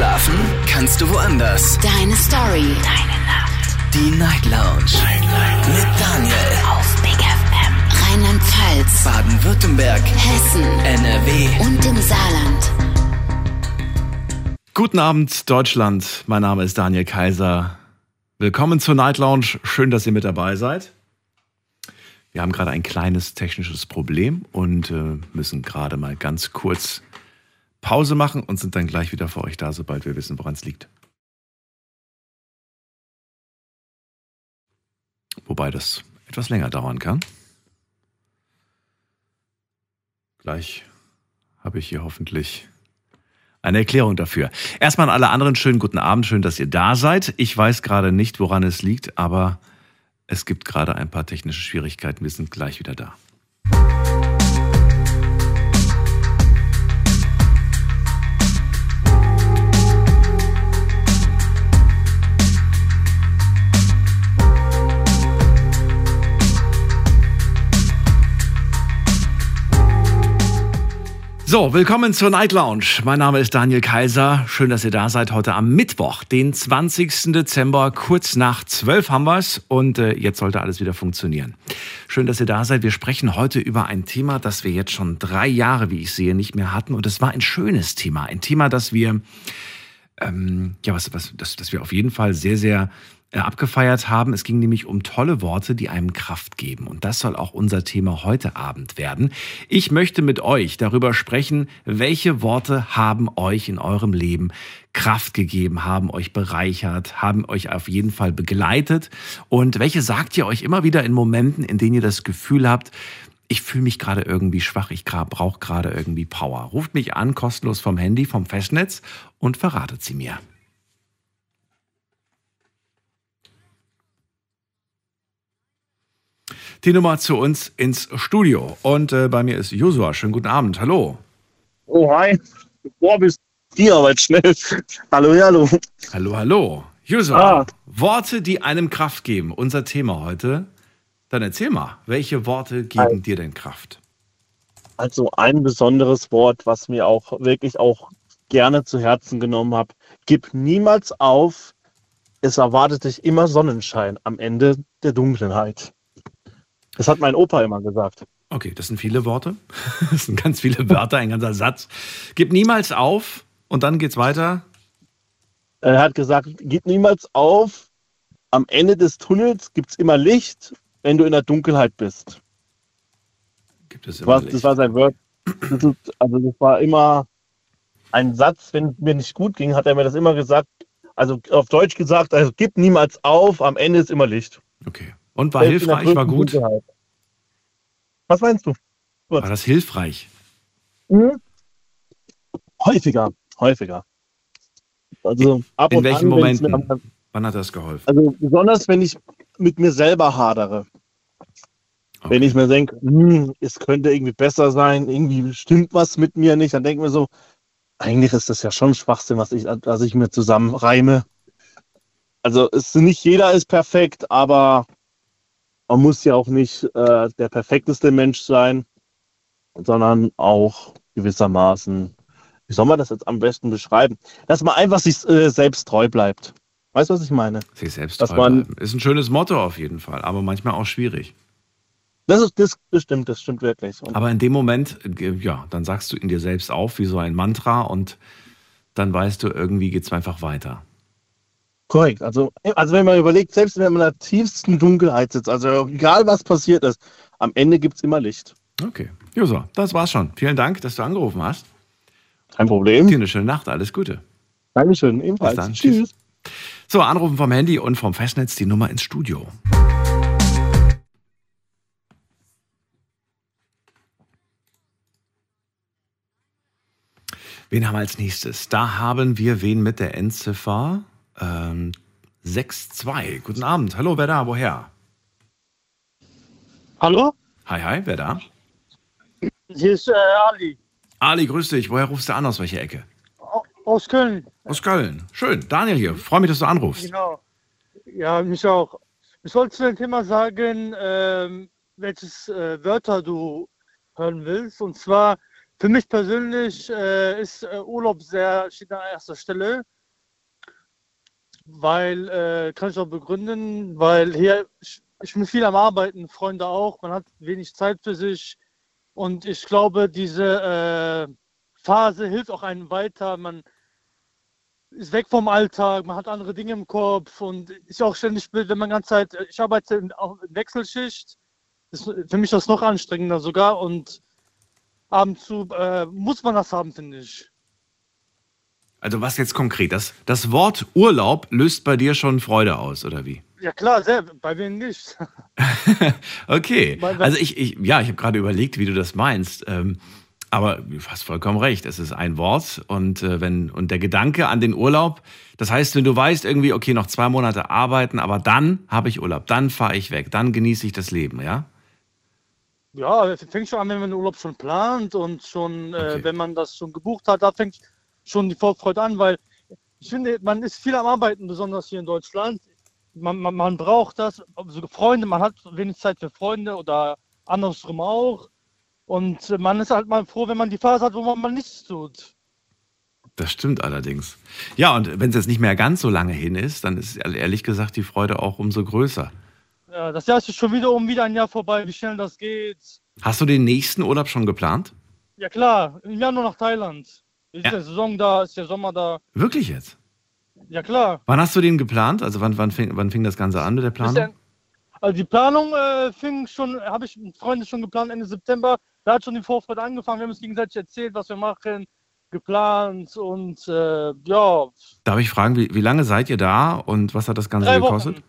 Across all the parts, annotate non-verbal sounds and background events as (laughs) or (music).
Schlafen kannst du woanders. Deine Story. Deine Nacht. Die Night Lounge. Night, Night. Mit Daniel. Auf Big FM. Rheinland-Pfalz. Baden-Württemberg. Hessen. NRW. Und im Saarland. Guten Abend, Deutschland. Mein Name ist Daniel Kaiser. Willkommen zur Night Lounge. Schön, dass ihr mit dabei seid. Wir haben gerade ein kleines technisches Problem und äh, müssen gerade mal ganz kurz Pause machen und sind dann gleich wieder für euch da, sobald wir wissen, woran es liegt. Wobei das etwas länger dauern kann. Gleich habe ich hier hoffentlich eine Erklärung dafür. Erstmal an alle anderen schönen guten Abend, schön, dass ihr da seid. Ich weiß gerade nicht, woran es liegt, aber es gibt gerade ein paar technische Schwierigkeiten. Wir sind gleich wieder da. So, willkommen zur Night Lounge. Mein Name ist Daniel Kaiser. Schön, dass ihr da seid. Heute am Mittwoch, den 20. Dezember, kurz nach 12 haben wir es und äh, jetzt sollte alles wieder funktionieren. Schön, dass ihr da seid. Wir sprechen heute über ein Thema, das wir jetzt schon drei Jahre, wie ich sehe, nicht mehr hatten und es war ein schönes Thema. Ein Thema, das wir, ähm, ja, was, was, das, das wir auf jeden Fall sehr, sehr abgefeiert haben. Es ging nämlich um tolle Worte, die einem Kraft geben. Und das soll auch unser Thema heute Abend werden. Ich möchte mit euch darüber sprechen, welche Worte haben euch in eurem Leben Kraft gegeben, haben euch bereichert, haben euch auf jeden Fall begleitet und welche sagt ihr euch immer wieder in Momenten, in denen ihr das Gefühl habt, ich fühle mich gerade irgendwie schwach, ich brauche gerade irgendwie Power. Ruft mich an, kostenlos vom Handy, vom Festnetz und verratet sie mir. Die Nummer zu uns ins Studio. Und äh, bei mir ist Josua. Schönen guten Abend. Hallo. Oh, hi. Boah, bist du aber schnell. (laughs) hallo, hallo. Hallo, hallo. Josua, ah. Worte, die einem Kraft geben. Unser Thema heute. Dann erzähl mal, welche Worte geben also, dir denn Kraft? Also ein besonderes Wort, was mir auch wirklich auch gerne zu Herzen genommen habe. Gib niemals auf. Es erwartet dich immer Sonnenschein am Ende der Dunkelheit. Das hat mein Opa immer gesagt. Okay, das sind viele Worte. (laughs) Das sind ganz viele Wörter, ein ganzer Satz. Gib niemals auf und dann geht's weiter. Er hat gesagt, gib niemals auf. Am Ende des Tunnels gibt es immer Licht, wenn du in der Dunkelheit bist. Gibt es immer Licht? Das war sein Wort. also das war immer ein Satz, wenn mir nicht gut ging, hat er mir das immer gesagt. Also auf Deutsch gesagt, also gib niemals auf, am Ende ist immer Licht. Okay. Und war hilfreich, war gut? Was meinst du? Gut. War das hilfreich? Mhm. Häufiger, häufiger. Also ab In welchen an, Momenten? Mir, Wann hat das geholfen? Also besonders, wenn ich mit mir selber hadere. Okay. Wenn ich mir denke, hm, es könnte irgendwie besser sein, irgendwie stimmt was mit mir nicht, dann denke ich mir so, eigentlich ist das ja schon Schwachsinn, was ich, was ich mir zusammenreime. Also es nicht jeder ist perfekt, aber man muss ja auch nicht äh, der perfekteste Mensch sein, sondern auch gewissermaßen, wie soll man das jetzt am besten beschreiben, dass man einfach sich äh, selbst treu bleibt. Weißt du, was ich meine? Sich selbst dass treu man, bleiben. Ist ein schönes Motto auf jeden Fall, aber manchmal auch schwierig. Das, ist, das, das stimmt, das stimmt wirklich. Und aber in dem Moment, äh, ja, dann sagst du in dir selbst auf wie so ein Mantra und dann weißt du, irgendwie geht es einfach weiter. Korrekt. Also, also wenn man überlegt, selbst wenn man in der tiefsten Dunkelheit sitzt, also egal was passiert ist, am Ende gibt es immer Licht. Okay. Joso, das war's schon. Vielen Dank, dass du angerufen hast. Kein Problem. Dir eine schöne Nacht, alles Gute. Dankeschön, ebenfalls. Bis dann. Tschüss. So, anrufen vom Handy und vom Festnetz die Nummer ins Studio. Wen haben wir als nächstes? Da haben wir wen mit der Endziffer ähm, 6-2. Guten Abend. Hallo, wer da? Woher? Hallo? Hi, hi, wer da? Hier ist äh, Ali. Ali, grüß dich. Woher rufst du an? Aus welcher Ecke? Aus Köln. Aus Köln. Schön. Daniel hier. Freue mich, dass du anrufst. Genau. Ja, mich auch. Ich wollte zu dem Thema sagen, ähm, welches äh, Wörter du hören willst. Und zwar Für mich persönlich äh, ist äh, Urlaub sehr, steht an erster Stelle. Weil, äh, kann ich auch begründen, weil hier, ich, ich bin viel am Arbeiten, Freunde auch, man hat wenig Zeit für sich. Und ich glaube, diese äh, Phase hilft auch einem weiter. Man ist weg vom Alltag, man hat andere Dinge im Kopf und ist auch ständig, wenn man ganze Zeit, ich arbeite in, auch in Wechselschicht, ist für mich das noch anstrengender sogar und ab und zu äh, muss man das haben, finde ich. Also was jetzt konkret? Das, das Wort Urlaub löst bei dir schon Freude aus, oder wie? Ja klar, sehr, bei wem nicht. (laughs) okay. Also ich, ich ja, ich habe gerade überlegt, wie du das meinst. Ähm, aber du hast vollkommen recht. Es ist ein Wort und äh, wenn und der Gedanke an den Urlaub. Das heißt, wenn du weißt irgendwie, okay, noch zwei Monate arbeiten, aber dann habe ich Urlaub, dann fahre ich weg, dann genieße ich das Leben, ja? Ja, fängt schon an, wenn man den Urlaub schon plant und schon, Okay. äh, wenn man das schon gebucht hat, da fängt schon die Vorfreude an, weil ich finde, man ist viel am Arbeiten, besonders hier in Deutschland. Man, man, man braucht das, also Freunde, man hat wenig Zeit für Freunde oder andersrum auch. Und man ist halt mal froh, wenn man die Phase hat, wo man mal nichts tut. Das stimmt allerdings. Ja, und wenn es jetzt nicht mehr ganz so lange hin ist, dann ist ehrlich gesagt die Freude auch umso größer. Ja, das Jahr ist schon wieder um wieder ein Jahr vorbei, wie schnell das geht. Hast du den nächsten Urlaub schon geplant? Ja klar, im Jahr nur nach Thailand. Ist Ja. der Saison da, ist der Sommer da. Wirklich jetzt? Ja klar. Wann hast du den geplant? Also wann, wann, fing, wann fing das Ganze an mit der Planung? der, also die Planung äh, fing schon, habe ich mit Freunden schon geplant Ende September. Da hat schon die Vorfreude angefangen. Wir haben uns gegenseitig erzählt, was wir machen, geplant und äh, ja, Darf ich fragen, wie, wie lange seid ihr da und was hat das Ganze drei gekostet? Wochen.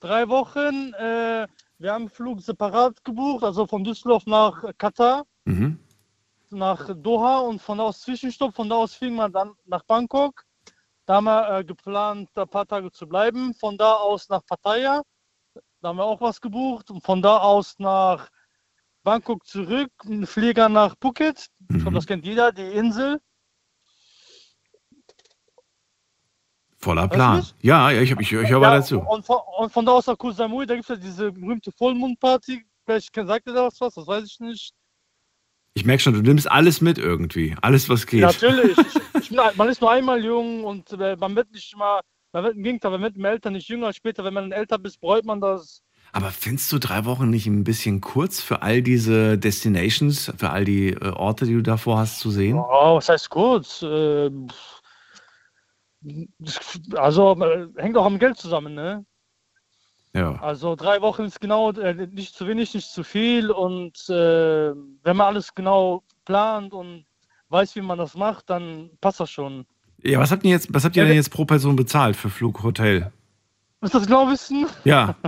Drei Wochen. Äh, wir haben einen Flug separat gebucht, also von Düsseldorf nach Katar, Mhm. Nach Doha und von da aus Zwischenstopp. Von da aus fliegen wir dann nach Bangkok. Da haben wir äh, geplant, ein paar Tage zu bleiben. Von da aus nach Pattaya. Da haben wir auch was gebucht. Und von da aus nach Bangkok zurück. Ein Flieger nach Phuket. Ich glaube, Mhm. das kennt jeder, die Insel. Voller Plan. Ja, ja, ich, ich, ich höre Ja, weiter zu. Und von, und von da aus nach Koh Samui, da gibt es ja diese berühmte Vollmondparty. Vielleicht sagt ihr da was, das weiß ich nicht. Ich merke schon, du nimmst alles mit irgendwie. Alles, was geht. Natürlich. (laughs) ich, ich bin, man ist nur einmal jung und äh, man wird nicht mal, man wird im Gegenteil, man wird im Alter nicht jünger. Später, wenn man älter ist, bereut man das. Aber findest du drei Wochen nicht ein bisschen kurz für all diese Destinations, für all die äh, Orte, die du davor hast zu sehen? Oh, was heißt kurz? Äh, also äh, hängt auch am Geld zusammen, ne? Ja. Also drei Wochen ist genau äh, nicht zu wenig, nicht zu viel. Und äh, wenn man alles genau plant und weiß, wie man das macht, dann passt das schon. Ja, was habt ihr jetzt, was habt ihr denn jetzt pro Person bezahlt für Flug, Hotel? Willst du das genau wissen? Ja, (laughs)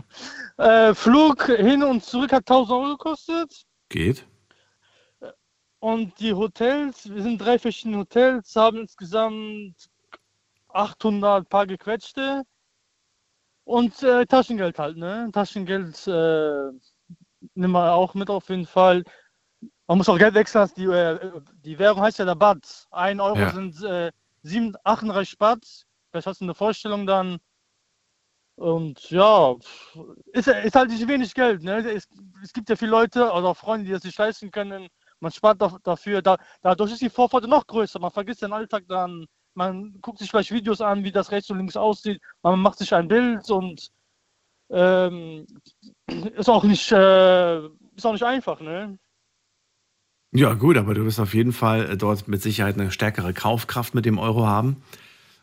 Äh, Flug hin und zurück hat 1000 Euro gekostet. geht. Und die Hotels, wir sind drei verschiedene Hotels, haben insgesamt 800 paar gequetschte. Und äh, Taschengeld halt, ne? Taschengeld äh, nehmen wir auch mit auf jeden Fall. Man muss auch Geld wechseln, die, äh, die Währung heißt ja der Baht. Ein Euro Ja. sind äh, 7, 38 Baht. Vielleicht hast du eine Vorstellung dann. Und ja, ist, ist halt nicht wenig Geld. Ne? Es, es gibt ja viele Leute oder Freunde, die das nicht leisten können. Man spart da- dafür. Da, dadurch ist die Vorfreude noch größer. Man vergisst den Alltag dann. Man guckt sich vielleicht Videos an, wie das rechts und links aussieht. Man macht sich ein Bild und ähm, (clears throat) ist auch nicht äh, ist auch nicht einfach, ne? Ja, gut, aber du wirst auf jeden Fall äh, dort mit Sicherheit eine stärkere Kaufkraft mit dem Euro haben.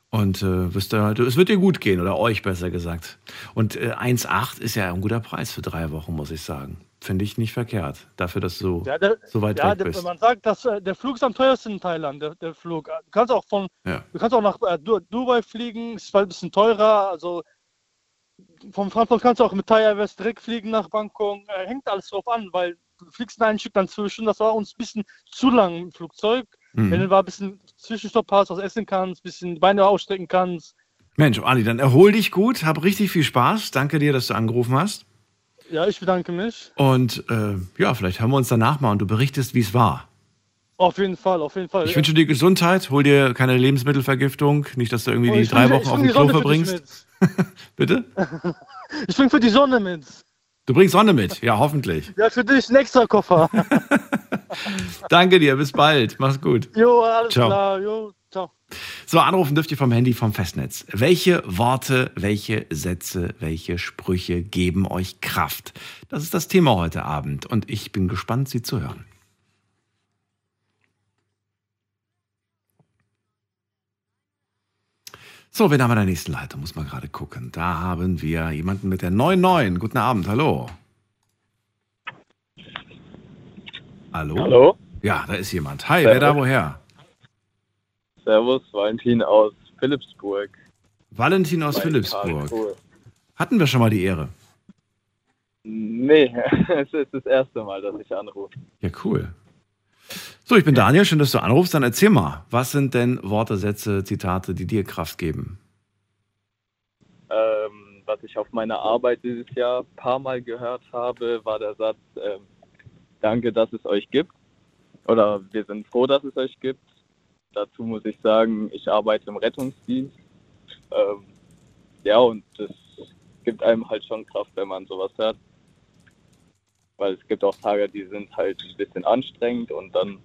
Und äh, wirst da, du, es wird dir gut gehen, oder euch besser gesagt. Und äh, 1,8 ist ja ein guter Preis für drei Wochen, muss ich sagen. Finde ich nicht verkehrt. Dafür, dass du Ja, der, so weit ja weg der, bist. man sagt, dass äh, der Flug ist am teuersten in Thailand, der, der Flug. Du kannst auch von Ja. Du kannst auch nach äh, Du- Dubai fliegen, ist zwar ein bisschen teurer. Also von Frankfurt kannst du auch mit Thai Airways direkt fliegen nach Bangkok. Äh, hängt alles drauf an, weil du fliegst ein Stück dann zwischen. Das war uns ein bisschen zu lang im Flugzeug. Wenn Mhm. du mal ein bisschen Zwischenstopp hast, was essen kannst, ein bisschen Beine ausstrecken kannst. Mensch, Ali, dann erhol dich gut, hab richtig viel Spaß. Danke dir, dass du angerufen hast. Ja, ich bedanke mich. Und äh, ja, vielleicht hören wir uns danach mal und du berichtest, wie es war. Auf jeden Fall, auf jeden Fall. Ich wünsche dir Gesundheit, hol dir keine Lebensmittelvergiftung, nicht, dass du irgendwie Und die drei Wochen auf die Klo verbringst. (laughs) Bitte? (laughs) Ich bringe für die Sonne mit. Du bringst Sonne mit, ja, hoffentlich. Ja, für dich ein extra Koffer. (laughs) Danke dir, bis bald. Mach's gut. Jo, alles Ciao. klar. Jo, ciao. So, anrufen dürft ihr vom Handy vom Festnetz. Welche Worte, welche Sätze, welche Sprüche geben euch Kraft? Das ist das Thema heute Abend und ich bin gespannt, Sie zu hören. So, wen haben wir der nächsten Leitung? Muss man gerade gucken. Da haben wir jemanden mit der 99. Guten Abend, hallo. Hallo? Hallo, Ja, da ist jemand. Hi, wer da woher? Servus, Valentin aus Philippsburg. Valentin aus bei Philippsburg. Karlsruhe. Hatten wir schon mal die Ehre. Nee, (laughs) es ist das erste Mal, dass ich anrufe. Ja, cool. So, ich bin Daniel, schön, dass du anrufst. Dann erzähl mal, was sind denn Worte, Sätze, Zitate, die dir Kraft geben? Ähm, was ich auf meiner Arbeit dieses Jahr ein paar Mal gehört habe, war der Satz, ähm, danke, dass es euch gibt. Oder wir sind froh, dass es euch gibt. Dazu muss ich sagen, ich arbeite im Rettungsdienst. Ähm, ja, und das gibt einem halt schon Kraft, wenn man sowas hört. Weil es gibt auch Tage, die sind halt ein bisschen anstrengend und dann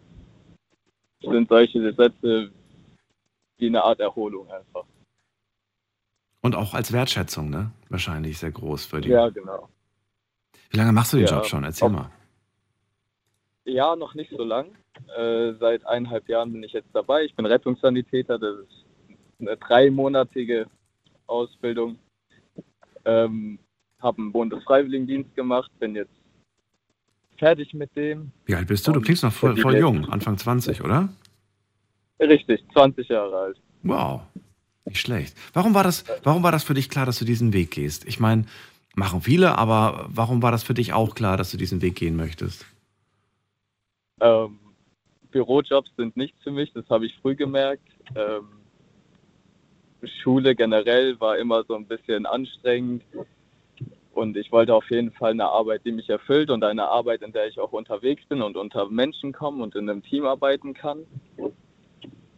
sind solche Sätze wie eine Art Erholung einfach. Und auch als Wertschätzung, ne? Wahrscheinlich sehr groß für dich. Ja, genau. Wie lange machst du den Ja. Job schon? Erzähl mal. Ja, noch nicht so lang. Äh, seit eineinhalb Jahren bin ich jetzt dabei. Ich bin Rettungssanitäter. Das ist eine dreimonatige Ausbildung. Ähm, habe einen Bundesfreiwilligendienst gemacht, bin jetzt fertig mit dem. Wie alt bist du? Du klingst noch voll, voll jung, Anfang 20, oder? Richtig, 20 Jahre alt. Wow, nicht schlecht. Warum war das, warum war das für dich klar, dass du diesen Weg gehst? Ich meine, machen viele, aber warum war das für dich auch klar, dass du diesen Weg gehen möchtest? Ähm, Bürojobs sind nichts für mich, das habe ich früh gemerkt. Ähm, Schule generell war immer so ein bisschen anstrengend und ich wollte auf jeden Fall eine Arbeit, die mich erfüllt und eine Arbeit, in der ich auch unterwegs bin und unter Menschen komme und in einem Team arbeiten kann.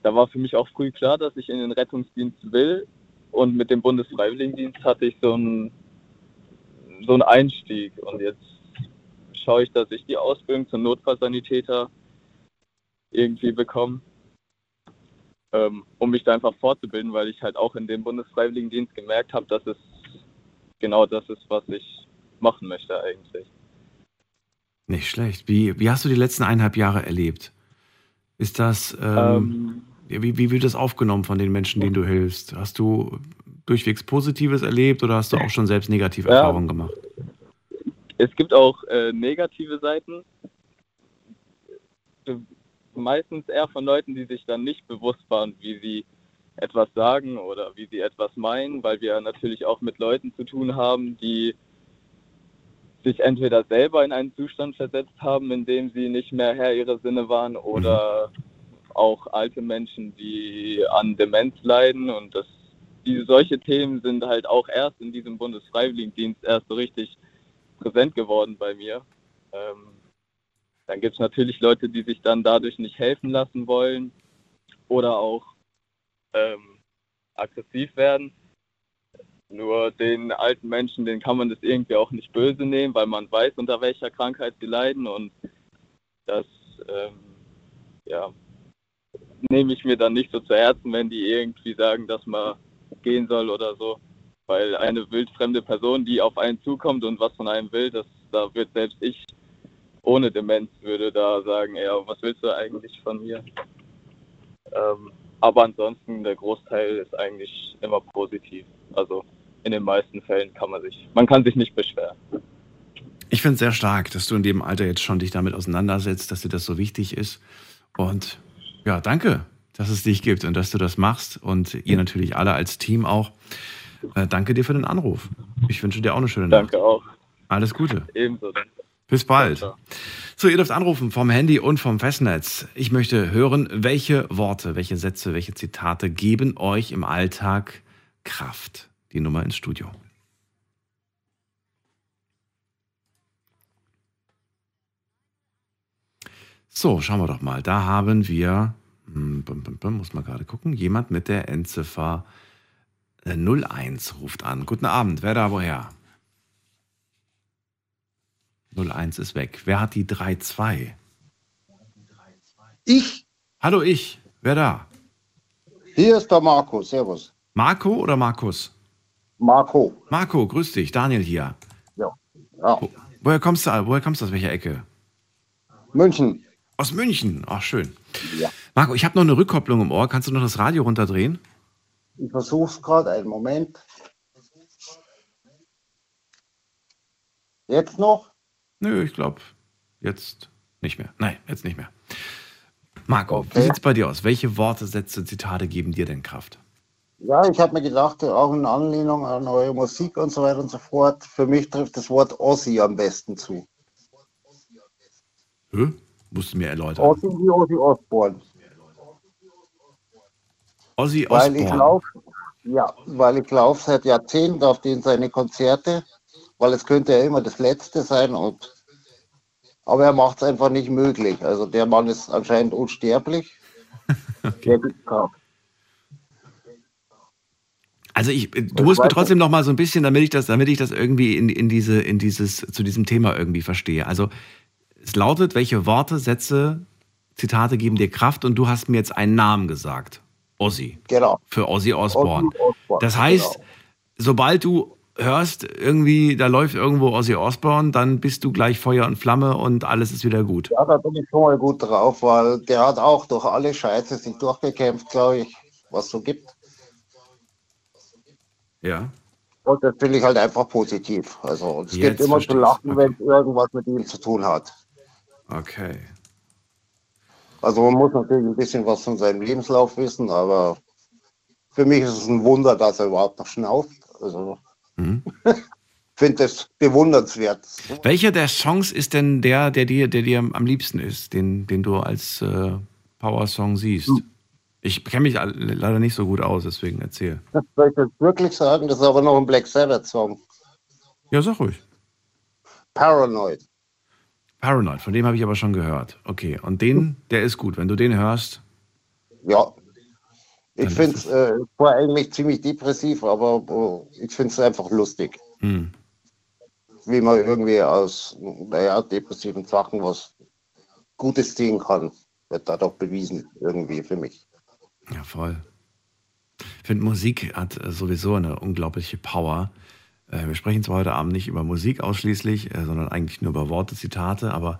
Da war für mich auch früh klar, dass ich in den Rettungsdienst will und mit dem Bundesfreiwilligendienst hatte ich so einen, so einen Einstieg und jetzt schaue ich, dass ich die Ausbildung zum Notfallsanitäter irgendwie bekomme, ähm, um mich da einfach fortzubilden, weil ich halt auch in dem Bundesfreiwilligendienst gemerkt habe, dass es genau das ist, was ich machen möchte eigentlich. Nicht schlecht. Wie, wie hast du die letzten eineinhalb Jahre erlebt? Ist das, ähm, Ähm, wie, wie wird das aufgenommen von den Menschen, denen du hilfst? Hast du durchwegs Positives erlebt oder hast du auch schon selbst negative Ja. Erfahrungen gemacht? Es gibt auch äh, negative Seiten. Äh, Meistens eher von Leuten, die sich dann nicht bewusst waren, wie sie etwas sagen oder wie sie etwas meinen, weil wir natürlich auch mit Leuten zu tun haben, die sich entweder selber in einen Zustand versetzt haben, in dem sie nicht mehr Herr ihrer Sinne waren, oder auch alte Menschen, die an Demenz leiden. Und das, diese, solche Themen sind halt auch erst in diesem Bundesfreiwilligendienst erst so richtig präsent geworden bei mir. Ähm, dann gibt es natürlich Leute, die sich dann dadurch nicht helfen lassen wollen oder auch ähm, aggressiv werden. Nur den alten Menschen, denen kann man das irgendwie auch nicht böse nehmen, weil man weiß, unter welcher Krankheit sie leiden und das ähm, ja, nehme ich mir dann nicht so zu Herzen, wenn die irgendwie sagen, dass man gehen soll oder so. Weil eine wildfremde Person, die auf einen zukommt und was von einem will, das, da wird selbst ich ohne Demenz würde da sagen, ja, was willst du eigentlich von mir? Ähm, aber ansonsten, der Großteil ist eigentlich immer positiv. Also in den meisten Fällen kann man sich, man kann sich nicht beschweren. Ich finde es sehr stark, dass du in dem Alter jetzt schon dich damit auseinandersetzt, dass dir das so wichtig ist. Und ja, danke, dass es dich gibt und dass du das machst und ihr natürlich alle als Team auch. Äh, danke dir für den Anruf. Ich wünsche dir auch eine schöne Nacht. Danke auch. Alles Gute. Ebenso. Danke. Bis bald. So, ihr dürft anrufen vom Handy und vom Festnetz. Ich möchte hören, welche Worte, welche Sätze, welche Zitate geben euch im Alltag Kraft. Die Nummer ins Studio. So, schauen wir doch mal. Da haben wir, hm, muss man gerade gucken, jemand mit der Endziffer 01 ruft an. Guten Abend, wer da woher? 01 ist weg. Wer hat die 32? Ich? Hallo, ich. Wer da? Hier ist der Marco. Servus. Marco oder Markus? Marco. Marco, grüß dich. Daniel hier. Ja. ja. Wo, woher kommst du? Woher kommst du aus welcher Ecke? München. Aus München. Ach, schön. Ja. Marco, ich habe noch eine Rückkopplung im Ohr. Kannst du noch das Radio runterdrehen? Ich versuche es gerade. Einen Moment. Jetzt noch? Nö, ich glaube, jetzt nicht mehr. Nein, jetzt nicht mehr. Marco, Okay. wie sieht's bei dir aus? Welche Worte, Sätze, Zitate geben dir denn Kraft? Ja, ich habe mir gedacht, auch in Anlehnung an eure Musik und so weiter und so fort, für mich trifft das Wort Ossi am besten zu. Hä? Musst du mir erläutern. Ossi wie Ossi Osborn. Ozzy Weil ich Osbourne. laufe, ja, weil ich laufe seit Jahrzehnten auf den seine Konzerte, weil es könnte ja immer das letzte sein und aber er macht es einfach nicht möglich. Also der Mann ist anscheinend unsterblich. (laughs) Kraft. Also ich, du musst mir trotzdem noch mal so ein bisschen, damit ich das, damit ich das irgendwie in, in diese, in dieses, zu diesem Thema irgendwie verstehe. Also es lautet, welche Worte, Sätze, Zitate geben dir Kraft und du hast mir jetzt einen Namen gesagt. Ozzy. Genau. Für Ozzy Osbourne. Ozzy Osbourne, Das heißt, genau. sobald du hörst, irgendwie, da läuft irgendwo Ozzy Osbourne, dann bist du gleich Feuer und Flamme und alles ist wieder gut. Ja, da bin ich schon mal gut drauf, weil der hat auch durch alle Scheiße sich durchgekämpft, glaube ich, was so gibt. Ja. Und das finde ich halt einfach positiv. Also es Jetzt gibt immer zu lachen, ich's. wenn es irgendwas mit ihm zu tun hat. Okay. Also man muss natürlich ein bisschen was von seinem Lebenslauf wissen, aber für mich ist es ein Wunder, dass er überhaupt noch schnauft. Also Mhm. (laughs) finde es bewundernswert. Welcher der Songs ist denn der, der dir, der dir am liebsten ist, den, den du als äh, Power-Song siehst? Ich kenne mich leider nicht so gut aus, deswegen erzähl. Das soll ich jetzt wirklich sagen, das ist aber noch ein Black Sabbath-Song. Ja, sag ruhig. Paranoid. Paranoid, von dem habe ich aber schon gehört. Okay, und den, der ist gut. Wenn du den hörst, Ja. Ich finde es äh, war eigentlich ziemlich depressiv, aber äh, ich finde es einfach lustig, hm, wie man irgendwie aus naja, depressiven Sachen was Gutes ziehen kann. Wird da doch bewiesen, irgendwie für mich. ja voll. Ich finde, Musik hat äh, sowieso eine unglaubliche Power. Äh, Wir sprechen zwar heute Abend nicht über Musik ausschließlich, äh, sondern eigentlich nur über Worte, Zitate, aber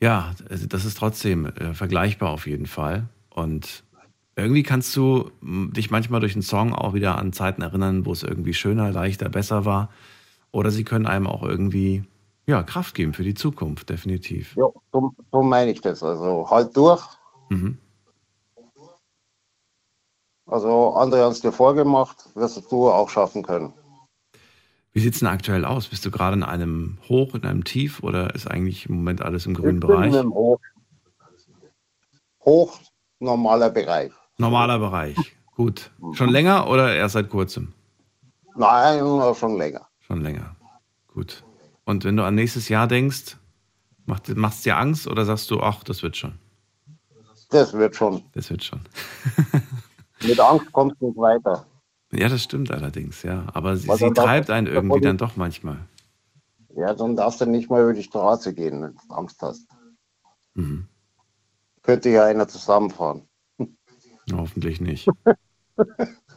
ja, also das ist trotzdem äh, vergleichbar auf jeden Fall. Und irgendwie kannst du dich manchmal durch einen Song auch wieder an Zeiten erinnern, wo es irgendwie schöner, leichter, besser war. Oder sie können einem auch irgendwie ja, Kraft geben für die Zukunft, definitiv. Ja, so, so meine ich das. Also halt durch. Mhm. Also andere haben es dir vorgemacht, wirst du auch schaffen können. Wie sieht es denn aktuell aus? Bist du gerade in einem Hoch, in einem Tief oder ist eigentlich im Moment alles im grünen Ich bin Bereich? im Hoch, hoch normaler Bereich. Normaler Bereich. (laughs) Gut. Schon länger oder erst seit kurzem? Nein, schon länger. Schon länger. Gut. Und wenn du an nächstes Jahr denkst, macht es dir Angst oder sagst du, ach, das wird schon? Das wird schon. Das wird schon. (laughs) Mit Angst kommst du nicht weiter. Ja, das stimmt allerdings, ja. Aber sie, sie treibt einen irgendwie dann doch manchmal. Ja, dann darfst du nicht mal über die Straße gehen, wenn du Angst hast. Mhm. Könnte ja einer zusammenfahren. Hoffentlich nicht. (laughs)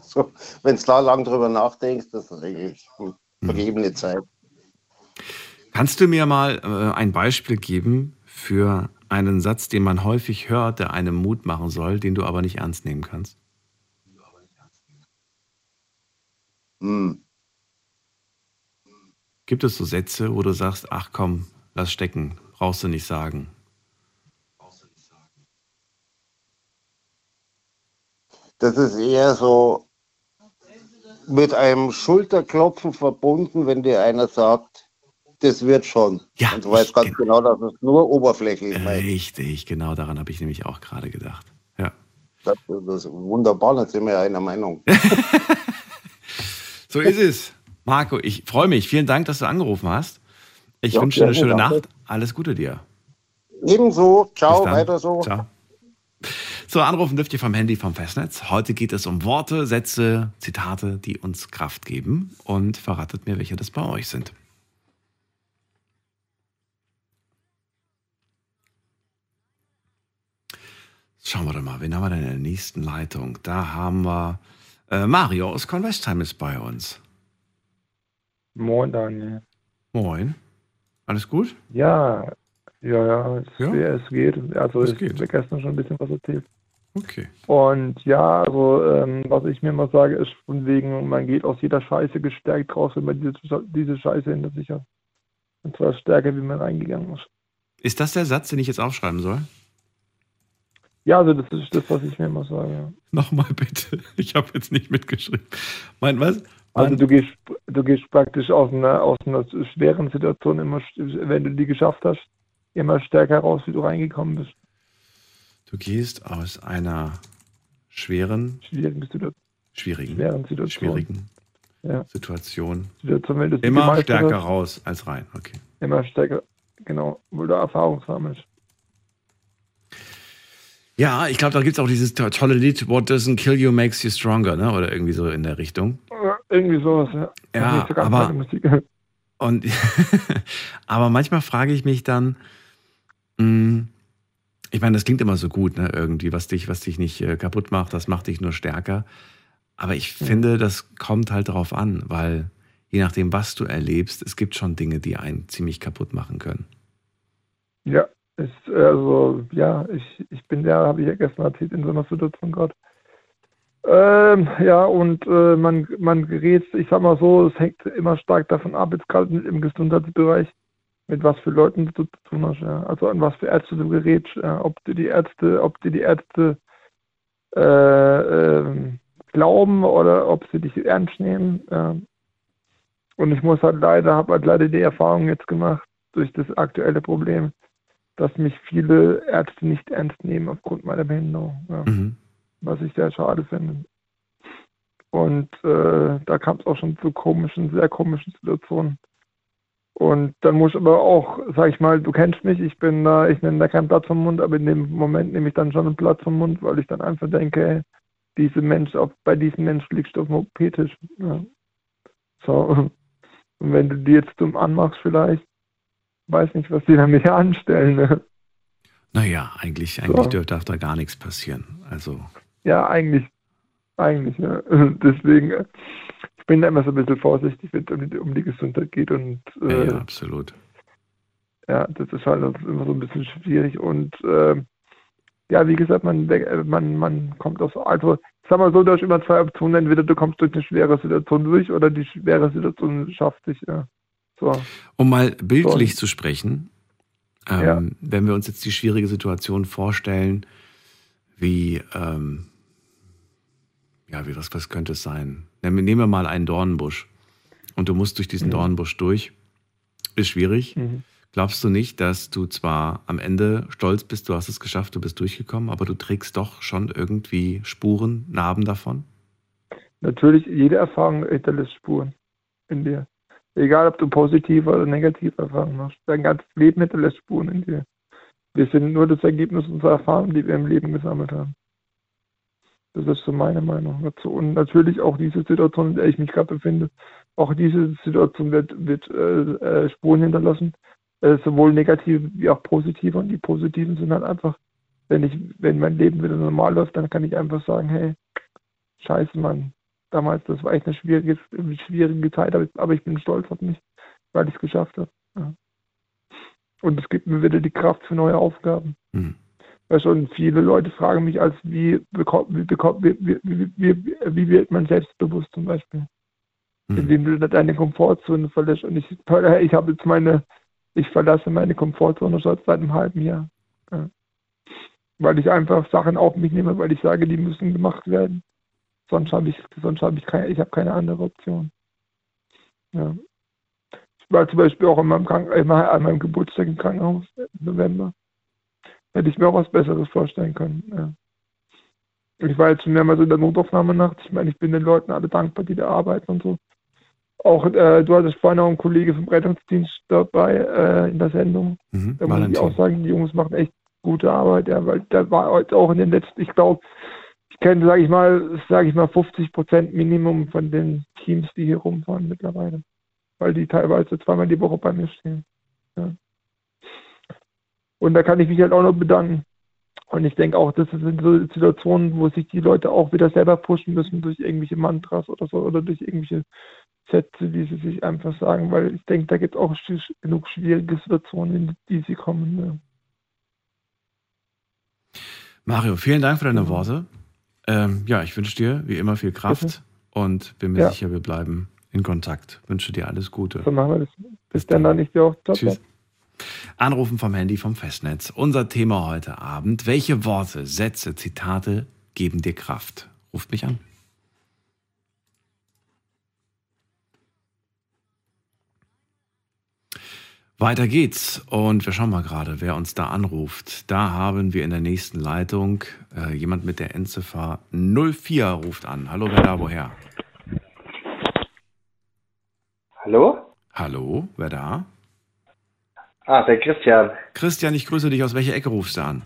So, wenn du da lang drüber nachdenkst, das ist eigentlich Mhm. vergebene Zeit. Kannst du mir mal äh, ein Beispiel geben für einen Satz, den man häufig hört, der einem Mut machen soll, den du aber nicht ernst nehmen kannst? Hm. Gibt es so Sätze, wo du sagst, ach komm, lass stecken, brauchst du nicht sagen? Das ist eher so mit einem Schulterklopfen verbunden, wenn dir einer sagt, das wird schon. Ja, Und du weißt ganz kenn- genau, dass es nur oberflächlich ist. Richtig, genau daran habe ich nämlich auch gerade gedacht. Ja. Das ist wunderbar, da sind wir ja einer Meinung. (laughs) So ist es. Marco, ich freue mich. Vielen Dank, dass du angerufen hast. Ich Ja, wünsche dir eine schöne danke. Nacht. Alles Gute dir. Ebenso, ciao, weiter so. Ciao. So, anrufen dürft ihr vom Handy vom Festnetz. Heute geht es um Worte, Sätze, Zitate, die uns Kraft geben. Und verratet mir, welche das bei euch sind. Schauen wir doch mal, wen haben wir denn in der nächsten Leitung? Da haben wir äh, Mario aus Convestheim ist bei uns. Moin, Daniel. Moin. Alles gut? Ja, ja, ja, es, Ja? es geht. Also Es ich habe gestern schon ein bisschen was erzählt. Okay. Und ja, also ähm, was ich mir mal sage, ist von wegen, man geht aus jeder Scheiße gestärkt raus, wenn man diese, diese Scheiße hinter sich hat. Und zwar stärker, wie man reingegangen ist. Ist das der Satz, den ich jetzt aufschreiben soll? Ja, also das ist das, was ich mir mal sage. Ja. Nochmal bitte. Ich habe jetzt nicht mitgeschrieben. Mein was? Also Mein- du gehst, du gehst praktisch aus einer, aus einer schweren Situation immer, wenn du die geschafft hast, immer stärker raus, wie du reingekommen bist. Du gehst aus einer schweren, Schwierigen Situation. schwierigen, Schweren Situation. schwierigen Ja. Situation Situation immer stärker hast, raus als rein. Okay. Immer stärker, genau, wo du Erfahrung sammelst. Ja, ich glaube, da gibt es auch dieses to- tolle Lied, What doesn't kill you makes you stronger, ne? Oder irgendwie so in der Richtung. Irgendwie sowas, ja. Ja, so aber-. (laughs) Und (laughs) aber manchmal frage ich mich dann, mh, ich meine, das klingt immer so gut, ne? Irgendwie, was dich, was dich nicht äh, kaputt macht, das macht dich nur stärker. Aber ich finde, das kommt halt darauf an, weil je nachdem, was du erlebst, es gibt schon Dinge, die einen ziemlich kaputt machen können. Ja, ist, also, ja, ich, ich bin ja, habe ich ja gestern erzählt, in so einer Situation gerade. Ähm, ja, und äh, man, man gerät, ich sag mal so, es hängt immer stark davon ab, jetzt gerade im Gesundheitsbereich, mit was für Leuten du zu tun hast, ja. Also an was für Ärzte du gerätst, ja. ob du die Ärzte, ob dir die Ärzte äh, ähm, glauben oder ob sie dich ernst nehmen. Ja. Und ich muss halt leider, habe halt leider die Erfahrung jetzt gemacht durch das aktuelle Problem, dass mich viele Ärzte nicht ernst nehmen aufgrund meiner Behinderung, ja, Mhm. was ich sehr schade finde. Und äh, da kam es auch schon zu komischen, sehr komischen Situationen. Und dann muss ich aber auch, sag ich mal, du kennst mich, ich bin da, ich nenne da keinen Platz vom Mund, aber in dem Moment nehme ich dann schon einen Platz vom Mund, weil ich dann einfach denke, ey, diese Mensch, auf, bei diesem Mensch liegst du auf dem OP-Tisch. Ja. So. Und wenn du die jetzt dumm anmachst vielleicht, weiß nicht, was die damit anstellen. Ne? Naja, eigentlich, eigentlich So. darf da gar nichts passieren. Also, Ja, eigentlich. Eigentlich, ja. Deswegen, äh, ich bin da immer so ein bisschen vorsichtig, wenn es um die, um die Gesundheit geht und ja, äh, ja, absolut. ja, das ist halt immer so ein bisschen schwierig und äh, ja, wie gesagt, man, äh, man, man kommt aus, also ich sag mal so, du hast immer zwei Optionen, entweder du kommst durch eine schwere Situation durch oder die schwere Situation schafft sich, ja. So, Um mal bildlich zu sprechen, ähm, Ja. wenn wir uns jetzt die schwierige Situation vorstellen, wie, ähm, ja, wie was, was könnte es sein? Nehmen wir- nehmen wir mal einen Dornenbusch und du musst durch diesen Mhm. Dornenbusch durch. Ist schwierig. mhm. Glaubst du nicht, dass du zwar am Ende stolz bist, du hast es geschafft, du bist durchgekommen, aber du trägst doch schon irgendwie Spuren, Narben davon? Natürlich, jede Erfahrung hinterlässt Spuren in dir. Egal, ob du positive oder negative Erfahrungen machst. Dein ganzes Leben hinterlässt Spuren in dir. Wir sind nur das Ergebnis unserer Erfahrungen, die wir im Leben gesammelt haben. Das ist so meine Meinung dazu. Und natürlich auch diese Situation, in der ich mich gerade befinde, auch diese Situation wird, wird äh, äh, Spuren hinterlassen, äh, sowohl negative wie auch positive. Und die positiven sind halt einfach, wenn ich, wenn mein Leben wieder normal läuft, dann kann ich einfach sagen, hey, scheiße, Mann, damals, das war echt eine schwierige, schwierige Zeit, aber, aber ich bin stolz auf mich, weil ich es geschafft habe. Ja. Und es gibt mir wieder die Kraft für neue Aufgaben. Hm. Weißt du, und viele Leute fragen mich, als wie bekommt, wie, bekommt, wie, wie, wie, wie, wird man selbstbewusst zum Beispiel? Hm. Indem du deine Komfortzone verlässt. Und ich, ich habe jetzt meine, ich verlasse meine Komfortzone schon seit einem halben Jahr. Ja. Weil ich einfach Sachen auf mich nehme, weil ich sage, die müssen gemacht werden. Sonst habe ich, sonst habe ich keine, ich habe keine andere Option. Ja. Ich war zum Beispiel auch in meinem Krank immer an meinem Geburtstag im Krankenhaus im November. Hätte ich mir auch was Besseres vorstellen können. Ja. Ich war jetzt schon mehrmals in der Notaufnahme nachts. Ich meine, ich bin den Leuten alle dankbar, die da arbeiten und so. Auch äh, du hattest vorhin auch einen Kollege vom Rettungsdienst dabei äh, in der Sendung. Mhm. Da muss ich Valentin. auch sagen, die Jungs machen echt gute Arbeit, ja, weil da war heute auch in den letzten, ich glaube, ich kenne, sage ich mal, sage ich mal, 50 Prozent Minimum von den Teams, die hier rumfahren mittlerweile. Weil die teilweise zweimal die Woche bei mir stehen. Ja. Und da kann ich mich halt auch noch bedanken. Und ich denke auch, das sind so Situationen, wo sich die Leute auch wieder selber pushen müssen durch irgendwelche Mantras oder so oder durch irgendwelche Sätze, die sie sich einfach sagen, weil ich denke, da gibt es auch genug schwierige Situationen, in die sie kommen. Ja. Mario, vielen Dank für deine Worte. Ähm, ja, ich wünsche dir wie immer viel Kraft Bitte? und bin mir ja. sicher, wir bleiben in Kontakt. Wünsche dir alles Gute. So machen wir das. Bis, Bis dann, dann. Ich dir auch. Ciao, Tschüss. Anrufen vom Handy vom Festnetz. Unser Thema heute Abend. Welche Worte, Sätze, Zitate geben dir Kraft? Ruft mich an. Weiter geht's und wir schauen mal gerade, wer uns da anruft. Da haben wir in der nächsten Leitung äh, jemand mit der Endziffer 04 ruft an. Hallo, wer da, woher? Hallo? Hallo, wer da? Ah, der Christian. Christian, ich grüße dich. Aus welcher Ecke rufst du an?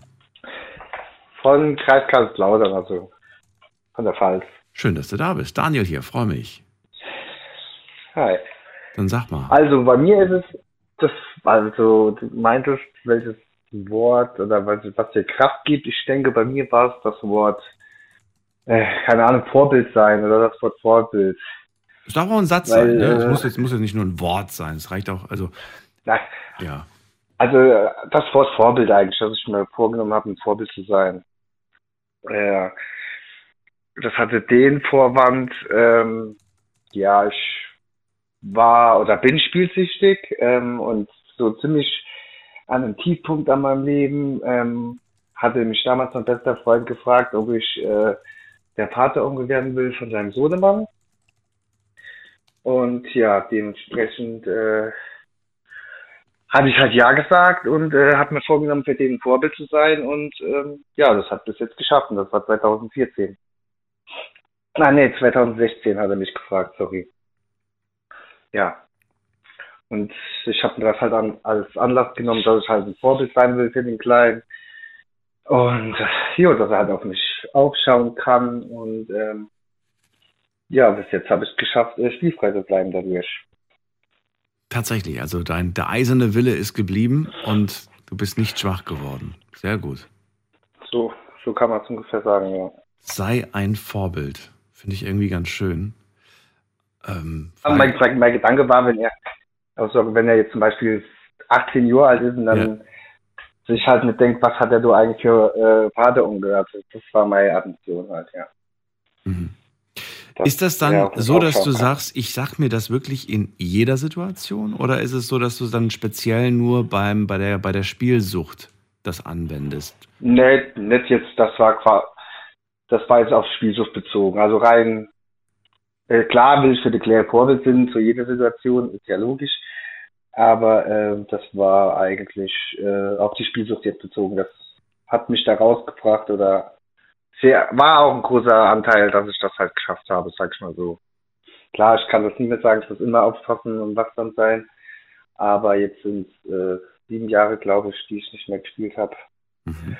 Von Kreis Karlslautern, also von der Pfalz. Schön, dass du da bist. Daniel hier, freue mich. Hi. Dann sag mal. Also bei mir ist es das, also du meintest, welches Wort oder was, was dir Kraft gibt. Ich denke, bei mir war es das Wort, äh, keine Ahnung, Vorbild sein oder das Wort Vorbild. Es darf auch ein Satz Weil, sein, ne? Es muss, jetzt, muss jetzt nicht nur ein Wort sein. Es reicht auch, also. Nein. Ja. Also das Wort Vorbild eigentlich, dass ich mir vorgenommen habe, ein Vorbild zu sein. Äh, das hatte den Vorwand, ähm, ja, ich war oder bin spielsüchtig ähm, und so ziemlich an einem Tiefpunkt an meinem Leben ähm, hatte mich damals mein bester Freund gefragt, ob ich äh, der Vateronkel werden will von seinem Sohnemann. Und ja, dementsprechend äh, habe ich halt Ja gesagt und äh, habe mir vorgenommen, für den ein Vorbild zu sein. Und ähm, ja, das hat bis jetzt geschafft und das war 2014. Ah nee, 2016 hat er mich gefragt, sorry. Ja. Und ich habe mir das halt an, als Anlass genommen, dass ich halt ein Vorbild sein will für den Kleinen. Und äh, ja, dass er halt auf mich aufschauen kann. Und ähm, ja, bis jetzt habe ich es geschafft, äh, spielfrei zu bleiben dadurch. Tatsächlich, also dein, der eiserne Wille ist geblieben und du bist nicht schwach geworden. Sehr gut. So, so kann man es ungefähr sagen, ja. Sei ein Vorbild. Finde ich irgendwie ganz schön. Ähm, mein, mein, Gedanke war, wenn er, also wenn er jetzt zum Beispiel 18 Jahre alt ist und dann ja. sich halt nicht denkt, was hat er da eigentlich für äh, Vater umgehört. Das war meine Attention halt, ja. Mhm. Das ist das dann so, dass du sagst, ich sag mir das wirklich in jeder Situation? Oder ist es so, dass du dann speziell nur beim, bei, der, bei der Spielsucht das anwendest? Nee, nicht jetzt, das war das war jetzt auf Spielsucht bezogen. Also rein äh, klar will ich für die Claire Vorbild sind zu jeder Situation, ist ja logisch. Aber äh, das war eigentlich äh, auf die Spielsucht jetzt bezogen. Das hat mich da rausgebracht oder sehr, war auch ein großer Anteil, dass ich das halt geschafft habe, sag ich mal so. Klar, ich kann das nie mehr sagen, ich muss immer aufpassen und wachsam sein. Aber jetzt sind es äh, sieben Jahre, glaube ich, die ich nicht mehr gespielt habe. Mhm.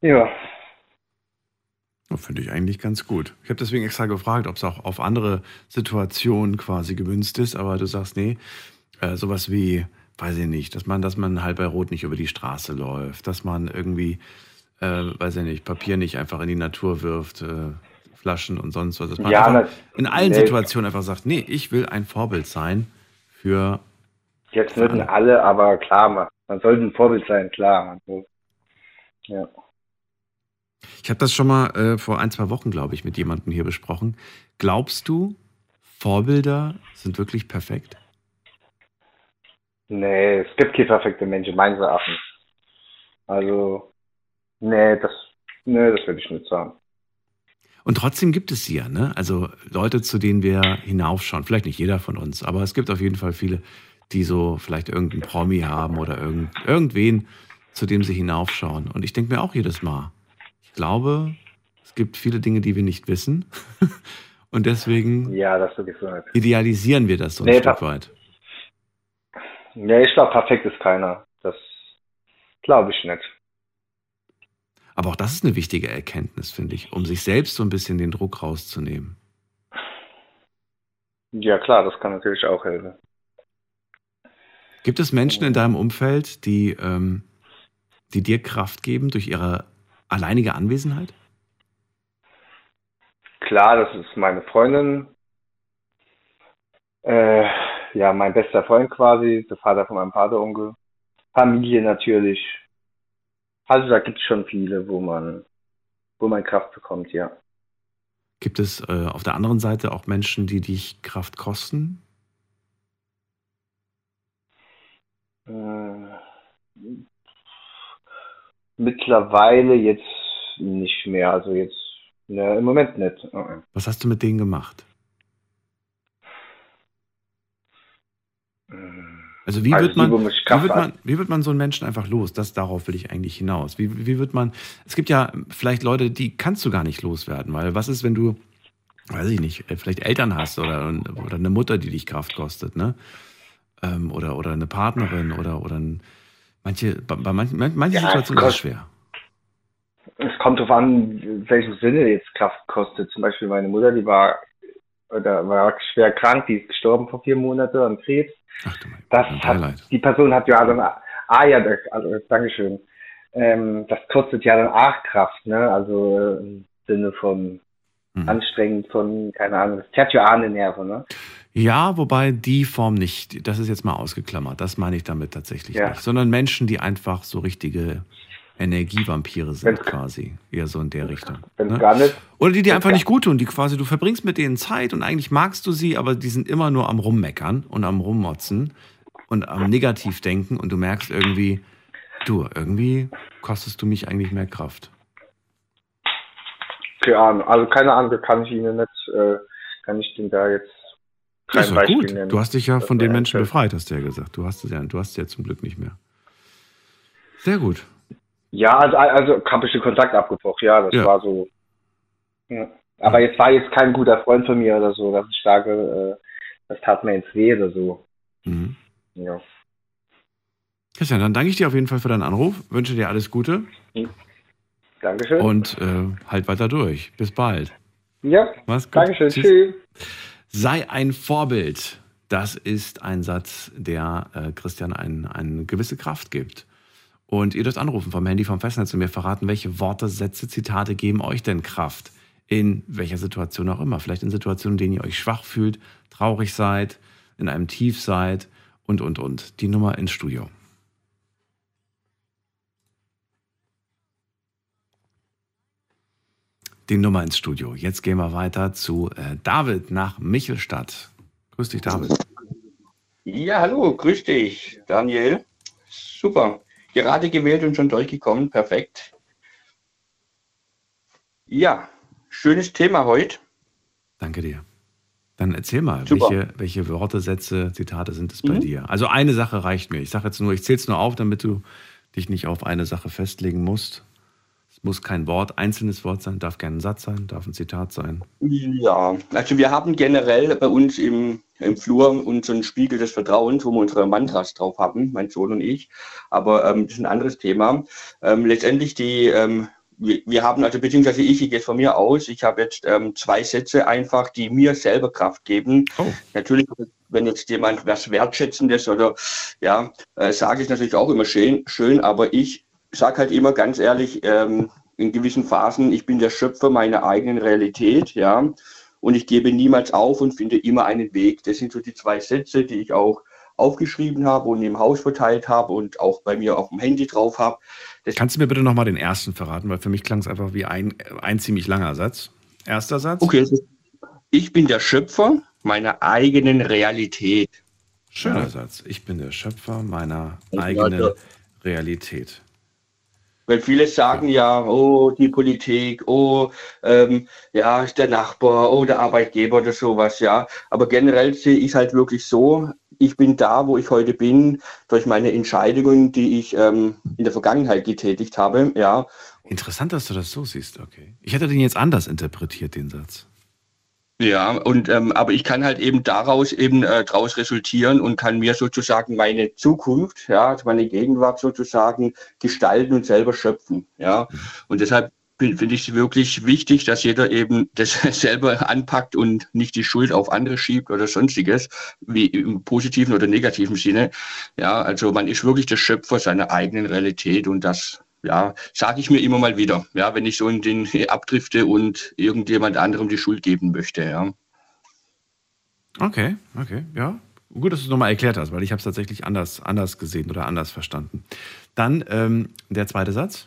Ja, Finde ich eigentlich ganz gut. Ich habe deswegen extra gefragt, ob es auch auf andere Situationen quasi gewünscht ist, aber du sagst, nee, äh, sowas wie, weiß ich nicht, dass man, dass man halt bei Rot nicht über die Straße läuft, dass man irgendwie, äh, weiß ich nicht, Papier nicht einfach in die Natur wirft, äh, Flaschen und sonst was. Dass man ja, in allen nee. Situationen einfach sagt, nee, ich will ein Vorbild sein für. Jetzt würden alle, aber klar, man, man sollte ein Vorbild sein, klar. Ja. Ich habe das schon mal äh, vor ein, zwei Wochen, glaube ich, mit jemandem hier besprochen. Glaubst du, Vorbilder sind wirklich perfekt? Nee, es gibt keine perfekte Menschen, meines Erachtens. Also, nee, das, nee, das würde ich nicht sagen. Und trotzdem gibt es sie ja, ne? Also Leute, zu denen wir hinaufschauen. Vielleicht nicht jeder von uns, aber es gibt auf jeden Fall viele, die so vielleicht irgendeinen Promi haben oder irgend, irgendwen, zu dem sie hinaufschauen. Und ich denke mir auch jedes Mal, ich glaube, es gibt viele Dinge, die wir nicht wissen. (laughs) Und deswegen ja, idealisieren wir das so ein nee, Stück weit. Nee, ich glaube, perfekt ist keiner. Das glaube ich nicht. Aber auch das ist eine wichtige Erkenntnis, finde ich, um sich selbst so ein bisschen den Druck rauszunehmen. Ja, klar, das kann natürlich auch helfen. Gibt es Menschen in deinem Umfeld, die, ähm, die dir Kraft geben durch ihre alleinige Anwesenheit? Klar, das ist meine Freundin. Äh, ja, mein bester Freund quasi, der Vater von meinem Vateronkel. Familie natürlich. Also da gibt es schon viele, wo man, wo man Kraft bekommt, ja. Gibt es äh, auf der anderen Seite auch Menschen, die dich Kraft kosten? Äh, mittlerweile jetzt nicht mehr. Also jetzt ne, im Moment nicht. Was hast du mit denen gemacht? Also wie Also wird, man, wie, wird man, wie wird man so einen Menschen einfach los? Das darauf will ich eigentlich hinaus. Wie, wie wird man, es gibt ja vielleicht Leute, die kannst du gar nicht loswerden, weil was ist, wenn du, weiß ich nicht, äh, vielleicht Eltern hast oder, oder eine Mutter, die dich Kraft kostet, ne? Ähm, oder, oder eine Partnerin oder, oder ein, manche, bei, bei manchen, man- manche Ja, Situationen ist es schwer. Es kommt darauf an, in welchem Sinne jetzt Kraft kostet. Zum Beispiel meine Mutter, die war, oder war schwer krank, die ist gestorben vor vier Monaten an Krebs. Ach du mein Das hat, die Person hat ja dann, ah ja, also, Dankeschön. Ähm, das kostet ja dann auch Kraft, ne? Also äh, im Sinne von Mhm. anstrengend, von, keine Ahnung, das zerrt ja auch den Nerven, ne? Ja, wobei die Form nicht, das ist jetzt mal ausgeklammert, das meine ich damit tatsächlich Ja. nicht, sondern Menschen, die einfach so richtige Energievampire sind Wenn's- quasi, eher so in der Richtung. Ne? gar nicht. Oder die dir einfach nicht gut tun, die quasi, du verbringst mit denen Zeit und eigentlich magst du sie, aber die sind immer nur am Rummeckern und am Rummotzen und am Negativdenken und du merkst irgendwie, du, irgendwie kostest du mich eigentlich mehr Kraft. Keine Ahnung, also keine Ahnung, kann ich Ihnen nicht, äh, kann ich den da jetzt kein Das ist Beispiel gut. nennen. Du hast dich ja von den Menschen befreit, hast du ja gesagt. Du hast es ja, du hast es ja zum Glück nicht mehr. Sehr gut. Ja, also, also habe ich den Kontakt abgebrochen, ja, das Ja. war so. Ja. Aber jetzt war jetzt kein guter Freund von mir oder so, das ist starke, äh, das tat mir jetzt weh oder so. Mhm. Ja. Christian, dann danke ich dir auf jeden Fall für deinen Anruf, wünsche dir alles Gute Dankeschön. und äh, halt weiter durch. Bis bald. ja, Mach's gut. Dankeschön. Tschüss. Tschüss. Sei ein Vorbild. Das ist ein Satz, der äh, Christian ein, eine gewisse Kraft gibt. Und ihr dürft anrufen vom Handy, vom Festnetz und mir verraten, welche Worte, Sätze, Zitate geben euch denn Kraft. In welcher Situation auch immer. Vielleicht in Situationen, in denen ihr euch schwach fühlt, traurig seid, in einem Tief seid und, und, und. Die Nummer ins Studio. Die Nummer ins Studio. Jetzt gehen wir weiter zu äh, David nach Michelstadt. Grüß dich, David. Ja, hallo, grüß dich, Daniel. Super. Gerade gewählt und schon durchgekommen. Perfekt. Ja, schönes Thema heute. Danke dir. Dann erzähl mal, Super. welche, welche Worte, Sätze, Zitate sind es bei Mhm. dir? Also eine Sache reicht mir. Ich sage jetzt nur, ich zähle es nur auf, damit du dich nicht auf eine Sache festlegen musst. Muss kein Wort, einzelnes Wort sein, darf gerne ein Satz sein, darf ein Zitat sein. Ja, also wir haben generell bei uns im, im Flur unseren Spiegel des Vertrauens, wo wir unsere Mantras drauf haben, mein Sohn und ich. Aber ähm, das ist ein anderes Thema. Ähm, letztendlich die, ähm, wir, wir haben also, beziehungsweise ich, ich gehe von mir aus, ich habe jetzt ähm, zwei Sätze einfach, die mir selber Kraft geben. Oh. Natürlich, wenn jetzt jemand was Wertschätzendes oder ja, äh, sage ich natürlich auch immer schön, schön aber ich sage halt immer ganz ehrlich, ähm, in gewissen Phasen, ich bin der Schöpfer meiner eigenen Realität, ja, und ich gebe niemals auf und finde immer einen Weg. Das sind so die zwei Sätze, die ich auch aufgeschrieben habe und im Haus verteilt habe und auch bei mir auf dem Handy drauf habe. Das Kannst du mir bitte nochmal den ersten verraten, weil für mich klang es einfach wie ein, ein ziemlich langer Satz. Erster Satz. Okay, ich bin der Schöpfer meiner eigenen Realität. Schöner Ja. Satz. Ich bin der Schöpfer meiner eigenen. Realität. Weil viele sagen ja, oh, die Politik, oh, ähm, ja, ist der Nachbar, oh, der Arbeitgeber oder sowas, ja. Aber generell sehe ich es halt wirklich so, ich bin da, wo ich heute bin, durch meine Entscheidungen, die ich ähm, in der Vergangenheit getätigt habe, ja. Interessant, dass du das so siehst, okay. Ich hätte den jetzt anders interpretiert, den Satz. Ja, und ähm, aber ich kann halt eben daraus eben äh, daraus resultieren und kann mir sozusagen meine Zukunft, ja, also meine Gegenwart sozusagen gestalten und selber schöpfen, ja. Und deshalb finde ich es wirklich wichtig, dass jeder eben das (laughs) selber anpackt und nicht die Schuld auf andere schiebt oder sonstiges, wie im positiven oder negativen Sinne. Ja, also man ist wirklich der Schöpfer seiner eigenen Realität und das ja, sage ich mir immer mal wieder, ja, wenn ich so in den abdrifte und irgendjemand anderem die Schuld geben möchte, ja. Okay, okay, ja. Gut, dass du es nochmal erklärt hast, weil ich habe es tatsächlich anders, anders gesehen oder anders verstanden. Dann ähm, der zweite Satz.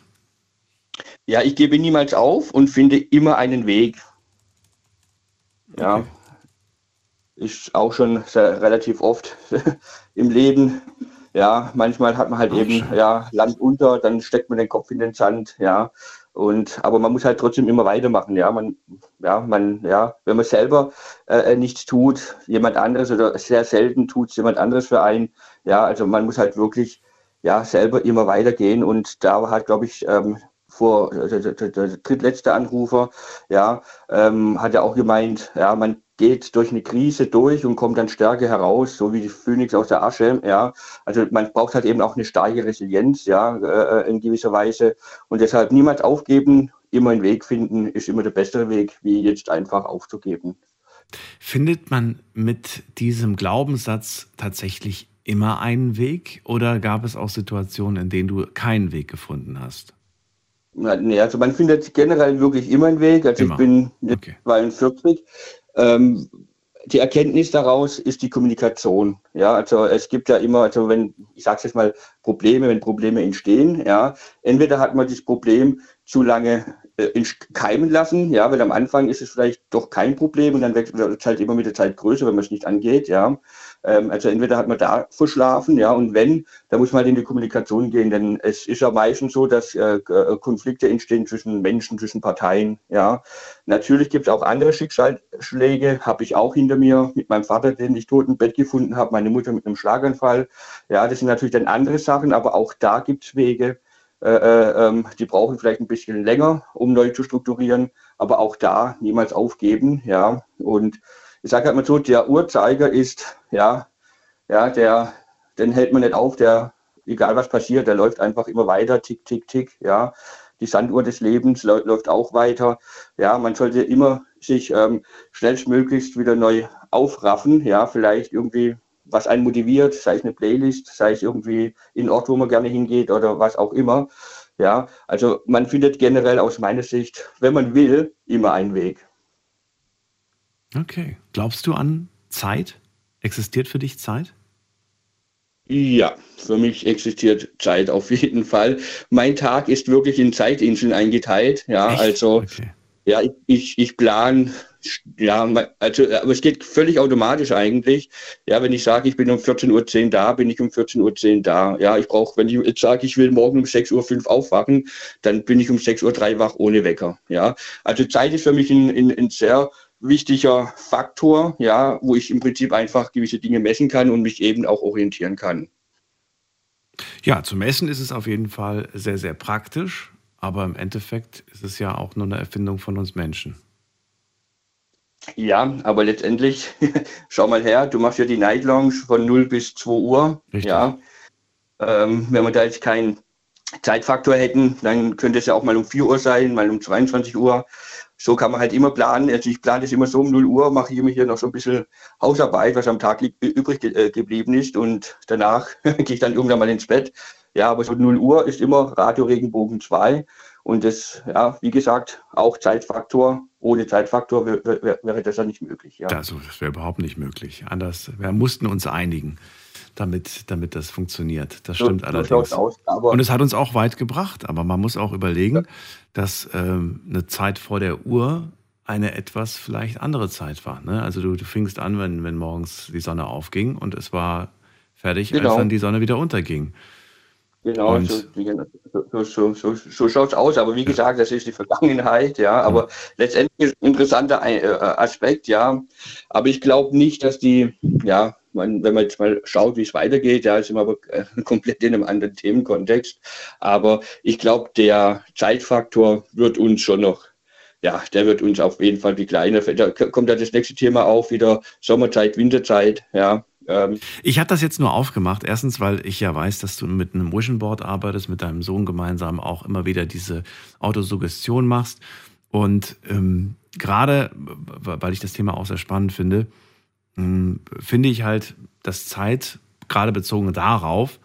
Ja, ich gebe niemals auf und finde immer einen Weg. Ja, okay. ist auch schon sehr, relativ oft (laughs) im Leben. Ja, manchmal hat man halt oh, eben schön. ja Land unter, dann steckt man den Kopf in den Sand. Ja, und, aber man muss halt trotzdem immer weitermachen, ja. Man, ja, man, ja, wenn man selber äh, äh nichts tut, jemand anderes oder sehr selten tut es jemand anderes für einen, ja, also man muss halt wirklich ja selber immer weitergehen und da hat, glaube ich, ähm, vor äh, der, der, drittletzte Anrufer, ja, ähm, hat ja auch gemeint, ja, man geht durch eine Krise durch und kommt dann stärker heraus, so wie die Phönix aus der Asche, ja. Also man braucht halt eben auch eine starke Resilienz, ja, äh, in gewisser Weise. Und deshalb niemals aufgeben, immer einen Weg finden, ist immer der bessere Weg, wie jetzt einfach aufzugeben. Findet man mit diesem Glaubenssatz tatsächlich immer einen Weg oder gab es auch Situationen, in denen du keinen Weg gefunden hast? Nee, also man findet generell wirklich immer einen Weg. Also immer. ich bin okay. 42. Ähm, die Erkenntnis daraus ist die Kommunikation. Ja, also es gibt ja immer, also wenn, ich sage jetzt mal, Probleme, wenn Probleme entstehen, ja, entweder hat man das Problem zu lange äh, keimen lassen, ja, weil am Anfang ist es vielleicht doch kein Problem und dann wird es halt immer mit der Zeit größer, wenn man es nicht angeht, ja. Ähm, also entweder hat man da verschlafen, ja, und wenn, dann muss man halt in die Kommunikation gehen, denn es ist ja meistens so, dass äh, äh Konflikte entstehen zwischen Menschen, zwischen Parteien, ja. Natürlich gibt es auch andere Schicksalsschläge, habe ich auch hinter mir mit meinem Vater, den ich tot im Bett gefunden habe, meine Mutter mit einem Schlaganfall, ja, das sind natürlich dann andere Sachen, aber auch da gibt es Wege, äh, äh, ähm, die brauchen vielleicht ein bisschen länger, um neu zu strukturieren, aber auch da niemals aufgeben, ja, und ich sage halt mal so, der Uhrzeiger ist, ja, ja, der, den hält man nicht auf, der, egal was passiert, der läuft einfach immer weiter, tick, tick, tick, ja. Die Sanduhr des Lebens läuft auch weiter. Ja, man sollte immer sich ähm, schnellstmöglichst wieder neu aufraffen, ja, vielleicht irgendwie was einen motiviert, sei es eine Playlist, sei es irgendwie in Ort, wo man gerne hingeht oder was auch immer. Ja, also man findet generell aus meiner Sicht, wenn man will, immer einen Weg. Okay. Glaubst du an Zeit? Existiert für dich Zeit? Ja, für mich existiert Zeit auf (laughs) jeden Fall. Mein Tag ist wirklich in Zeitinseln eingeteilt. Ja, Echt? also okay. ja, ich, ich plane, ja, also, aber es geht völlig automatisch eigentlich. Ja, wenn ich sage, ich bin um 14.10 Uhr da, bin ich um 14.10 Uhr da. Ja, ich brauche, wenn ich jetzt sage, ich will morgen um 6.05 Uhr aufwachen, dann bin ich um 6.03 Uhr wach ohne Wecker. Ja, also Zeit ist für mich ein, ein, ein sehr wichtiger Faktor, ja, wo ich im Prinzip einfach gewisse Dinge messen kann und mich eben auch orientieren kann. Ja, zum Messen ist es auf jeden Fall sehr, sehr praktisch, aber im Endeffekt ist es ja auch nur eine Erfindung von uns Menschen. Ja, aber letztendlich, (laughs) schau mal her, du machst ja die Night Lounge von 0 bis 2 Uhr. Richtig. Ja. Ähm, wenn wir da jetzt keinen Zeitfaktor hätten, dann könnte es ja auch mal um 4 Uhr sein, mal um 22 Uhr so kann man halt immer planen. Also ich plane das immer so um 0 Uhr, mache ich immer hier noch so ein bisschen Hausarbeit, was am Tag übrig äh, geblieben ist und danach (laughs) gehe ich dann irgendwann mal ins Bett. Ja, aber so 0 Uhr ist immer Radio Regenbogen 2 und das, ja, wie gesagt, auch Zeitfaktor. Ohne Zeitfaktor wäre das ja nicht möglich. Ja. Also, das wäre überhaupt nicht möglich. Anders, wir mussten uns einigen damit, damit das funktioniert. Das stimmt so, allerdings. So aus, und es hat uns auch weit gebracht, aber man muss auch überlegen, ja. dass ähm, eine Zeit vor der Uhr eine etwas vielleicht andere Zeit war. Ne? Also du, du fingst an, wenn, wenn morgens die Sonne aufging und es war fertig, genau. als dann die Sonne wieder unterging. Genau, so, so, so, so, so schaut es aus. Aber wie gesagt, das ist die Vergangenheit, ja. Aber ja. letztendlich ein interessanter äh, Aspekt, ja. Aber ich glaube nicht, dass die, ja, man, wenn man jetzt mal schaut, wie es weitergeht, ja, sind wir aber äh, (laughs) komplett in einem anderen Themenkontext. Aber ich glaube, der Zeitfaktor wird uns schon noch, ja, der wird uns auf jeden Fall wie kleiner. Da kommt ja das nächste Thema auf, wieder Sommerzeit, Winterzeit, ja. Ähm. Ich habe das jetzt nur aufgemacht. Erstens, weil ich ja weiß, dass du mit einem Vision Board arbeitest, mit deinem Sohn gemeinsam auch immer wieder diese Autosuggestion machst. Und ähm, gerade, weil ich das Thema auch sehr spannend finde, finde ich halt, dass Zeit, gerade bezogen darauf,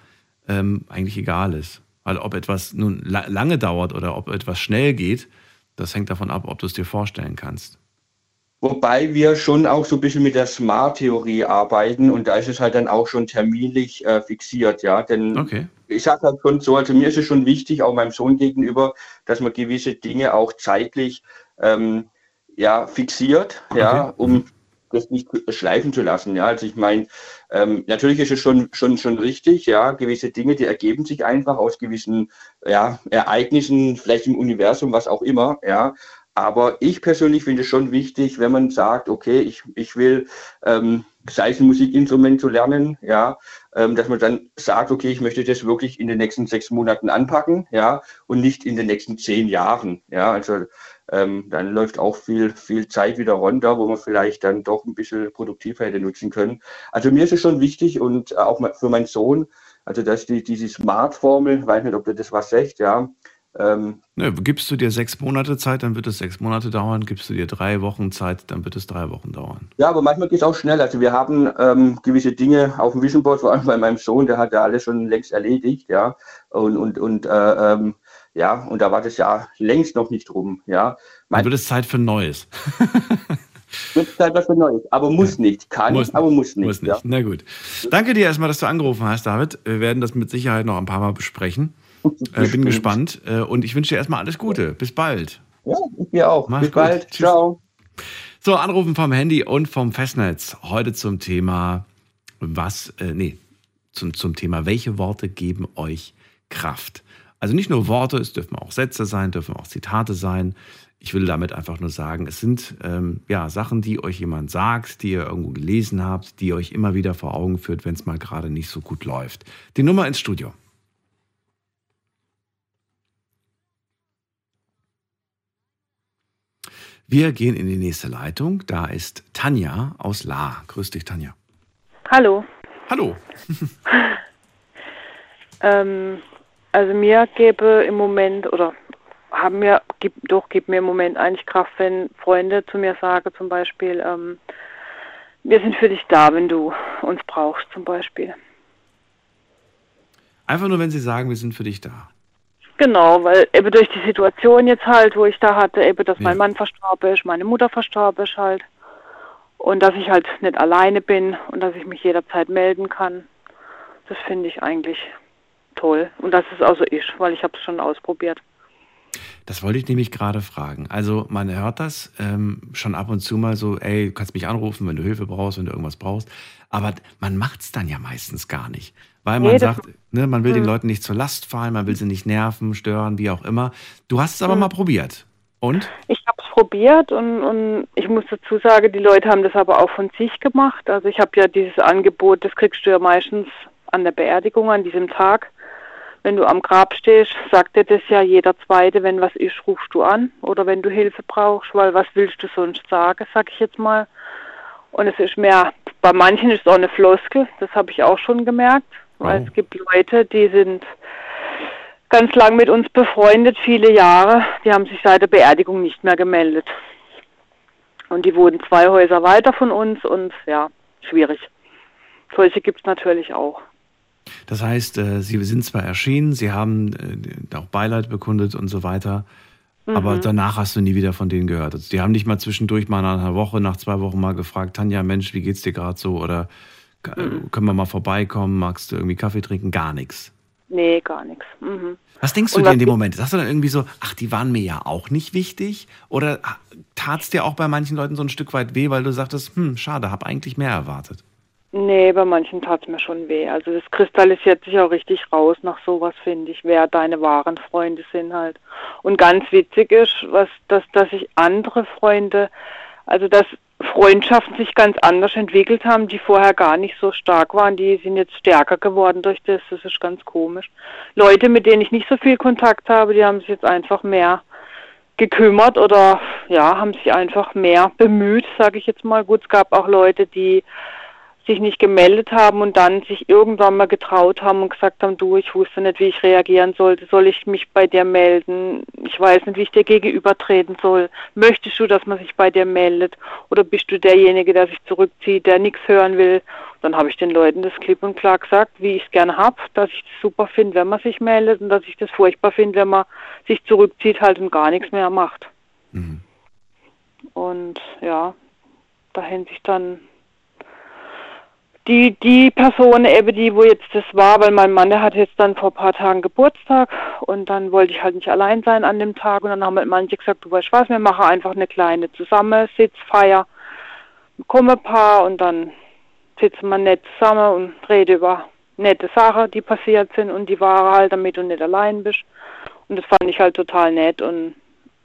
ähm, eigentlich egal ist. Weil ob etwas nun la lange dauert oder ob etwas schnell geht, das hängt davon ab, ob du es dir vorstellen kannst. Wobei wir schon auch so ein bisschen mit der Smart-Theorie arbeiten und da ist es halt dann auch schon terminlich äh, fixiert, ja. Denn okay. ich sage halt schon so, also mir ist es schon wichtig, auch meinem Sohn gegenüber, dass man gewisse Dinge auch zeitlich ähm, ja, fixiert, okay. ja, um das nicht schleifen zu lassen. Ja, also ich meine, ähm, natürlich ist es schon, schon, schon richtig, ja, gewisse Dinge, die ergeben sich einfach aus gewissen ja, Ereignissen, vielleicht im Universum, was auch immer, ja. Aber ich persönlich finde es schon wichtig, wenn man sagt, okay, ich, ich will, ähm, sei es ein Musikinstrument zu lernen, ja, ähm, dass man dann sagt, okay, ich möchte das wirklich in den nächsten sechs Monaten anpacken, ja, und nicht in den nächsten zehn Jahren, ja, also ähm, dann läuft auch viel, viel Zeit wieder runter, wo man vielleicht dann doch ein bisschen produktiver hätte nutzen können. Also mir ist es schon wichtig und auch für meinen Sohn, also dass die, diese Smart-Formel, weiß nicht, ob du das was sagt, ja, ähm, ne, gibst du dir sechs Monate Zeit, dann wird es sechs Monate dauern. Gibst du dir drei Wochen Zeit, dann wird es drei Wochen dauern. Ja, aber manchmal geht es auch schnell. Also wir haben ähm, gewisse Dinge auf dem Vision Board, vor allem bei meinem Sohn, der hat ja alles schon längst erledigt, ja. Und, und, und äh, ähm, ja, und da war das ja längst noch nicht rum, ja. Mein, wird es Zeit für Neues. (laughs) wird Zeit für Neues, aber muss nicht. Kann, muss aber muss nicht. Muss nicht. Ja. Na gut. Danke dir erstmal, dass du angerufen hast, David. Wir werden das mit Sicherheit noch ein paar Mal besprechen. (laughs) Äh, bin gespannt äh, und ich wünsche dir erstmal alles Gute. Bis bald. Ja, ich dir auch. Mach's Bis gut. bald. Tschüss. Ciao. So, Anrufen vom Handy und vom Festnetz. Heute zum Thema, was, äh, nee, zum, zum Thema, welche Worte geben euch Kraft? Also nicht nur Worte, es dürfen auch Sätze sein, dürfen auch Zitate sein. Ich will damit einfach nur sagen, es sind ähm, ja, Sachen, die euch jemand sagt, die ihr irgendwo gelesen habt, die euch immer wieder vor Augen führt, wenn es mal gerade nicht so gut läuft. Die Nummer ins Studio Wir gehen in die nächste Leitung. Da ist Tanja aus La. Grüß dich, Tanja. Hallo. Hallo. (laughs) (laughs) ähm, also mir gebe im Moment oder haben mir gibt, doch gibt mir im Moment eigentlich Kraft, wenn Freunde zu mir sagen, zum Beispiel, ähm, wir sind für dich da, wenn du uns brauchst, zum Beispiel. Einfach nur, wenn sie sagen, wir sind für dich da. Genau, weil eben durch die Situation jetzt halt, wo ich da hatte, eben, dass ja. mein Mann verstorben ist, meine Mutter verstorben ist halt. Und dass ich halt nicht alleine bin und dass ich mich jederzeit melden kann. Das finde ich eigentlich toll. Und dass es auch so ist, weil ich habe es schon ausprobiert. Das wollte ich nämlich gerade fragen. Also man hört das ähm, schon ab und zu mal so, ey, du kannst mich anrufen, wenn du Hilfe brauchst, wenn du irgendwas brauchst. Aber man macht es dann ja meistens gar nicht. Weil man nee, sagt, ne, man will den hm. Leuten nicht zur Last fallen, man will sie nicht nerven, stören, wie auch immer. Du hast es aber mhm. mal probiert. Und? Ich habe es probiert und, und ich muss dazu sagen, die Leute haben das aber auch von sich gemacht. Also ich habe ja dieses Angebot, das kriegst du ja meistens an der Beerdigung, an diesem Tag. Wenn du am Grab stehst, sagt dir das ja jeder Zweite, wenn was ist, rufst du an. Oder wenn du Hilfe brauchst, weil was willst du sonst sagen, sag ich jetzt mal. Und es ist mehr, bei manchen ist es auch eine Floskel, das habe ich auch schon gemerkt. Weil es gibt Leute, die sind ganz lang mit uns befreundet, viele Jahre. Die haben sich seit der Beerdigung nicht mehr gemeldet. Und die wohnen zwei Häuser weiter von uns und ja, schwierig. Solche gibt es natürlich auch. Das heißt, äh, Sie sind zwar erschienen, Sie haben äh, auch Beileid bekundet und so weiter, mhm. aber danach hast du nie wieder von denen gehört. Also die haben dich mal zwischendurch mal nach einer Woche, nach zwei Wochen mal gefragt, Tanja, Mensch, wie geht's dir gerade so? Oder Mhm. Können wir mal vorbeikommen? Magst du irgendwie Kaffee trinken? Gar nichts. Nee, gar nichts. Mhm. Was denkst du dir in dem Moment? Sagst du dann irgendwie so, ach, die waren mir ja auch nicht wichtig? Oder tat es dir auch bei manchen Leuten so ein Stück weit weh, weil du sagtest, hm, schade, hab eigentlich mehr erwartet? Nee, bei manchen tat es mir schon weh. Also das kristallisiert sich auch richtig raus nach sowas, finde ich, wer deine wahren Freunde sind halt. Und ganz witzig ist, was, dass, dass ich andere Freunde, also dass Freundschaften sich ganz anders entwickelt haben, die vorher gar nicht so stark waren, die sind jetzt stärker geworden durch das. Das ist ganz komisch. Leute, mit denen ich nicht so viel Kontakt habe, die haben sich jetzt einfach mehr gekümmert oder ja, haben sich einfach mehr bemüht, sage ich jetzt mal. Gut, es gab auch Leute, die sich nicht gemeldet haben und dann sich irgendwann mal getraut haben und gesagt haben, du, ich wusste nicht, wie ich reagieren sollte, soll ich mich bei dir melden? Ich weiß nicht, wie ich dir gegenübertreten soll. Möchtest du, dass man sich bei dir meldet? Oder bist du derjenige, der sich zurückzieht, der nichts hören will? Dann habe ich den Leuten das klipp und klar gesagt, wie ich es gerne habe, dass ich es super finde, wenn man sich meldet und dass ich das furchtbar finde, wenn man sich zurückzieht halt und gar nichts mehr macht. Mhm. Und ja, da haben sich dann die, die Person eben, die, wo jetzt das war, weil mein Mann, der hat jetzt dann vor ein paar Tagen Geburtstag und dann wollte ich halt nicht allein sein an dem Tag und dann haben halt manche gesagt, du weißt was, wir machen einfach eine kleine Zusammensitzfeier, kommen ein paar und dann sitzen wir nett zusammen und reden über nette Sachen, die passiert sind und die Ware halt, damit du nicht allein bist. Und das fand ich halt total nett und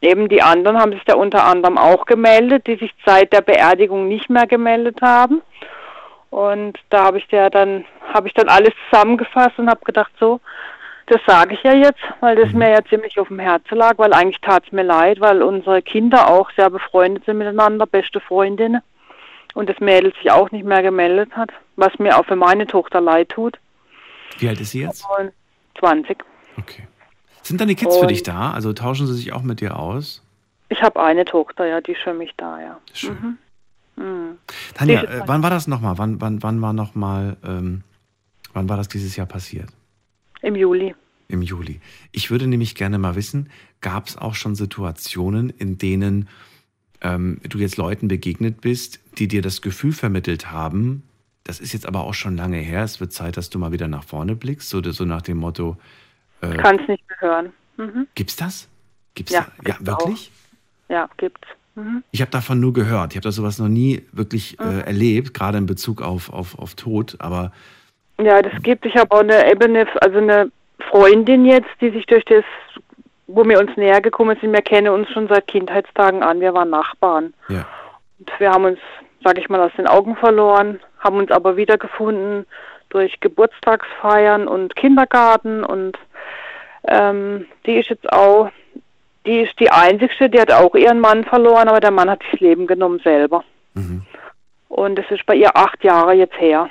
eben die anderen haben sich da unter anderem auch gemeldet, die sich seit der Beerdigung nicht mehr gemeldet haben. Und da habe ich ja dann, habe ich dann alles zusammengefasst und habe gedacht, so, das sage ich ja jetzt, weil das mir ja ziemlich auf dem Herzen lag, weil eigentlich tat es mir leid, weil unsere Kinder auch sehr befreundet sind miteinander, beste Freundinnen. Und das Mädel sich auch nicht mehr gemeldet hat, was mir auch für meine Tochter leid tut. Wie alt ist sie jetzt? Und 20. Okay. Sind deine Kids für Und- dich da? Also tauschen sie sich auch mit dir aus? Ich habe eine Tochter, ja, die ist für mich da, ja. Schön. Mhm. Mhm. Tanja, äh, wann war das nochmal? Wann, wann, wann war noch mal, ähm, wann war das dieses Jahr passiert? Im Juli. Im Juli. Ich würde nämlich gerne mal wissen, gab es auch schon Situationen, in denen ähm, du jetzt Leuten begegnet bist, die dir das Gefühl vermittelt haben, das ist jetzt aber auch schon lange her, es wird Zeit, dass du mal wieder nach vorne blickst, so, so nach dem Motto, äh, Kann es nicht mehr hören. Mhm. gibt's das? Gibt's Ja, da? ja wirklich? Ja, gibt's. Mhm. Ich habe davon nur gehört. Ich habe das sowas noch nie wirklich äh, erlebt, gerade in Bezug auf, auf, auf Tod. Aber Ja, das gibt. Ich habe auch eine Ebene, also eine Freundin jetzt, die sich durch das, wo wir uns näher gekommen sind, wir kennen uns schon seit Kindheitstagen an, wir waren Nachbarn. Ja. Und wir haben uns, sage ich mal, aus den Augen verloren, haben uns aber wiedergefunden durch Geburtstagsfeiern und Kindergarten und ähm, die ist jetzt auch, die ist die einzigste, die hat auch ihren Mann verloren, aber der Mann hat sich das Leben genommen selber. Und das ist bei ihr acht Jahre jetzt her.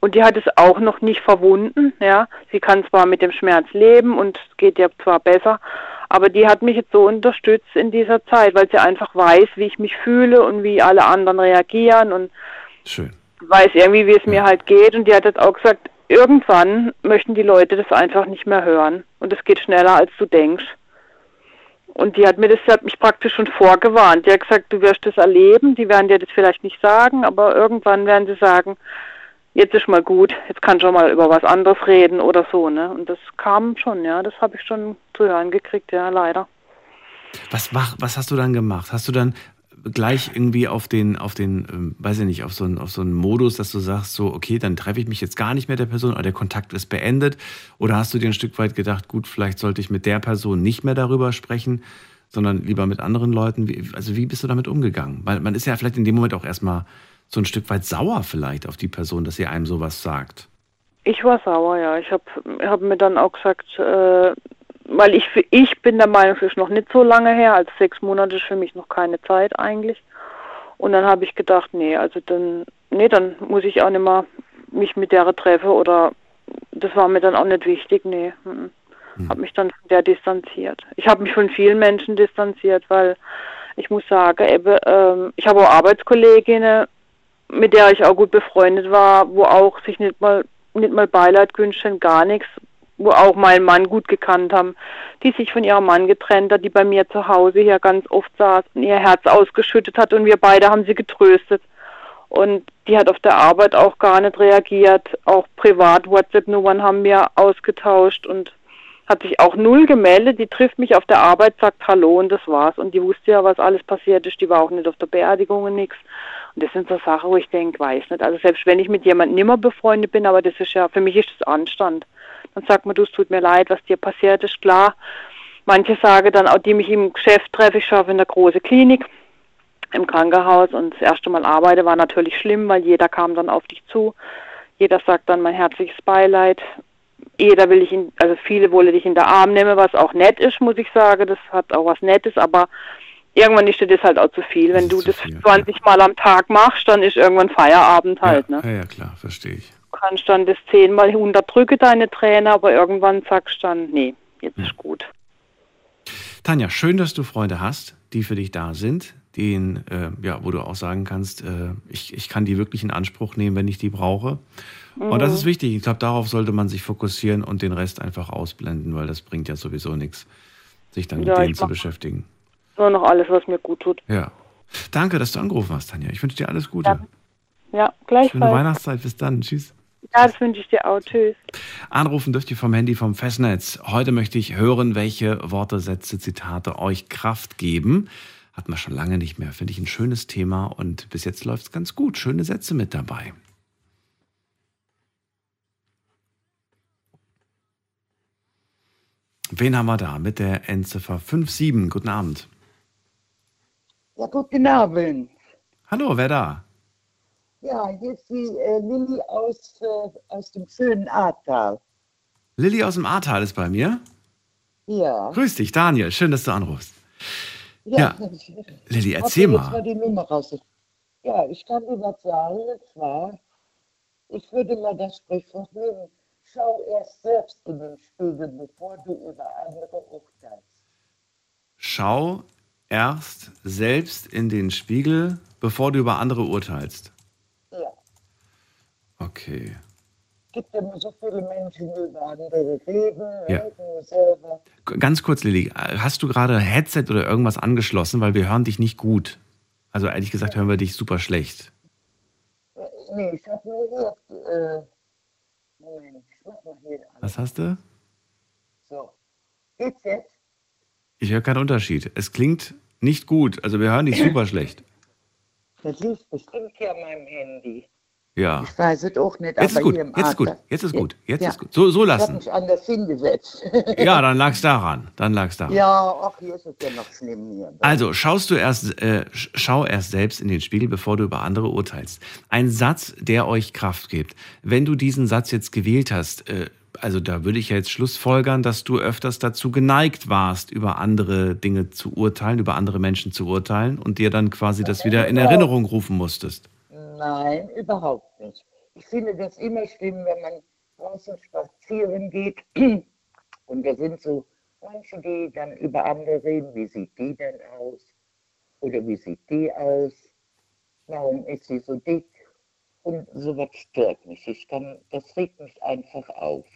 Und die hat es auch noch nicht verwunden, ja. Sie kann zwar mit dem Schmerz leben und es geht ihr zwar besser, aber die hat mich jetzt so unterstützt in dieser Zeit, weil sie einfach weiß, wie ich mich fühle und wie alle anderen reagieren und Schön. weiß irgendwie, wie es mir halt geht. Und die hat jetzt auch gesagt, irgendwann möchten die Leute das einfach nicht mehr hören. Und es geht schneller, als du denkst. Und die hat mir das, sie hat mich praktisch schon vorgewarnt. Die hat gesagt, du wirst das erleben, die werden dir das vielleicht nicht sagen, aber irgendwann werden sie sagen, jetzt ist mal gut, jetzt kann schon mal über was anderes reden oder so, ne? Und das kam schon, ja, das habe ich schon zu hören gekriegt, ja, leider. was, was hast du dann gemacht? Hast du dann gleich irgendwie auf den, auf den, ähm, weiß ich nicht, auf so, einen, auf so einen Modus, dass du sagst, so, okay, dann treffe ich mich jetzt gar nicht mehr der Person oder der Kontakt ist beendet? Oder hast du dir ein Stück weit gedacht, gut, vielleicht sollte ich mit der Person nicht mehr darüber sprechen, sondern lieber mit anderen Leuten? Wie, also wie bist du damit umgegangen? Weil man ist ja vielleicht in dem Moment auch erstmal so ein Stück weit sauer vielleicht auf die Person, dass sie einem sowas sagt. Ich war sauer, ja. Ich habe hab mir dann auch gesagt, äh, weil ich, für- ich bin der Meinung, es ist noch nicht so lange her, als sechs Monate ist für mich noch keine Zeit eigentlich. Und dann habe ich gedacht, nee, also dann, nee, dann muss ich auch nicht mehr mich mit der treffen oder das war mir dann auch nicht wichtig, nee. Mhm. Habe mich dann von der distanziert. Ich habe mich von vielen Menschen distanziert, weil ich muss sagen, eben, ähm, ich habe auch Arbeitskolleginnen, mit der ich auch gut befreundet war, wo auch sich nicht mal nicht mal Beileid gewünscht haben, gar nichts, auch meinen Mann gut gekannt haben, die sich von ihrem Mann getrennt hat, die bei mir zu Hause hier ganz oft saß und ihr Herz ausgeschüttet hat und wir beide haben sie getröstet. Und die hat auf der Arbeit auch gar nicht reagiert, auch privat WhatsApp-Nummern haben wir ausgetauscht und hat sich auch null gemeldet. Die trifft mich auf der Arbeit, sagt Hallo und das war's. Und die wusste ja, was alles passiert ist. Die war auch nicht auf der Beerdigung und nichts. Und das sind so Sachen, wo ich denke, weiß nicht. Also selbst wenn ich mit jemandem nimmer befreundet bin, aber das ist ja, für mich ist das Anstand. Dann sagt man, du, es tut mir leid, was dir passiert ist, klar. Manche sagen dann auch, die mich im Geschäft treffe, ich arbeite in der großen Klinik im Krankenhaus und das erste Mal arbeite war natürlich schlimm, weil jeder kam dann auf dich zu. Jeder sagt dann mein herzliches Beileid. Jeder will dich, in, also viele wollen dich in den Arm nehmen, was auch nett ist, muss ich sagen. Das hat auch was Nettes, aber irgendwann ist dir das halt auch zu viel. Wenn du das 20 Mal am Tag machst, dann ist irgendwann Feierabend halt. ja, Ne? ja, ja, klar, verstehe ich. Kannst dann das zehnmal unterdrücken, deine Träne, aber irgendwann sagst du dann, nee, jetzt ist gut. Tanja, schön, dass du Freunde hast, die für dich da sind, den, äh, ja, wo du auch sagen kannst, äh, ich, ich kann die wirklich in Anspruch nehmen, wenn ich die brauche. Und das Mhm. ist wichtig. Ich glaube, darauf sollte man sich fokussieren und den Rest einfach ausblenden, weil das bringt ja sowieso nichts, sich dann Ja, mit denen zu beschäftigen. Nur noch alles, was mir gut tut. Ja. Danke, dass du angerufen hast, Tanja. Ich wünsche dir alles Gute. Ja, Schöne gleichfalls. Weihnachtszeit. Bis dann. Tschüss. Ja, das wünsche ich dir auch. Tschüss. Anrufen dürft ihr vom Handy vom Festnetz. Heute möchte ich hören, welche Worte, Sätze, Zitate euch Kraft geben. Hatten wir schon lange nicht mehr. Finde ich ein schönes Thema und bis jetzt läuft es ganz gut. Schöne Sätze mit dabei. Wen haben wir da mit der Endziffer 57? Guten Abend. Ja, guten Abend. Hallo, wer da? Ja, hier ist die äh, Lilly aus, äh, aus dem schönen Ahrtal. Lilly aus dem Ahrtal ist bei mir. Ja. Grüß dich, Daniel. Schön, dass du anrufst. Ja. Lilly, Hab erzähl mal. mal die Nummer raus. Ja, ich kann dir was sagen. Und zwar, ich würde mal das Sprichwort nehmen. Schau erst selbst in den Spiegel, bevor du über andere urteilst. Schau erst selbst in den Spiegel, bevor du über andere urteilst. Okay. Es gibt immer so viele Menschen, die über andere reden, Ja. selber. Ganz kurz, Lilly, hast du gerade Headset oder irgendwas angeschlossen, weil wir hören dich nicht gut. Also ehrlich gesagt hören wir dich super schlecht. Äh, Nee, ich habe nur gehört, äh, Moment, ich mach mal hier an. Was hast du? So. Geht's jetzt? Ich höre keinen Unterschied. Es klingt nicht gut. Also wir hören dich super (clears throat) schlecht. Das liegt bestimmt hier an meinem Handy. Ja. Ich weiß es auch nicht, Jetzt ist aber gut. hier im Jetzt ist gut. Jetzt ist gut. Jetzt Ja. ist gut. So, so Ich habe lassen. mich anders hingesetzt. (laughs) Ja, dann lag's daran. Dann lag's daran. Ja, ach, hier ist es ja noch schlimm hier. Also schaust du erst, äh, sch- schau erst selbst in den Spiegel, bevor du über andere urteilst. Ein Satz, der euch Kraft gibt. Wenn du diesen Satz jetzt gewählt hast, äh, also da würde ich ja jetzt schlussfolgern, dass du öfters dazu geneigt warst, über andere Dinge zu urteilen, über andere Menschen zu urteilen und dir dann quasi das wieder in Erinnerung rufen musstest. Nein, überhaupt nicht. Ich finde das immer schlimm, wenn man draußen spazieren geht (clears throat) und da sind so manche, die dann über andere reden, wie sieht die denn aus? Oder wie sieht die aus? Warum ist sie so dick? Und sowas stört mich. Ich kann, das regt mich einfach auf.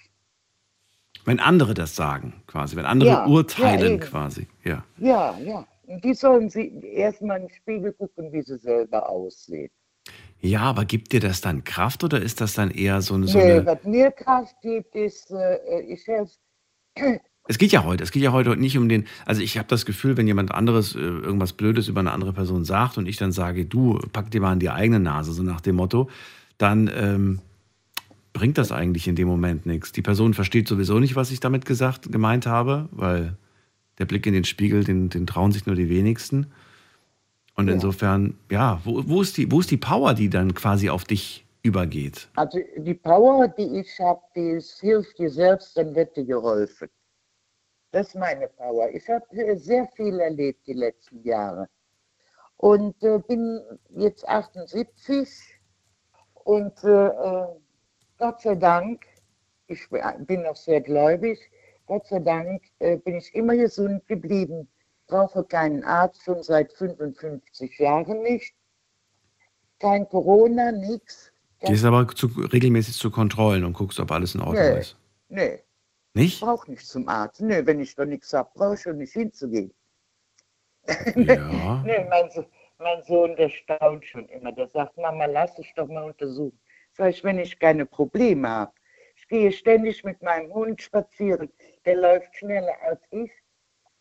Wenn andere das sagen, quasi, wenn andere Ja, ja, urteilen, eben. quasi. Ja. Ja, ja. Und die sollen sie erstmal in den Spiegel gucken, wie sie selber aussehen. Ja, aber gibt dir das dann Kraft oder ist das dann eher so eine. So nee, eine was mir Kraft gibt, ist, äh, ich helfe (clears throat) Es geht ja heute, es geht ja heute nicht um den, also ich habe das Gefühl, wenn jemand anderes äh, irgendwas Blödes über eine andere Person sagt und ich dann sage, du, pack dir mal in die eigene Nase, so nach dem Motto, dann ähm, bringt das eigentlich in dem Moment nichts. Die Person versteht sowieso nicht, was ich damit gesagt, gemeint habe, weil der Blick in den Spiegel, den, den trauen sich nur die wenigsten. Und Ja. insofern, ja, wo, wo, ist die, wo ist die Power, die dann quasi auf dich übergeht? Also die Power, die ich habe, die ist, hilft dir selbst, dann wird dir geholfen. Das ist meine Power. Ich habe sehr viel erlebt die letzten Jahre. Und äh, bin jetzt 78 und äh, äh, Gott sei Dank, ich bin noch sehr gläubig, Gott sei Dank äh, bin ich immer gesund geblieben. Brauche keinen Arzt schon seit 55 Jahren nicht. Kein Corona, nichts. Gehst aber zu, regelmäßig zu Kontrollen und guckst, ob alles in Ordnung Nee, ist. nee. Nicht? Ich brauche nicht zum Arzt. Nee, wenn ich doch nichts habe, brauche ich schon nicht hinzugehen. Ja. (laughs) Nee, mein, So- mein Sohn, der staunt schon immer. Der sagt, Mama, lass dich doch mal untersuchen. Sag ich, wenn ich keine Probleme habe. Ich gehe ständig mit meinem Hund spazieren. Der läuft schneller als ich.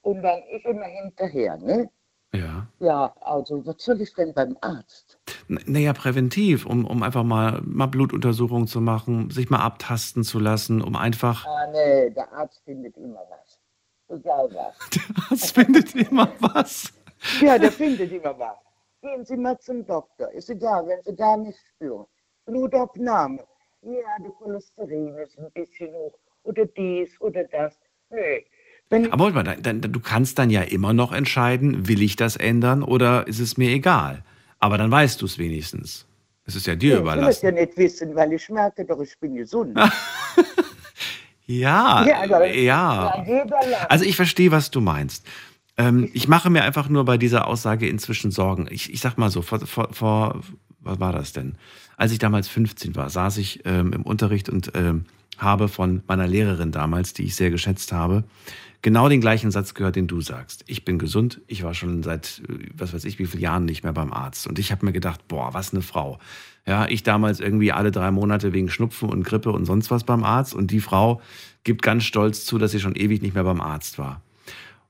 Und dann ich immer hinterher, ne? Ja. Ja, also, was soll ich denn beim Arzt? Naja, präventiv, um, um einfach mal, mal Blutuntersuchungen zu machen, sich mal abtasten zu lassen, um einfach. Ah, nee, der Arzt findet immer was. Egal was. (laughs) Das findet immer was. Ja, der findet immer was. Gehen Sie mal zum Doktor. Ist egal, wenn Sie gar nichts spüren. Blutabnahme. Ja, der Cholesterin ist ein bisschen hoch. Oder dies oder das. Nee, Wenn Aber warte mal, dann, du kannst dann ja immer noch entscheiden, will ich das ändern oder ist es mir egal? Aber dann weißt du es wenigstens. Es ist ja dir ich will es überlassen. ja nicht wissen, weil ich merke doch, ich bin gesund. (laughs) Ja, Ja, also- ja. Also ich verstehe, was du meinst. Ähm, ich mache mir einfach nur bei dieser Aussage inzwischen Sorgen. Ich, ich sag mal so, vor, vor, vor, was war das denn? Als ich damals 15 war, saß ich ähm, im Unterricht und ähm, habe von meiner Lehrerin damals, die ich sehr geschätzt habe, genau den gleichen Satz gehört, den du sagst. Ich bin gesund, ich war schon seit, äh, was weiß ich, wie vielen Jahren nicht mehr beim Arzt. Und ich habe mir gedacht, boah, was eine Frau. Ja, ich damals irgendwie alle drei Monate wegen Schnupfen und Grippe und sonst was beim Arzt. Und die Frau gibt ganz stolz zu, dass sie schon ewig nicht mehr beim Arzt war.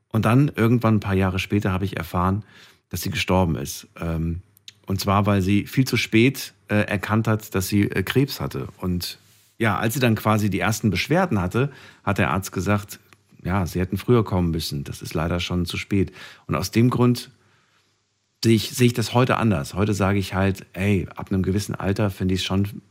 Und dann irgendwann ein paar Jahre später habe ich erfahren, dass sie gestorben ist. Ähm, und zwar, weil sie viel zu spät äh, erkannt hat, dass sie äh, Krebs hatte. Und ja, als sie dann quasi die ersten Beschwerden hatte, hat der Arzt gesagt, ja, sie hätten früher kommen müssen. Das ist leider schon zu spät. Und aus dem Grund sehe ich, sehe ich das heute anders. Heute sage ich halt, ey, ab einem gewissen Alter finde ich es schon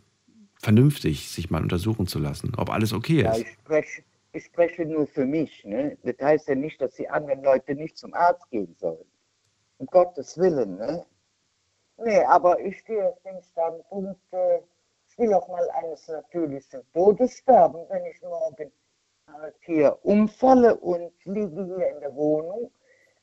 vernünftig, sich mal untersuchen zu lassen, ob alles okay Ja, ist. ich spreche, ich spreche nur für mich. Ne? Das heißt ja nicht, dass die anderen Leute nicht zum Arzt gehen sollen. Um Gottes Willen. Ne? Nee, aber ich stehe auf dem Standpunkt, äh, ich will auch mal eines natürlichen Todes sterben, wenn ich morgen hier umfalle und liege hier in der Wohnung.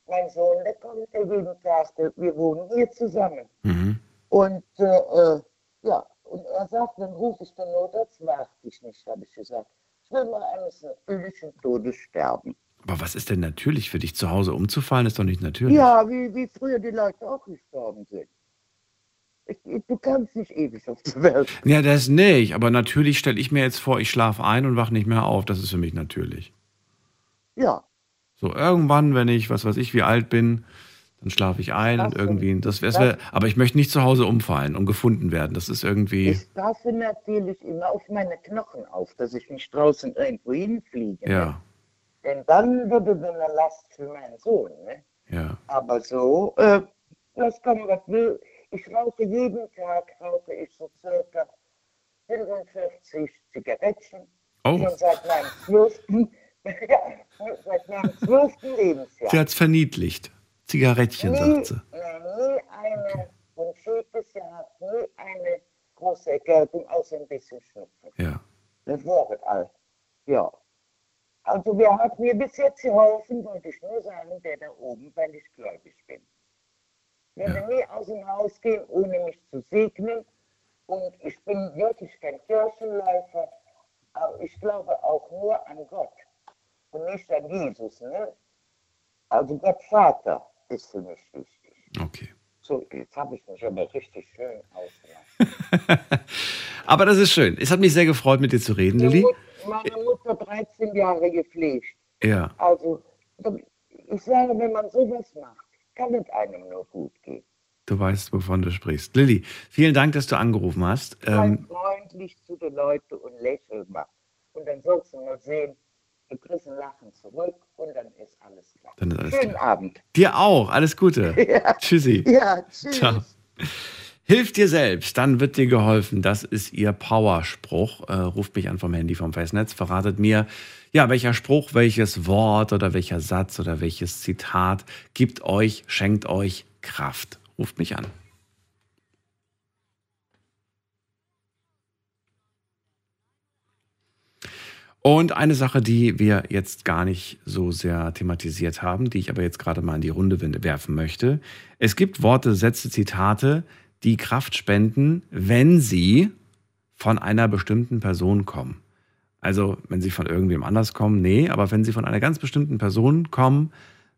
Mein Sohn, der kommt jeden Tag, der, wir wohnen hier zusammen. Mhm. Und äh, äh, ja, und er sagt, dann rufe ich den Notarzt, warte ich nicht, habe ich gesagt. Ich will mal eines natürlichen Todes sterben. Aber was ist denn natürlich für dich? Zu Hause umzufallen ist doch nicht natürlich. Ja, wie, wie früher die Leute auch gestorben sind. Du kannst nicht ewig auf der Welt. (laughs) Ja, das nicht. Aber natürlich stelle ich mir jetzt vor, ich schlafe ein und wache nicht mehr auf. Das ist für mich natürlich. Ja, So irgendwann, wenn ich, was weiß ich, wie alt bin, dann schlafe ich ein und irgendwie, das wäre, aber ich möchte nicht zu Hause umfallen und gefunden werden. Das ist irgendwie, ich passe natürlich immer auf meine Knochen auf, dass ich nicht draußen irgendwo hinfliege. Ne? ja, Denn dann würde das eine Last für meinen Sohn. Ne? ja. Aber so, äh, das kann was will. Ich rauche jeden Tag, rauche ich so circa 45 Zigarettchen. Oh. Schon seit meinem zwölften, (laughs) ja, seit meinem zwölften Lebensjahr. Sie hat's verniedlicht. Zigarettchen, nie, sagt sie. nein, nie eine Bronchitis gehabt, nie eine große Erkältung, außer ein bisschen Schnupfen. Ja. Das war es all. Ja. Also wer hat mir bis jetzt geholfen, wollte ich nur sagen, der da oben, weil ich gläubig bin. Ich würde nie aus dem Haus gehen, ohne mich zu segnen. Und ich bin wirklich kein Kirchenläufer, aber ich glaube auch nur an Gott und nicht an Jesus. Ne? Also Gott Vater ist für mich wichtig. Okay. So, jetzt habe ich mich aber richtig schön ausgemacht. (laughs) Aber das ist schön. Es hat mich sehr gefreut, mit dir zu reden, Lilly. Meine Mutter 13 Jahre gepflegt. Ja. Also, ich sage, wenn man sowas macht, kann es einem nur gut gehen. Du weißt, wovon du sprichst. Lilly, vielen Dank, dass du angerufen hast. Ähm, freundlich zu den Leuten und lächel mal. Und dann sollst du mal sehen, du kriegst ein Lachen zurück und dann ist alles klar. Dann ist alles Schönen klar. Abend. dir auch. Alles Gute. (laughs) Ja. Tschüssi. Ja, tschüss. Ciao. Hilf dir selbst, dann wird dir geholfen. Das ist ihr Powerspruch. Äh, ruft mich an vom Handy vom Festnetz, verratet mir, ja, welcher Spruch, welches Wort oder welcher Satz oder welches Zitat gibt euch, schenkt euch Kraft. Ruft mich an. Und eine Sache, die wir jetzt gar nicht so sehr thematisiert haben, die ich aber jetzt gerade mal in die Runde werfen möchte. Es gibt Worte, Sätze, Zitate, die Kraft spenden, wenn sie von einer bestimmten Person kommen. Also, wenn sie von irgendwem anders kommen, nee, aber wenn sie von einer ganz bestimmten Person kommen,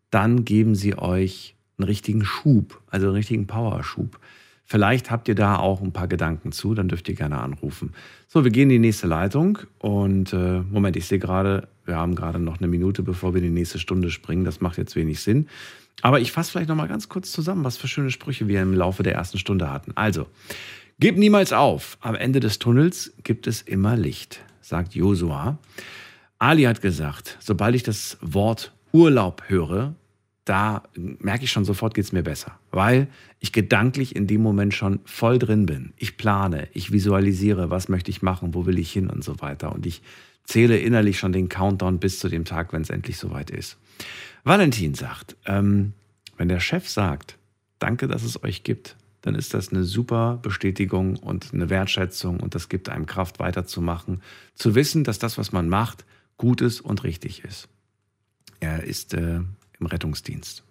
dann geben sie euch einen richtigen Schub, also einen richtigen Powerschub. Vielleicht habt ihr da auch ein paar Gedanken zu, dann dürft ihr gerne anrufen. So, wir gehen in die nächste Leitung und äh, Moment, ich sehe gerade, wir haben gerade noch eine Minute, bevor wir in die nächste Stunde springen. Das macht jetzt wenig Sinn. Aber ich fasse vielleicht noch mal ganz kurz zusammen, was für schöne Sprüche wir im Laufe der ersten Stunde hatten. Also, gib niemals auf. Am Ende des Tunnels gibt es immer Licht, sagt Josua. Ali hat gesagt, sobald ich das Wort Urlaub höre, da merke ich schon sofort, geht es mir besser. Weil ich gedanklich in dem Moment schon voll drin bin. Ich plane, ich visualisiere, was möchte ich machen, wo will ich hin und so weiter. Und ich zähle innerlich schon den Countdown bis zu dem Tag, wenn es endlich soweit ist. Valentin sagt, ähm, wenn der Chef sagt, danke, dass es euch gibt, dann ist das eine super Bestätigung und eine Wertschätzung und das gibt einem Kraft weiterzumachen. Zu wissen, dass das, was man macht, gut ist und richtig ist. Er ist äh, im Rettungsdienst.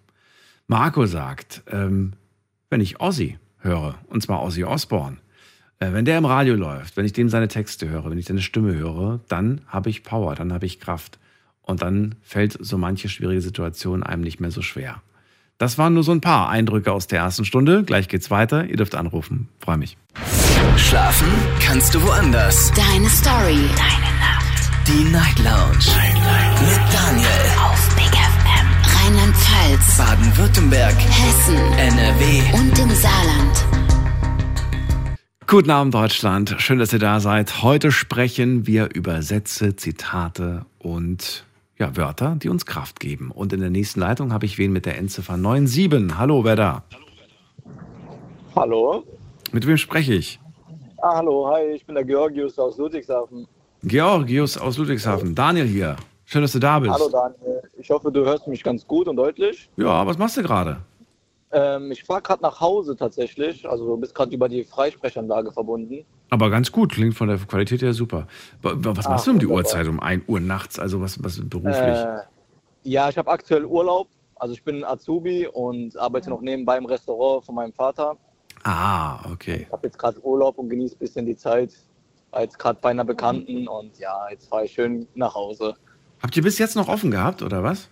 Marco sagt, ähm, wenn ich Ozzy höre, und zwar Ozzy Osbourne, äh, wenn der im Radio läuft, wenn ich dem seine Texte höre, wenn ich seine Stimme höre, dann habe ich Power, dann habe ich Kraft. Und dann fällt so manche schwierige Situation einem nicht mehr so schwer. Das waren nur so ein paar Eindrücke aus der ersten Stunde. Gleich geht's weiter. Ihr dürft anrufen. Freue mich. Schlafen kannst du woanders. Deine Story. Deine Nacht. Die Night Lounge. Night, Night. Mit Daniel. Auf Big FM. Rheinland-Pfalz. Baden-Württemberg. Hessen. NRW. Und im Saarland. Guten Abend, Deutschland. Schön, dass ihr da seid. Heute sprechen wir über Sätze, Zitate und ja, Wörter, die uns Kraft geben. Und in der nächsten Leitung habe ich wen mit der Endziffer 97. Hallo, wer da? Hallo. Mit wem spreche ich? Ah, hallo, hi, ich bin der Georgius aus Ludwigshafen. Georgius aus Ludwigshafen. Daniel hier. Schön, dass du da bist. Hallo Daniel, ich hoffe, du hörst mich ganz gut und deutlich. Ja, was machst du gerade? Ähm, ich fahre gerade nach Hause tatsächlich, also du bist gerade über die Freisprechanlage verbunden. Aber ganz gut, klingt von der Qualität her super. Wa- wa- Was machst du um die wunderbar. Uhrzeit, um 1 Uhr nachts? Also was, was beruflich? Äh, ja, ich habe aktuell Urlaub, also ich bin Azubi und arbeite noch nebenbei im Restaurant von meinem Vater. ah, okay. Ich habe jetzt gerade Urlaub und genieße ein bisschen die Zeit. Jetzt gerade bei einer Bekannten und ja, jetzt fahre ich schön nach Hause. Habt ihr bis jetzt noch offen gehabt, oder was?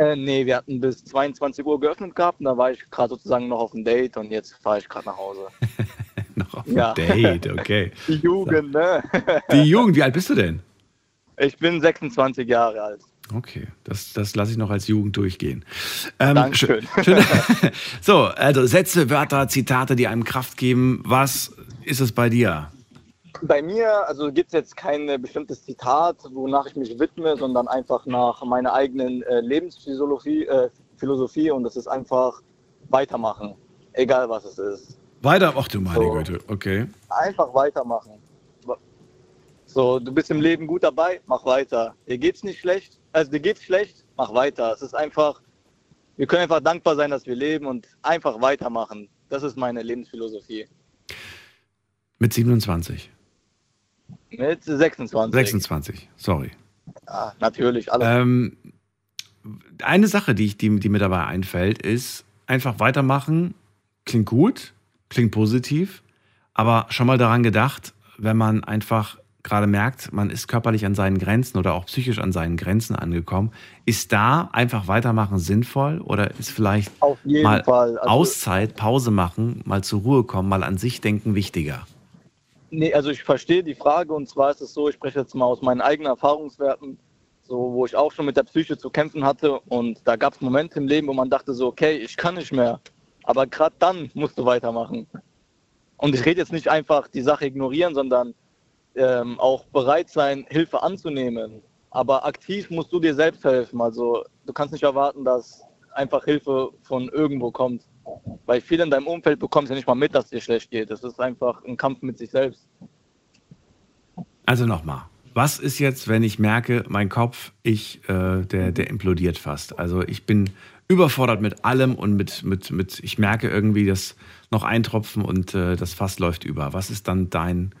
Äh, nee, wir hatten bis 22 Uhr geöffnet gehabt und da war ich gerade sozusagen noch auf dem Date und jetzt fahre ich gerade nach Hause. (laughs) noch auf Ja. dem Date, okay. (laughs) Die Jugend, ne? (laughs) Die Jugend, wie alt bist du denn? Ich bin 26 Jahre alt. Okay, das, das lasse ich noch als Jugend durchgehen. Ähm, Dankeschön. schön- schön- so, also Sätze, Wörter, Zitate, die einem Kraft geben. Was ist es bei dir? Bei mir, also gibt es jetzt kein äh, bestimmtes Zitat, wonach ich mich widme, sondern einfach nach meiner eigenen äh, Lebensphilosophie äh, Philosophie und das ist einfach weitermachen, egal was es ist. Weiter, ach du meine So. Güte, okay. Einfach weitermachen. So, du bist im Leben gut dabei, mach weiter. Dir geht's nicht schlecht, also dir geht's schlecht, mach weiter. Es ist einfach, wir können einfach dankbar sein, dass wir leben und einfach weitermachen. Das ist meine Lebensphilosophie. Mit 27. Mit 26. 26, sorry. Ja, natürlich, alles. Ähm, eine Sache, die, ich, die, die mir dabei einfällt, ist einfach weitermachen. Klingt gut, klingt positiv, aber schon mal daran gedacht, wenn man einfach gerade merkt, man ist körperlich an seinen Grenzen oder auch psychisch an seinen Grenzen angekommen, ist da einfach weitermachen sinnvoll oder ist vielleicht mal. Also- Auszeit, Pause machen, mal zur Ruhe kommen, mal an sich denken wichtiger? Nee, also ich verstehe die Frage und zwar ist es so, ich spreche jetzt mal aus meinen eigenen Erfahrungswerten, so wo ich auch schon mit der Psyche zu kämpfen hatte und da gab es Momente im Leben, wo man dachte so, okay, ich kann nicht mehr, aber gerade dann musst du weitermachen. Und ich rede jetzt nicht einfach die Sache ignorieren, sondern ähm, auch bereit sein, Hilfe anzunehmen. Aber aktiv musst du dir selbst helfen. Also du kannst nicht erwarten, dass einfach Hilfe von irgendwo kommt. Weil viele in deinem Umfeld bekommst ja nicht mal mit, dass es dir schlecht geht. Das ist einfach ein Kampf mit sich selbst. Also nochmal. Was ist jetzt, wenn ich merke, mein Kopf, ich, äh, der, der implodiert fast? Also ich bin überfordert mit allem und mit, mit, mit ich merke irgendwie, dass noch ein Tropfen und äh, das Fass läuft über. Was ist dann dein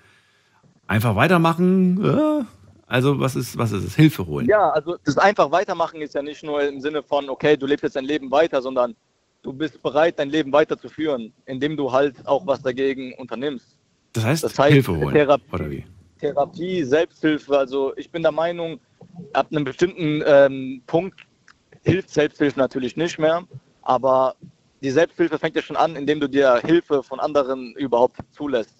einfach weitermachen? Äh, also was ist, was ist es? Hilfe holen. Ja, also das einfach weitermachen ist ja nicht nur im Sinne von, okay, du lebst jetzt dein Leben weiter, sondern du bist bereit, dein Leben weiterzuführen, indem du halt auch was dagegen unternimmst. Das heißt, Das heißt, Hilfe holen. Therapie. Oder wie? Therapie, Selbsthilfe. Also ich bin der Meinung, ab einem bestimmten ähm, Punkt hilft Selbsthilfe natürlich nicht mehr. Aber die Selbsthilfe fängt ja schon an, indem du dir Hilfe von anderen überhaupt zulässt.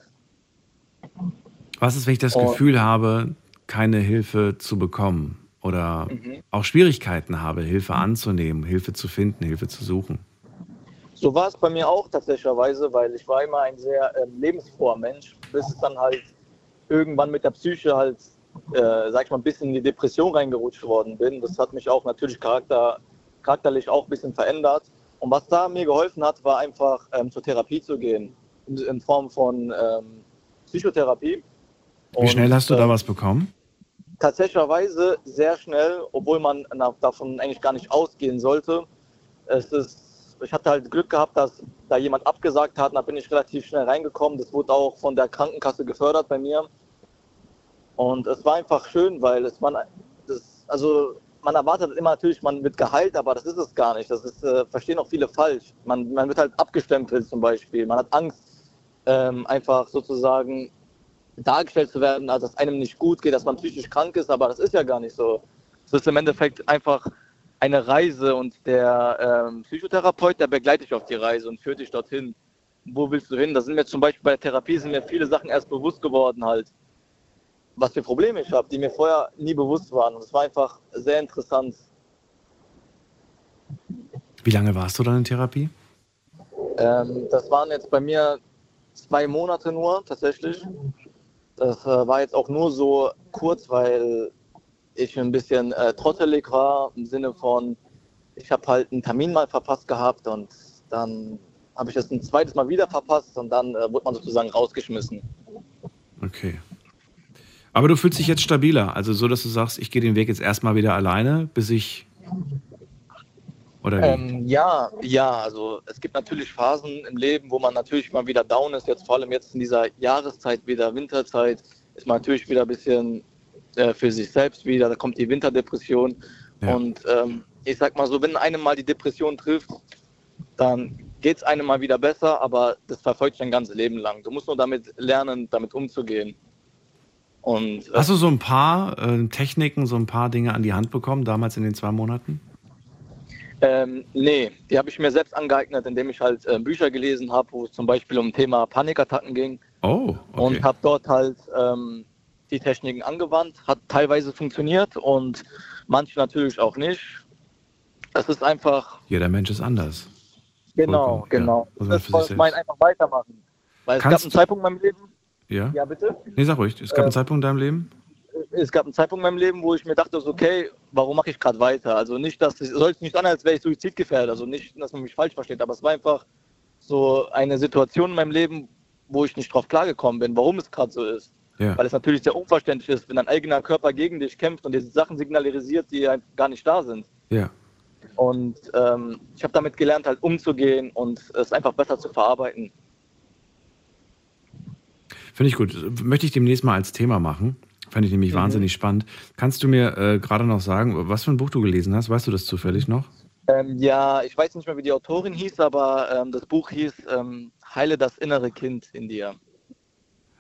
Was ist, wenn ich das Oh. Gefühl habe, keine Hilfe zu bekommen oder Mhm. auch Schwierigkeiten habe, Hilfe anzunehmen, Hilfe zu finden, Hilfe zu suchen? So war es bei mir auch tatsächlicherweise, weil ich war immer ein sehr ähm, lebensfroher Mensch, bis es dann halt irgendwann mit der Psyche halt, äh, sag ich mal, ein bisschen in die Depression reingerutscht worden bin. Das hat mich auch natürlich Charakter charakterlich auch ein bisschen verändert. Und was da mir geholfen hat, war einfach ähm, zur Therapie zu gehen, in, in Form von ähm, Psychotherapie. Wie schnell Und, hast du da ähm, was bekommen? tatsächlicherweise sehr schnell, obwohl man davon eigentlich gar nicht ausgehen sollte. Es ist, ich hatte halt Glück gehabt, dass da jemand abgesagt hat, da bin ich relativ schnell reingekommen. Das wurde auch von der Krankenkasse gefördert bei mir. Und es war einfach schön, weil es man, das, also man erwartet immer natürlich, man wird geheilt, aber das ist es gar nicht. Das ist, äh, verstehen auch viele falsch. Man, man wird halt abgestempelt zum Beispiel. Man hat Angst, ähm, einfach sozusagen dargestellt zu werden, als dass einem nicht gut geht, dass man psychisch krank ist, aber das ist ja gar nicht so. Es ist im Endeffekt einfach eine Reise und der ähm, Psychotherapeut, der begleitet dich auf die Reise und führt dich dorthin. Wo willst du hin? Da sind mir zum Beispiel bei der Therapie sind mir viele Sachen erst bewusst geworden halt, was für Probleme ich habe, die mir vorher nie bewusst waren. Und es war einfach sehr interessant. Wie lange warst du dann in Therapie? Ähm, das waren jetzt bei mir zwei Monate nur tatsächlich. Das äh, war jetzt auch nur so kurz, weil ich ein bisschen äh, trottelig war im Sinne von, ich habe halt einen Termin mal verpasst gehabt und dann habe ich es ein zweites Mal wieder verpasst und dann äh, wurde man sozusagen rausgeschmissen. Okay. Aber du fühlst dich jetzt stabiler, also so, dass du sagst, ich gehe den Weg jetzt erstmal wieder alleine, bis ich. Oder? Ähm, ja, ja, also es gibt natürlich Phasen im Leben, wo man natürlich mal wieder down ist. Jetzt vor allem jetzt in dieser Jahreszeit wieder, Winterzeit, ist man natürlich wieder ein bisschen äh, für sich selbst wieder. Da kommt die Winterdepression. Ja. Und ähm, ich sag mal so, wenn einem mal die Depression trifft, dann geht es einem mal wieder besser, aber das verfolgt dein ganzes Leben lang. Du musst nur damit lernen, damit umzugehen. Und äh, Hast du so ein paar äh, Techniken, so ein paar Dinge an die Hand bekommen, damals in den zwei Monaten? Ähm, nee, die habe ich mir selbst angeeignet, indem ich halt äh, Bücher gelesen habe, wo es zum Beispiel um Thema Panikattacken ging. Oh, okay. Und habe dort halt ähm, die Techniken angewandt. Hat teilweise funktioniert und manche natürlich auch nicht. Es ist einfach, Jeder Mensch ist anders. genau, genau. muss man Das für wollte ich meinen, einfach weitermachen. Weil es Kannst gab einen Zeitpunkt in meinem Leben, Ja? ja bitte? Nee, sag ruhig. Es gab einen Äh, Zeitpunkt in deinem Leben? es gab einen Zeitpunkt in meinem Leben, wo ich mir dachte, okay, warum mache ich gerade weiter? Also nicht, dass es soll es nicht an, als wäre ich suizidgefährdet, also nicht, dass man mich falsch versteht, aber es war einfach so eine Situation in meinem Leben, wo ich nicht drauf klargekommen bin, warum es gerade so ist. Ja. Weil es natürlich sehr unverständlich ist, wenn dein eigener Körper gegen dich kämpft und dir Sachen signalisiert, die halt gar nicht da sind. Ja. Und ähm, ich habe damit gelernt, halt umzugehen und es einfach besser zu verarbeiten. Finde ich gut. Möchte ich demnächst mal als Thema machen. Fände ich nämlich Mhm. wahnsinnig spannend. Kannst du mir äh, gerade noch sagen, was für ein Buch du gelesen hast? Weißt du das zufällig noch? Ähm, ja, ich weiß nicht mehr, wie die Autorin hieß, aber ähm, das Buch hieß ähm, Heile das innere Kind in dir.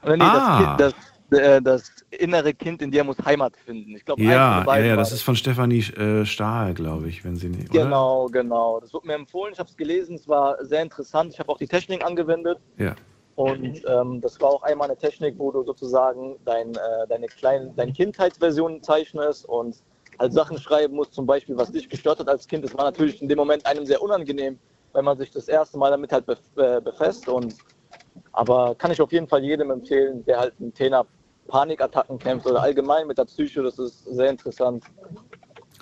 Oder nee, Ah. das, das, äh, das innere Kind in dir muss Heimat finden. Ich glaube, Ja, ja, ja, das ist von Stefanie äh, Stahl, glaube ich, wenn sie nicht. Oder? Genau, genau. Das wurde mir empfohlen, ich habe es gelesen, es war sehr interessant. Ich habe auch die Technik angewendet. Ja. Und ähm, das war auch einmal eine Technik, wo du sozusagen dein, äh, deine, kleine, deine Kindheitsversion zeichnest und halt Sachen schreiben musst, zum Beispiel, was dich gestört hat als Kind. Das war natürlich in dem Moment einem sehr unangenehm, wenn man sich das erste Mal damit halt bef äh, befasst. Und, aber kann ich auf jeden Fall jedem empfehlen, der halt mit Thema Panikattacken kämpft oder allgemein mit der Psyche. Das ist sehr interessant.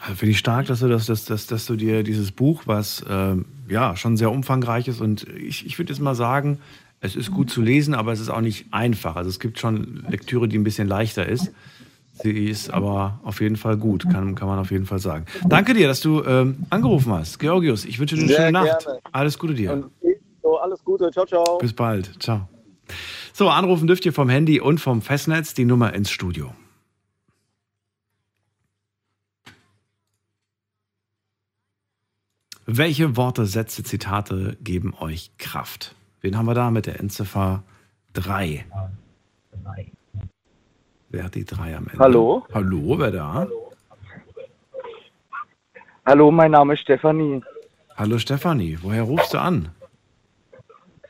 Finde ich stark, dass du, das, dass, dass, dass du dir dieses Buch, was ähm, ja schon sehr umfangreich ist, und ich, ich würde jetzt mal sagen, es ist gut zu lesen, aber es ist auch nicht einfach. Also es gibt schon Lektüre, die ein bisschen leichter ist. Sie ist aber auf jeden Fall gut, kann, kann man auf jeden Fall sagen. Danke dir, dass du ähm, angerufen hast. Georgius, ich wünsche dir eine Sehr schöne Nacht. gerne. Alles Gute dir. Und so, alles Gute. Ciao, ciao. Bis bald. Ciao. So, anrufen dürft ihr vom Handy und vom Festnetz die Nummer ins Studio. Welche Worte, Sätze, Zitate geben euch Kraft? Wen haben wir da mit der Endziffer 3? Wer hat die 3 am Ende? Hallo? Hallo, wer da? Hallo, mein Name ist Stefanie. Hallo Stefanie, woher rufst du an?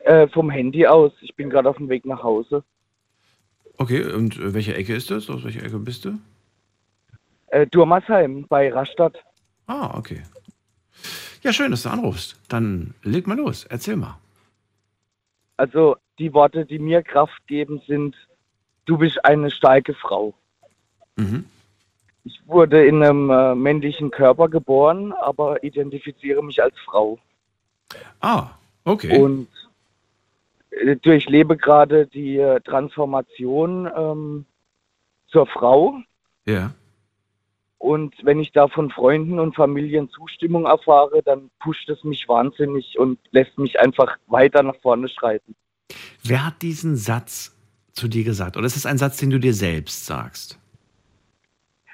Äh, vom Handy aus. Ich bin gerade auf dem Weg nach Hause. Okay, und äh, welche Ecke ist das? Aus welcher Ecke bist du? Äh, Durmersheim bei Rastatt. Ah, okay. Ja, schön, dass du anrufst. Dann leg mal los, erzähl mal. Also die Worte, die mir Kraft geben, sind, du bist eine starke Frau. Mhm. Ich wurde in einem äh, männlichen Körper geboren, aber identifiziere mich als Frau. Ah, okay. Und durchlebe gerade die äh, Transformation ähm, zur Frau. Ja. Und wenn ich da von Freunden und Familien Zustimmung erfahre, dann pusht es mich wahnsinnig und lässt mich einfach weiter nach vorne schreiten. Wer hat diesen Satz zu dir gesagt? Oder ist es ein Satz, den du dir selbst sagst?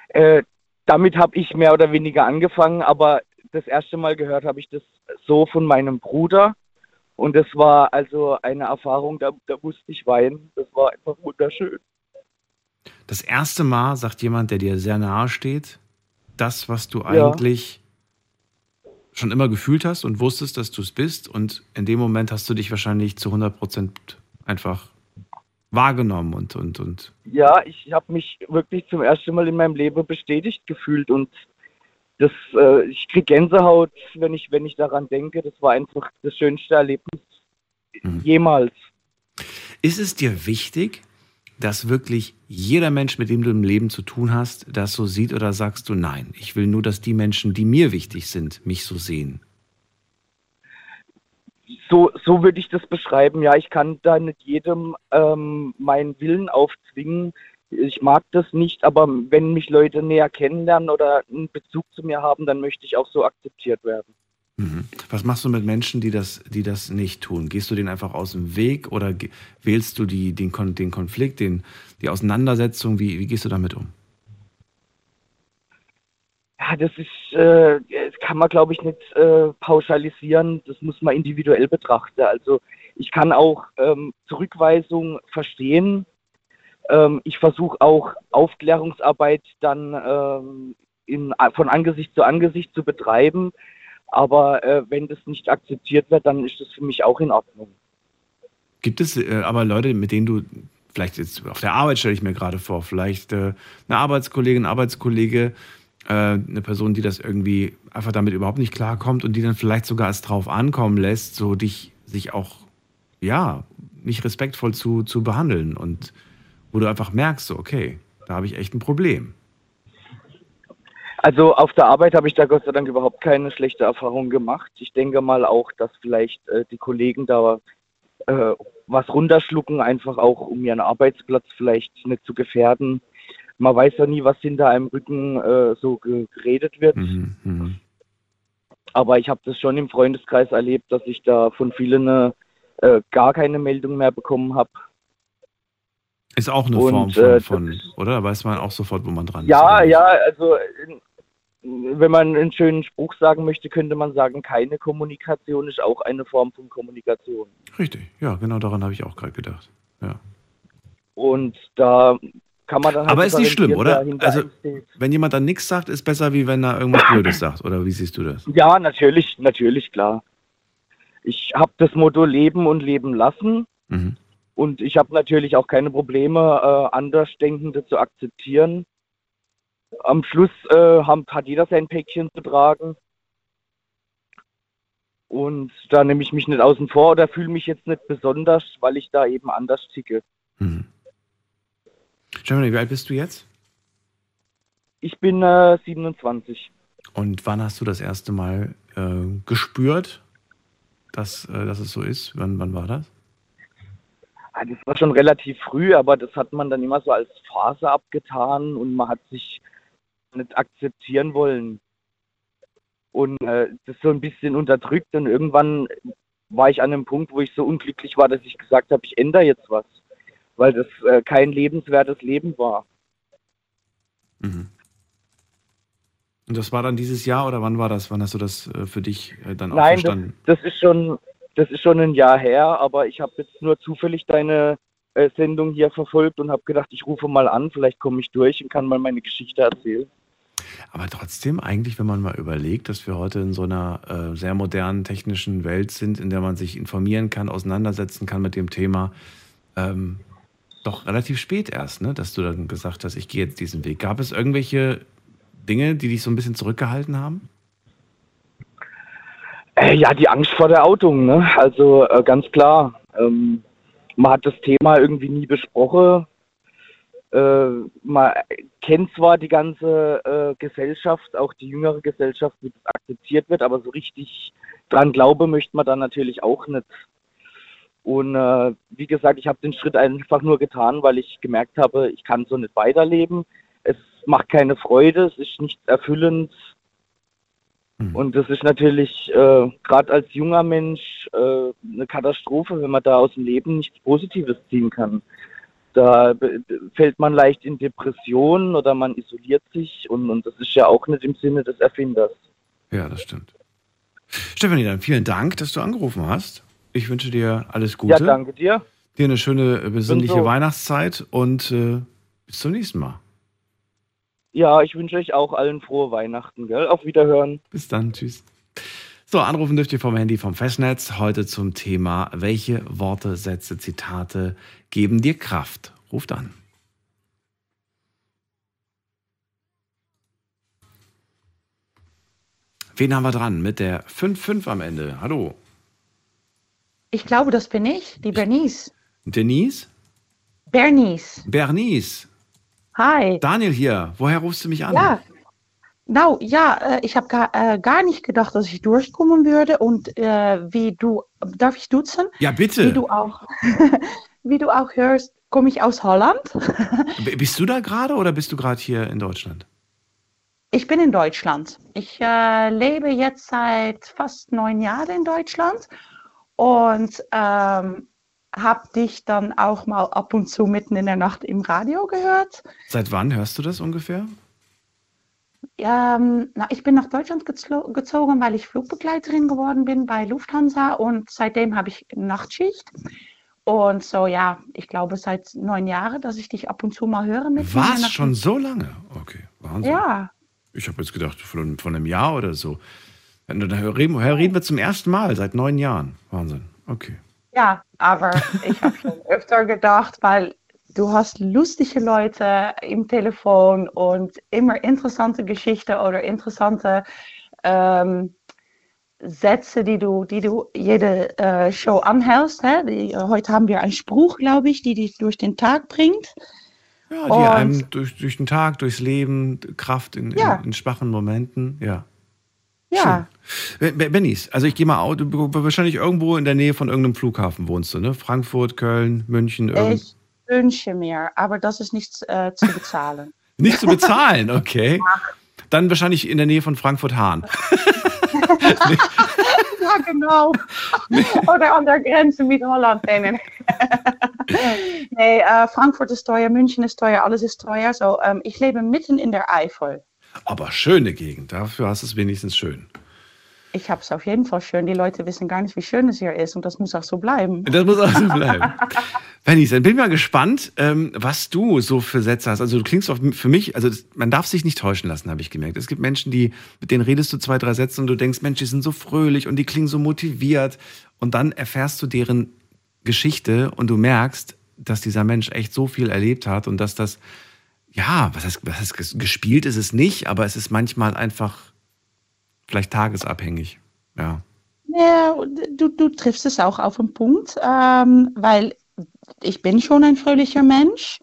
Äh, damit habe ich mehr oder weniger angefangen, aber das erste Mal gehört habe ich das so von meinem Bruder. Und das war also eine Erfahrung, da, da musste ich weinen. Das war einfach wunderschön. Das erste Mal sagt jemand, der dir sehr nahe steht, das, was du Ja. eigentlich schon immer gefühlt hast und wusstest, dass du es bist. Und in dem Moment hast du dich wahrscheinlich zu 100 Prozent einfach wahrgenommen und, und, und Ja, ich habe mich wirklich zum ersten Mal in meinem Leben bestätigt gefühlt und das, äh, ich kriege Gänsehaut, wenn ich, wenn ich daran denke. Das war einfach das schönste Erlebnis jemals. Ist es dir wichtig, dass wirklich jeder Mensch, mit dem du im Leben zu tun hast, das so sieht oder sagst du nein? Ich will nur, dass die Menschen, die mir wichtig sind, mich so sehen. So, so würde ich das beschreiben. Ja, ich kann da nicht jedem ähm, meinen Willen aufzwingen. Ich mag das nicht, aber wenn mich Leute näher kennenlernen oder einen Bezug zu mir haben, dann möchte ich auch so akzeptiert werden. Mhm. Was machst du mit Menschen, die das, die das nicht tun? Gehst du denen einfach aus dem Weg oder wählst du die, den, Kon den Konflikt, den, die Auseinandersetzung? Wie, wie gehst du damit um? Ja, das ist, äh, das kann man glaube ich nicht äh, pauschalisieren. Das muss man individuell betrachten. Also ich kann auch ähm, Zurückweisung verstehen. Ähm, ich versuche auch Aufklärungsarbeit dann ähm, in, von Angesicht zu Angesicht zu betreiben. Aber äh, wenn das nicht akzeptiert wird, dann ist das für mich auch in Ordnung. Gibt es äh, aber Leute, mit denen du, vielleicht jetzt auf der Arbeit stelle ich mir gerade vor, vielleicht äh, eine Arbeitskollegin, Arbeitskollege, äh, eine Person, die das irgendwie einfach damit überhaupt nicht klarkommt und die dann vielleicht sogar es drauf ankommen lässt, so dich sich auch, ja, nicht respektvoll zu, zu behandeln und wo du einfach merkst, so, okay, da habe ich echt ein Problem. Also auf der Arbeit habe ich da Gott sei Dank überhaupt keine schlechte Erfahrung gemacht. Ich denke mal auch, dass vielleicht äh, die Kollegen da äh, was runterschlucken, einfach auch um ihren Arbeitsplatz vielleicht nicht zu gefährden. Man weiß ja nie, was hinter einem Rücken äh, so ge- geredet wird. Mhm. Aber ich habe das schon im Freundeskreis erlebt, dass ich da von vielen äh, gar keine Meldung mehr bekommen habe. Ist auch eine Und, Form von, äh, von, oder? Da weiß man auch sofort, wo man dran ist. Ja, ja, also wenn man einen schönen Spruch sagen möchte, könnte man sagen, keine Kommunikation ist auch eine Form von Kommunikation. Richtig, ja, genau daran habe ich auch gerade gedacht. Ja. Und da kann man dann halt Aber ist nicht schlimm, oder? Also, wenn jemand dann nichts sagt, ist besser, wie wenn er irgendwas Blödes sagt. Oder wie siehst du das? Ja, natürlich, natürlich, klar. Ich habe das Motto Leben und Leben lassen. Mhm. Und ich habe natürlich auch keine Probleme, äh, Andersdenkende zu akzeptieren. Am Schluss äh, haben, hat jeder sein Päckchen zu tragen. Und da nehme ich mich nicht außen vor oder fühle mich jetzt nicht besonders, weil ich da eben anders ticke. Germany, wie alt bist du jetzt? Ich bin äh, 27. Und wann hast du das erste Mal äh, gespürt, dass, äh, dass es so ist? Wann, wann war das? Ah, Das war schon relativ früh, aber das hat man dann immer so als Phase abgetan und man hat sich nicht akzeptieren wollen. Und äh, das so ein bisschen unterdrückt und irgendwann war ich an einem Punkt, wo ich so unglücklich war, dass ich gesagt habe, ich ändere jetzt was, weil das äh, kein lebenswertes Leben war. Mhm. Und das war dann dieses Jahr oder wann war das? Wann hast du das äh, für dich äh, dann auch Nein, das, verstanden? das ist schon, das ist schon ein Jahr her, aber ich habe jetzt nur zufällig deine äh, Sendung hier verfolgt und habe gedacht, ich rufe mal an, vielleicht komme ich durch und kann mal meine Geschichte erzählen. Aber trotzdem, eigentlich, wenn man mal überlegt, dass wir heute in so einer äh, sehr modernen technischen Welt sind, in der man sich informieren kann, auseinandersetzen kann mit dem Thema, ähm, doch relativ spät erst, ne, dass du dann gesagt hast, ich gehe jetzt diesen Weg. Gab es irgendwelche Dinge, die dich so ein bisschen zurückgehalten haben? Äh, ja, die Angst vor der Outung, ne? Also äh, ganz klar. Ähm, man hat das Thema irgendwie nie besprochen. äh, man kennt zwar die ganze äh, Gesellschaft, auch die jüngere Gesellschaft, wie das akzeptiert wird, aber so richtig dran glaube möchte man dann natürlich auch nicht. Und äh, wie gesagt, ich habe den Schritt einfach nur getan, weil ich gemerkt habe, ich kann so nicht weiterleben. Es macht keine Freude, es ist nicht erfüllend. Und das ist natürlich äh, gerade als junger Mensch äh, eine Katastrophe, wenn man da aus dem Leben nichts Positives ziehen kann. Da fällt man leicht in Depressionen oder man isoliert sich und, und das ist ja auch nicht im Sinne des Erfinders. Ja, das stimmt. Stefanie, dann vielen Dank, dass du angerufen hast. Ich wünsche dir alles Gute. Ja, danke dir. Dir eine schöne, äh, besinnliche so. Weihnachtszeit und äh, bis zum nächsten Mal. Ja, ich wünsche euch auch allen frohe Weihnachten, gell? Auf Wiederhören. Bis dann, tschüss. So, anrufen dürft ihr vom Handy vom Festnetz. Heute zum Thema, welche Worte, Sätze, Zitate geben dir Kraft? Ruft an. Wen haben wir dran? Mit der 5-5 am Ende. Hallo. Ich glaube, das bin ich, die Bernice. Denise? Bernice. Bernice. Hi. Daniel hier. Woher rufst du mich an? Ja. Nou ja, äh, ich habe gar, äh, gar nicht gedacht, dass ich durchkommen würde. Und äh, wie du, darf ich duzen? Ja, bitte. Wie du auch, (laughs) wie du auch hörst, komme ich aus Holland. Bist du da gerade oder bist du gerade hier in Deutschland? Ich bin in Deutschland. Ich äh, lebe jetzt seit fast neun Jahren in Deutschland und ähm, habe dich dann auch mal ab und zu mitten in der Nacht im Radio gehört. Seit wann hörst du das ungefähr? Ähm, na, ich bin nach Deutschland gezogen, weil ich Flugbegleiterin geworden bin bei Lufthansa und seitdem habe ich Nachtschicht. Und so, ja, ich glaube seit neun Jahren, dass ich dich ab und zu mal höre mit Was? Schon so lange? Okay, Wahnsinn. Ja, Ich habe jetzt gedacht, von, von einem Jahr oder so. Dann reden, reden wir zum ersten Mal seit neun Jahren. Wahnsinn. Okay. ja, aber ich habe schon (laughs) öfter gedacht, weil du hast lustige Leute im Telefon und immer interessante Geschichten oder interessante ähm, Sätze, die du, die du jede äh, Show anhältst. Hè? Die, äh, heute haben wir einen Spruch, glaube ich, die dich durch den Tag bringt. Ja, die Und- einem durch, durch den Tag, durchs Leben, Kraft in, Ja. in, in schwachen Momenten. Ja. Ja, Ben- Ben- Bennys, also ich gehe mal du wahrscheinlich irgendwo in der Nähe von irgendeinem Flughafen wohnst du, ne? Frankfurt, Köln, München, irgend... ich wünsche mir, aber das ist nichts äh, zu bezahlen. (laughs) Nicht zu bezahlen, okay. (laughs) Dann wahrscheinlich in der Nähe von Frankfurt-Hahn. (laughs) ja, genau. Oder an der Grenze mit Holland. Nee, nee, nee. nee äh, Frankfurt ist teuer, München ist teuer, alles ist teuer. So, ähm, ich lebe mitten in der Eifel. Aber schöne Gegend, dafür hast du es wenigstens schön. Ich habe es auf jeden Fall schön. Die Leute wissen gar nicht, wie schön es hier ist und das muss auch so bleiben. Das muss auch so bleiben. (laughs) Bennys, dann bin ich mal gespannt, ähm, was du so für Sätze hast. Also du klingst auf, für mich, also das, man darf sich nicht täuschen lassen, habe ich gemerkt. Es gibt Menschen, die, mit denen redest du zwei, drei Sätze und du denkst, Mensch, die sind so fröhlich und die klingen so motiviert. Und dann erfährst du deren Geschichte und du merkst, dass dieser Mensch echt so viel erlebt hat und dass das, ja, was heißt, was heißt ges- gespielt ist es nicht, aber es ist manchmal einfach vielleicht tagesabhängig. Ja. Ja, du, du triffst es auch auf den Punkt, ähm, weil ich bin schon ein fröhlicher Mensch,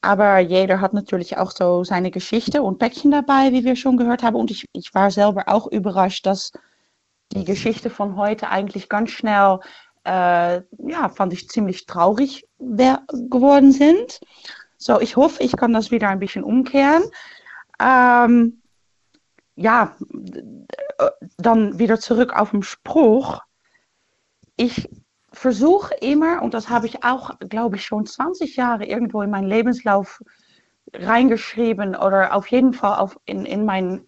aber jeder hat natürlich auch so seine Geschichte und Päckchen dabei, wie wir schon gehört haben. Und ich, ich war selber auch überrascht, dass die Geschichte von heute eigentlich ganz schnell, äh, ja, fand ich ziemlich traurig geworden sind. So, ich hoffe, ich kann das wieder ein bisschen umkehren. Ähm, ja, äh, dann wieder zurück auf den Spruch. Ich versuche immer, und das habe ich auch, glaube ich, schon 20 Jahre irgendwo in meinen Lebenslauf reingeschrieben oder auf jeden Fall auf, in, in mein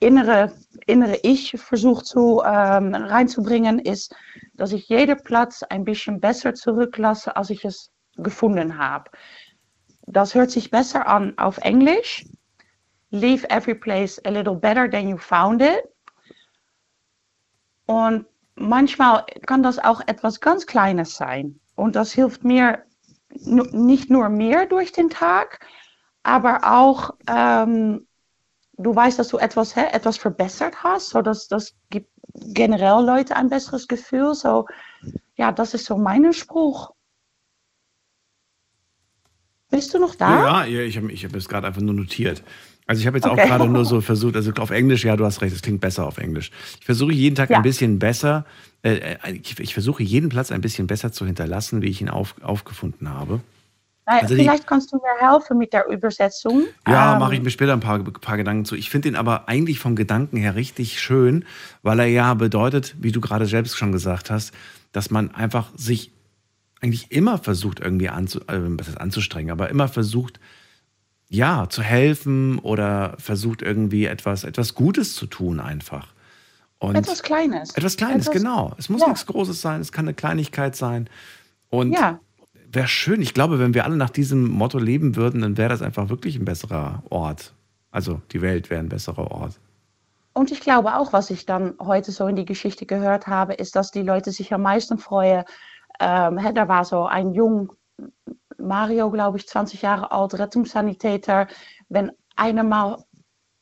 innere, innere Ich versucht ähm, reinzubringen, ist, dass ich jeden Platz ein bisschen besser zurücklasse, als ich es gefunden habe. Das hört sich besser an auf Englisch. Leave every place a little better than you found it. Und manchmal kann das auch etwas ganz Kleines sein. Und das hilft mir nicht nur mehr durch den Tag, aber auch, ähm, du weißt, dass du etwas, hä, etwas verbessert hast. So das, das gibt generell Leute ein besseres Gefühl. So, ja, das ist so mein Spruch. Bist du noch da? Ja, ja ich habe ich hab es gerade einfach nur notiert. Also ich habe jetzt Okay. auch gerade nur so (laughs) versucht, also auf Englisch, ja, du hast recht, es klingt besser auf Englisch. Ich versuche jeden Tag Ja. ein bisschen besser, äh, äh, ich, ich versuche jeden Platz ein bisschen besser zu hinterlassen, wie ich ihn auf, aufgefunden habe. Also die- vielleicht kannst du mir helfen mit der Übersetzung. Ja, Ähm, mache ich mir später ein paar, paar Gedanken zu. Ich finde ihn aber eigentlich vom Gedanken her richtig schön, weil er ja bedeutet, wie du gerade selbst schon gesagt hast, dass man einfach sich eigentlich immer versucht, irgendwie anzu, äh, was heißt anzustrengen, aber immer versucht, ja, zu helfen oder versucht irgendwie etwas, etwas Gutes zu tun einfach. Und Etwas Kleines. Etwas Kleines, Etwas- genau. Es muss Ja. nichts Großes sein, es kann eine Kleinigkeit sein. Und Ja. wäre schön. Ich glaube, wenn wir alle nach diesem Motto leben würden, dann wäre das einfach wirklich ein besserer Ort. Also die Welt wäre ein besserer Ort. Und ich glaube auch, was ich dann heute so in die Geschichte gehört habe, ist, dass die Leute sich am meisten freuen. Ähm, hè, da war so ein jung Mario, glaube ich, 20 Jahre alt, Rettungssanitäter. Wenn einer mal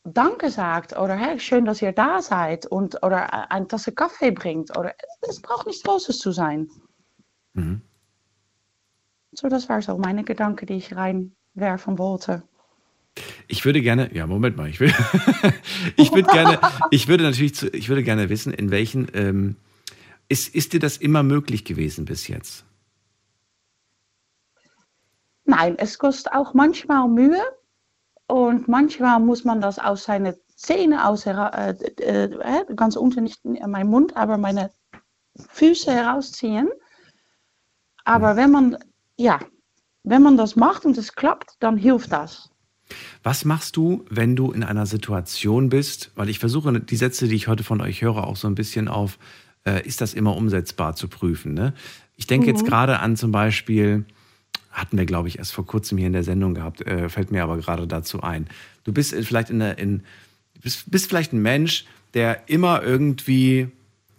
Danke sagt oder hey, schön, dass ihr da seid und oder eine Tasse Kaffee bringt oder es braucht nichts Großes zu sein. Mhm. So, das war so meine Gedanke, die ich reinwerfen wollte. Ich würde gerne, ja, Moment mal, ich will, (laughs) ich würde gerne, (laughs) ich würde natürlich, zu, ich würde gerne wissen, in welchen, ähm, ist, ist dir das immer möglich gewesen bis jetzt? Nein, es kostet auch manchmal Mühe und manchmal muss man das aus seinen Zähnen, aus, hera- äh, äh, äh, ganz unten, nicht in meinem Mund, aber meine Füße herausziehen. Aber wenn man, ja, wenn man das macht und es klappt, dann hilft das. Was machst du, wenn du in einer Situation bist? Weil ich versuche, die Sätze, die ich heute von euch höre, auch so ein bisschen auf, äh, ist das immer umsetzbar zu prüfen? Ne? Ich denke jetzt Mhm. gerade an zum Beispiel, hatten wir, glaube ich, erst vor kurzem hier in der Sendung gehabt, äh, fällt mir aber gerade dazu ein. Du bist in- vielleicht in, der, in bist, bist vielleicht ein Mensch, der immer irgendwie,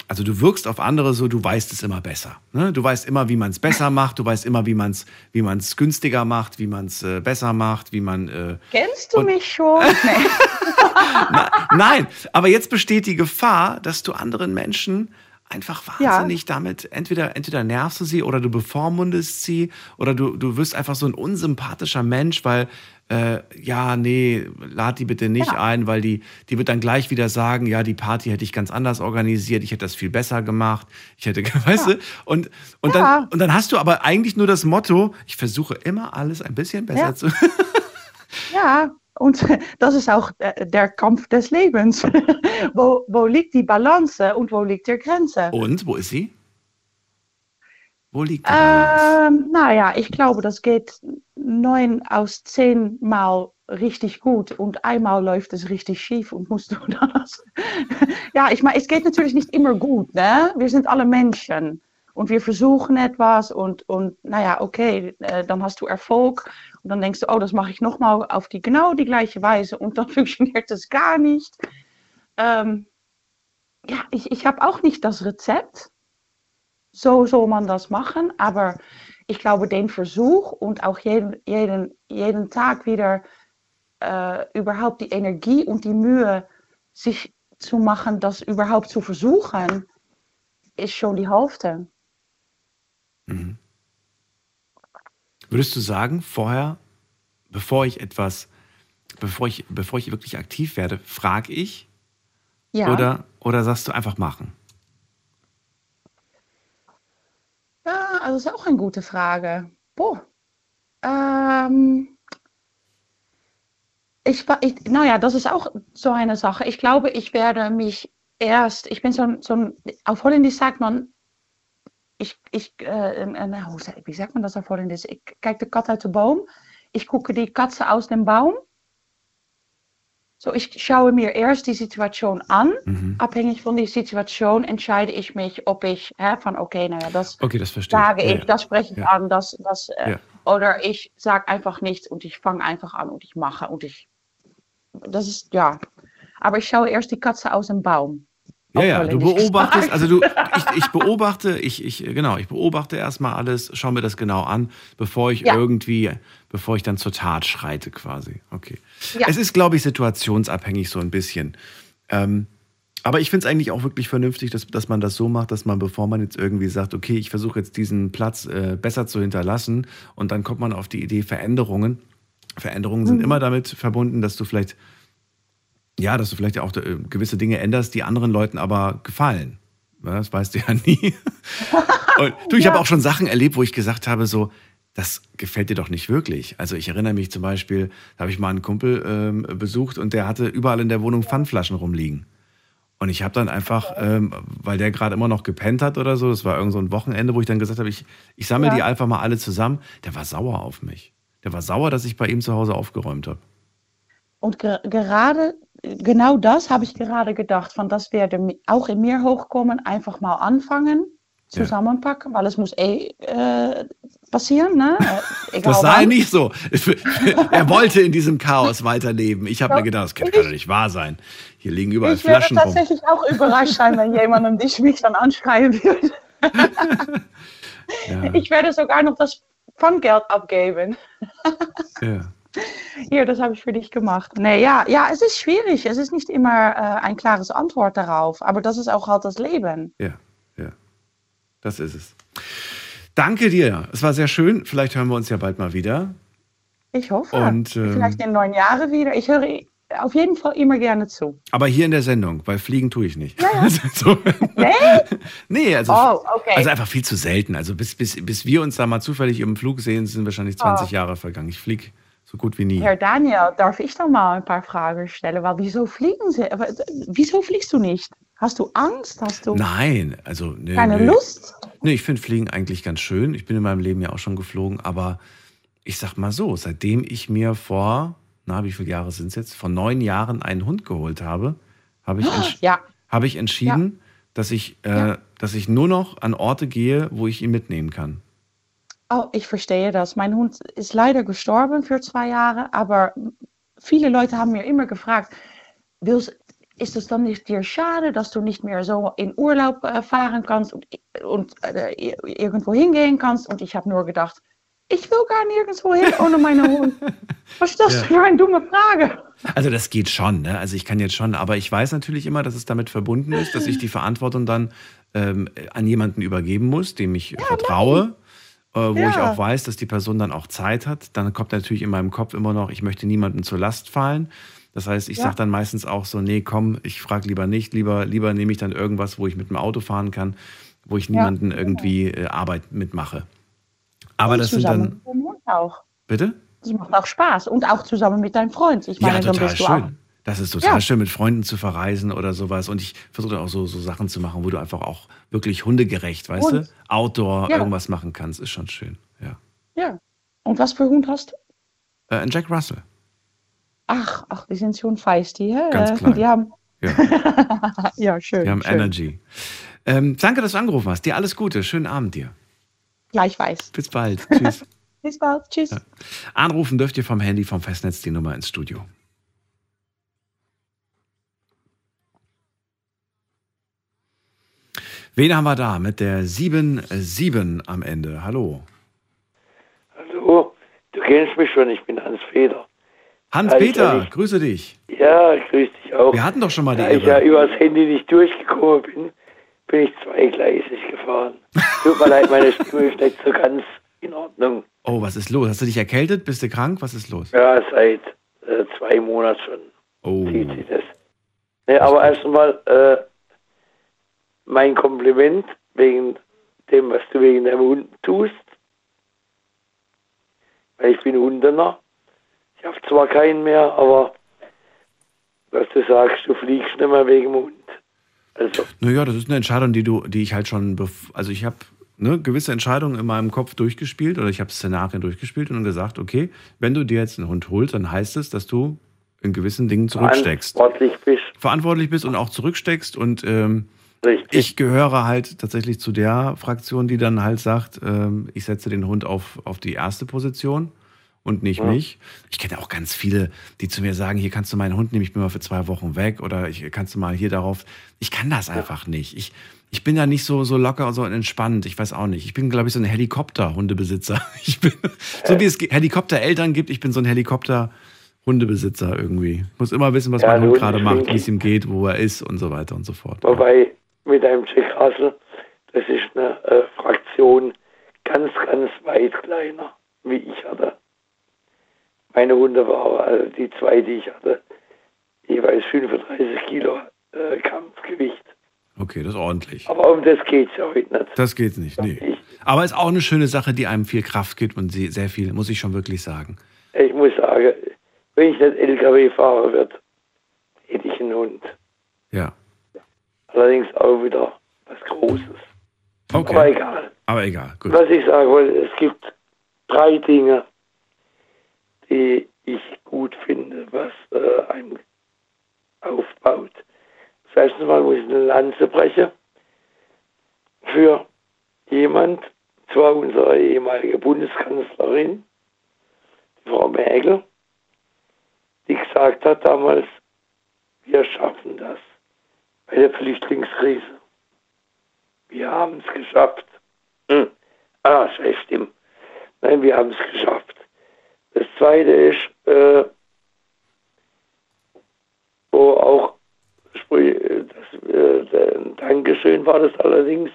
also du wirkst auf andere so, du weißt es immer besser. Ne? Du weißt immer, wie man es besser (laughs) macht, du weißt immer, wie man es wie man's günstiger macht, wie man es äh, besser macht, wie man äh, Kennst du mich schon? (laughs) Nein, aber jetzt besteht die Gefahr, dass du anderen Menschen einfach Ja. wahnsinnig damit, entweder, entweder nervst du sie oder du bevormundest sie oder du, du wirst einfach so ein unsympathischer Mensch, weil, äh, ja, nee, lad die bitte nicht ein, weil die, die wird dann gleich wieder sagen, ja, die Party hätte ich ganz anders organisiert, ich hätte das viel besser gemacht, ich hätte, (laughs) weißt du, und, und, Ja. dann, und dann hast du aber eigentlich nur das Motto, ich versuche immer alles ein bisschen besser Ja. zu. Ja, (laughs) und das ist auch der, Kampf des Lebens. (laughs) wo, wo liegt die Balance und wo liegt die Grenze? Und, wo ist sie? Wo liegt die Balance? Ähm, naja, ich glaube, das geht neun aus zehn Mal richtig gut und einmal läuft es richtig schief und musst du (laughs) das. ja, ich meine, es geht natürlich nicht immer gut, ne? Wir sind alle Menschen und wir versuchen etwas und, und naja, okay, äh, dann hast du Erfolg und dann denkst du, oh, das mache ich nochmal auf die genau die gleiche Weise und dann (laughs) funktioniert es gar nicht. Ähm, ja, ich, ich habe auch nicht das Rezept so soll man das machen. Aber ich glaube, den Versuch und auch jeden, jeden, jeden Tag wieder äh, überhaupt die Energie und die Mühe, sich zu machen, das überhaupt zu versuchen, ist schon die Hälfte. Mhm. Würdest du sagen, vorher, bevor ich etwas, bevor ich, bevor ich wirklich aktiv werde, frage ich? Ja. Oder, oder sagst du einfach machen? Ja, also ist auch eine gute Frage. Boah. Ähm, ich, ich, naja, das ist auch so eine Sache. Ich glaube, ich werde mich erst, ich bin so, so ein, auf Holländisch sagt man, ich, äh, na, hoe zeg- wie sagt man das auf Holländisch? Ich kijk de kat uit de boom. Ich gucke die Katze aus dem Baum. So, ich schaue mir erst die Situation an. Mhm. Abhängig von der Situation entscheide ich mich, ob ich hè, van oké, nou ja, das Okay, das sage ich. ich, Ja, das spreche ich ja. an, das, das, äh, Ja. oder ich sage einfach nichts und ich fange einfach an und ich mache und ich, das ist, ja. Aber ich schaue erst die Katze aus dem Baum. Ja, ja, du beobachtest, gesagt. also du, ich, ich beobachte, ich, ich, genau, ich beobachte erstmal alles, schaue mir das genau an, bevor ich Ja. irgendwie, bevor ich dann zur Tat schreite quasi. Okay. Ja. Es ist, glaube ich, situationsabhängig so ein bisschen. Ähm, Aber ich finde es eigentlich auch wirklich vernünftig, dass, dass man das so macht, dass man, bevor man jetzt irgendwie sagt, okay, ich versuche jetzt diesen Platz äh, besser zu hinterlassen und dann kommt man auf die Idee Veränderungen. Veränderungen sind Mhm. immer damit verbunden, dass du vielleicht, ja, dass du vielleicht auch äh, gewisse Dinge änderst, die anderen Leuten aber gefallen. Ja, das weißt du ja nie. (laughs) Und du, ich habe auch schon Sachen erlebt, wo ich gesagt habe, so, das gefällt dir doch nicht wirklich. Also ich erinnere mich zum Beispiel, da habe ich mal einen Kumpel ähm, besucht und der hatte überall in der Wohnung Pfandflaschen rumliegen. Und ich habe dann einfach, ähm, weil der gerade immer noch gepennt hat oder so, das war irgend so ein Wochenende, wo ich dann gesagt habe, ich, ich sammle Ja. die einfach mal alle zusammen. Der war sauer auf mich. Der war sauer, dass ich bei ihm zu Hause aufgeräumt habe. Und ge gerade, genau das habe ich gerade gedacht, von das werde auch in mir hochkommen, einfach mal anfangen, zusammenpacken, weil es muss eh äh, passieren, ne? (laughs) Äh, egal Das er wann. nicht so. (laughs) er wollte in diesem Chaos weiterleben. Ich habe mir gedacht, das kann, kann doch nicht wahr sein. Hier liegen überall Ich Flaschen rum. tatsächlich auch überrascht sein, wenn jemandem dich mich dann anschreiben würde. (laughs) Ja, Ich werde sogar noch das Pfandgeld abgeben. ja. (laughs) Hier, das habe ich für dich gemacht. Nee, ja, ja, es ist schwierig. Es ist nicht immer äh, ein klares Antwort darauf. Aber das ist auch halt das Leben. Ja, ja. Das ist es. Danke dir. Es war sehr schön. Vielleicht hören wir uns ja bald mal wieder. Ich hoffe. Und, ähm, Vielleicht in neun Jahren wieder. Ich höre auf jeden Fall immer gerne zu. Aber hier in der Sendung, weil Fliegen tue ich nicht. (laughs) so. Nee? (laughs) Nee, also, Oh, okay. also einfach viel zu selten. Also bis, bis, bis wir uns da mal zufällig im Flug sehen, sind wahrscheinlich 20 Oh. Jahre vergangen. Ich fliege so gut wie nie. Herr Daniel, darf ich dann mal ein paar Fragen stellen? Weil wieso fliegen Sie? Wieso fliegst du nicht? Hast du Angst? Hast du Nein, also nee, keine nee. Lust? Nee, ich finde Fliegen eigentlich ganz schön. Ich bin in meinem Leben ja auch schon geflogen, aber ich sag mal so, seitdem ich mir vor, na, wie viele Jahre sind es jetzt? Vor neun Jahren einen Hund geholt habe, habe ich, (gasps) Ja. habe ich entschieden, dass, ich, äh, dass ich nur noch an Orte gehe, wo ich ihn mitnehmen kann. Oh, ich verstehe das. Mein Hund ist leider gestorben für zwei Jahre, aber viele Leute haben mir immer gefragt, willst, ist es dann nicht dir schade, dass du nicht mehr so in Urlaub äh, fahren kannst und, und äh, irgendwo hingehen kannst? Und ich habe nur gedacht, ich will gar nirgendwo hin ohne meinen Hund. (laughs) Was ist das Ja. für eine dumme Frage? Also das geht schon, ne? Also ich kann jetzt schon, aber ich weiß natürlich immer, dass es damit verbunden ist, dass ich die Verantwortung dann ähm, an jemanden übergeben muss, dem ich vertraue, äh, wo ich Ja. auch weiß, dass die Person dann auch Zeit hat. Dann kommt natürlich in meinem Kopf immer noch, ich möchte niemandem zur Last fallen. Das heißt, ich Ja. sage dann meistens auch so, nee, komm, ich frage lieber nicht, lieber, lieber nehme ich dann irgendwas, wo ich mit dem Auto fahren kann, wo ich Ja. niemanden irgendwie äh, Arbeit mitmache. Aber Und das sind dann, auch. bitte? Das macht auch Spaß. Und auch zusammen mit deinem Freund. Ich meine, ja, dann total bist du auch. Das ist total Ja. schön, mit Freunden zu verreisen oder sowas. Und ich versuche auch so, so Sachen zu machen, wo du einfach auch wirklich hundegerecht, weißt Und- du? Outdoor Ja. irgendwas machen kannst, ist schon schön. Ja. Ja. Und was für Hund hast du? Äh, ein Jack Russell. Ach, ach, die sind schon feisty, hä? Ganz klein. Die haben, Ja, (laughs) ja, schön. wir haben schön. Energy. Ähm, danke, dass du angerufen hast. Dir alles Gute. Schönen Abend dir. Gleichfalls. Bis bald. Tschüss. (laughs) Bis bald. Tschüss. Anrufen dürft ihr vom Handy, vom Festnetz die Nummer ins Studio. Wen haben wir da mit der 7-7 am Ende? Hallo. Hallo, du kennst mich schon, ich bin Hans Feder. Hans-Peter, Also ich- grüße dich. Ja, grüß dich auch. Wir hatten doch schon mal die Da ich ja übers Handy nicht durchgekommen bin, bin ich zweigleisig gefahren. (laughs) Tut mir leid, meine Stimme ist nicht so ganz in Ordnung. Oh, was ist los? Hast du dich erkältet? Bist du krank? Was ist los? Ja, seit äh, zwei Monaten schon Oh. zieht sich das. Nee, aber erst einmal äh, mein Kompliment wegen dem, was du wegen deinem Hund tust. Weil ich bin Hundener. Ich habe zwar keinen mehr, aber was du sagst, du fliegst nicht mehr wegen dem Hund. Also, Naja, das ist eine Entscheidung, die du, die ich halt schon, also ich habe ne, gewisse Entscheidungen in meinem Kopf durchgespielt oder ich habe Szenarien durchgespielt und gesagt, okay, wenn du dir jetzt einen Hund holst, dann heißt es, dass du in gewissen Dingen zurücksteckst. verantwortlich bist. Verantwortlich bist und auch zurücksteckst und ähm, ich gehöre halt tatsächlich zu der Fraktion, die dann halt sagt, ähm, ich setze den Hund auf, auf die erste Position und nicht Ja. mich. Ich kenne auch ganz viele, die zu mir sagen, hier kannst du meinen Hund nehmen, ich bin mal für zwei Wochen weg oder ich kannst du mal hier darauf. Ich kann das einfach nicht. Ich, ich bin da nicht so, so locker und so entspannt. Ich weiß auch nicht. Ich bin, glaube ich, so ein Helikopter-Hundebesitzer. (laughs) Ich bin, so wie es Helikopter-Eltern gibt, ich bin so ein Hundebesitzer irgendwie. Muss immer wissen, was Ja, mein Hund gerade macht, wie es ihm geht, wo er ist und so weiter und so fort. Wobei mit einem Jack Russell, das ist eine äh, Fraktion ganz, ganz weit kleiner, wie ich hatte. Meine Hunde waren, also die zwei, die ich hatte, jeweils 35 Kilo äh, Kampfgewicht. Okay, das ist ordentlich. Aber um das geht es ja heute nicht. Das geht nicht, nee. Aber ist auch eine schöne Sache, die einem viel Kraft gibt und sehr viel, muss ich schon wirklich sagen. Ich muss sagen, wenn ich nicht LKW-Fahrer wird, hätte ich einen Hund. Ja. Allerdings auch wieder was Großes. Okay. Aber egal. Aber egal, gut. Was ich sagen wollte, es gibt drei Dinge, die ich gut finde, was äh, einen aufbaut. Das erste Mal muss ich eine Lanze brechen für jemand, zwar unsere ehemalige Bundeskanzlerin, Frau Merkel, die gesagt hat damals, wir schaffen das bei der Flüchtlingskrise. Wir haben es geschafft. Hm. Ah, scheiß stimmt. Nein, wir haben es geschafft. Das zweite ist, äh, wo auch das, äh, Dankeschön war das allerdings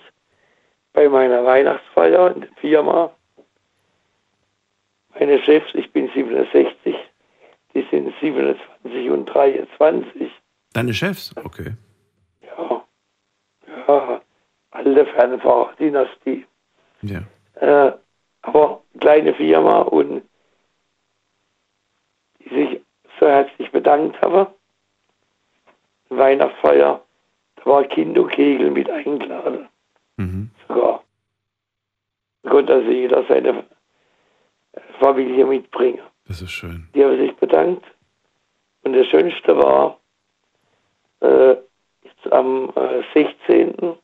bei meiner Weihnachtsfeier in der Firma. Meine Chefs, ich bin 67, die sind 27 und 23. Deine Chefs? Okay. Ja, ja alte Fernfahrdynastie. Ja. Äh, aber kleine Firma und die sich so herzlich bedankt habe. Weihnachtsfeier, da war Kind und Kegel mit eingeladen. Sogar. Da konnte also jeder seine Familie mitbringen. Das ist schön. Die haben sich bedankt. Und das Schönste war, äh, jetzt am äh, 16.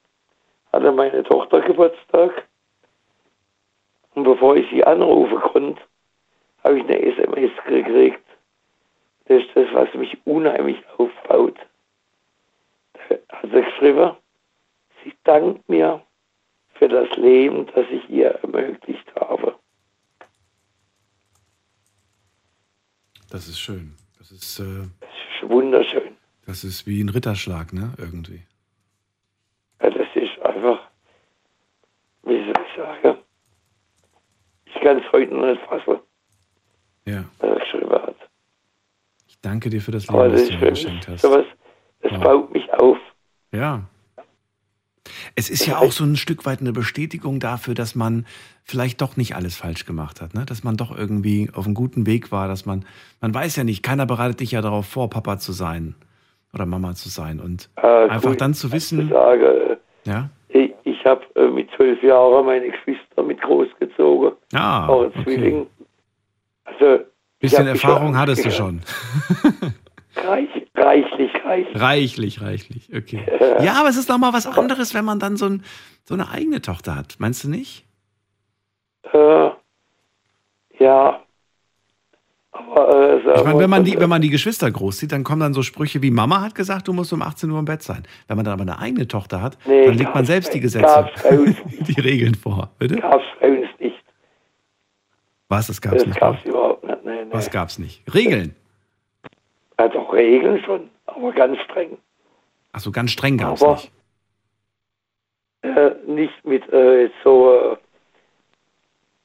hatte meine Tochter Geburtstag. Und bevor ich sie anrufen konnte, habe ich eine SMS gekriegt. Das ist das, was mich unheimlich aufbaut. Da hat sie geschrieben, sie dankt mir für das Leben, das ich ihr ermöglicht habe. Das ist schön. Das ist, äh, Das ist wunderschön. das ist wie ein Ritterschlag, ne? Irgendwie. Ja, das ist einfach, wie soll ich sagen, ich kann es heute noch nicht fassen, Ja. was er geschrieben hat. Ich danke dir für das Aber Leben, das das du mir geschenkt hast. sowas, das Ja. baut mich auf. Ja. Es ist ja auch so ein Stück weit eine Bestätigung dafür, dass man vielleicht doch nicht alles falsch gemacht hat, ne? Dass man doch irgendwie auf einem guten Weg war, dass man, man weiß ja nicht, keiner bereitet dich ja darauf vor, Papa zu sein oder Mama zu sein. Und Äh, einfach gut, dann zu wissen, sage, ja, ich, habe äh, mit zwölf Jahren meine Geschwister mit großgezogen. Ah, auch ein okay. Zwilling. Also, bisschen Erfahrung hattest du schon. (laughs) Reich, reichlich, reichlich. Reichlich, reichlich, okay. (laughs) Ja, aber es ist nochmal was anderes, wenn man dann so, ein, so eine eigene Tochter hat. Meinst du nicht? Äh, ja. Aber, äh, Ich meine, wenn man, die, wenn man die Geschwister großzieht, dann kommen dann so Sprüche wie Mama hat gesagt, du musst um 18 Uhr im Bett sein. Wenn man dann aber eine eigene Tochter hat, Nee, dann legt man selbst die. Gesetze, (laughs) die Regeln vor. Bitte? gab's bei uns nicht. Was? Das gab's Das nicht. gab's überhaupt nicht. Nee, nee. Was gab's nicht? Regeln. Ja, doch Regeln schon, aber ganz streng. Achso, ganz streng gab's Aber- nicht. Äh, nicht mit äh, so äh,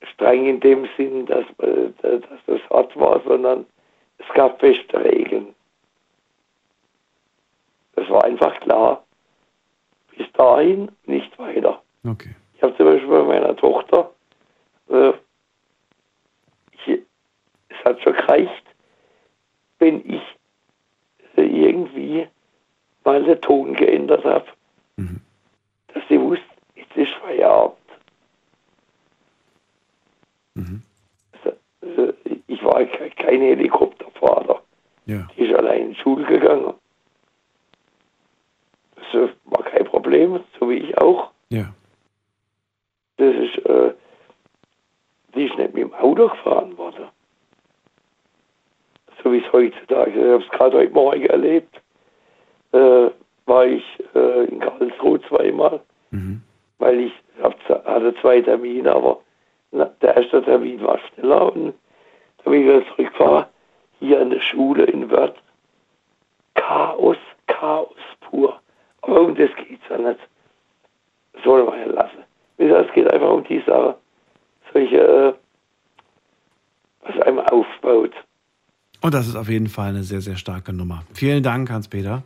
streng in dem Sinn, dass, äh, dass das hart war, sondern es gab feste Regeln. Das war einfach klar. Bis dahin nicht weiter. Okay. Ich habe zum Beispiel bei meiner Tochter, äh, ich, es hat schon gereicht, wenn ich äh, irgendwie mal den Ton geändert habe, dass sie wusste, jetzt ist Feierabend. Also, äh, ich war ke- kein Helikopterfahrer. Ja. Die ist allein in die Schule gegangen. Das war kein Problem, so wie ich auch. Ja. Das ist, äh, die ist nicht mit dem Auto gefahren worden. So wie es heutzutage, ich habe es gerade heute Morgen erlebt, äh, war ich äh, in Karlsruhe zweimal, weil ich hab, hatte zwei Termine, aber na, der erste Termin war schneller und bin ich wieder zurückgefahren. hier an der Schule in Wörth. Chaos, Chaos pur. Aber um das geht es ja nicht. Soll man ja lassen. Wie gesagt, Es geht einfach um die Sache, solche, äh, was einem aufbaut. Und das ist auf jeden Fall eine sehr, sehr starke Nummer. Vielen Dank, Hans-Peter.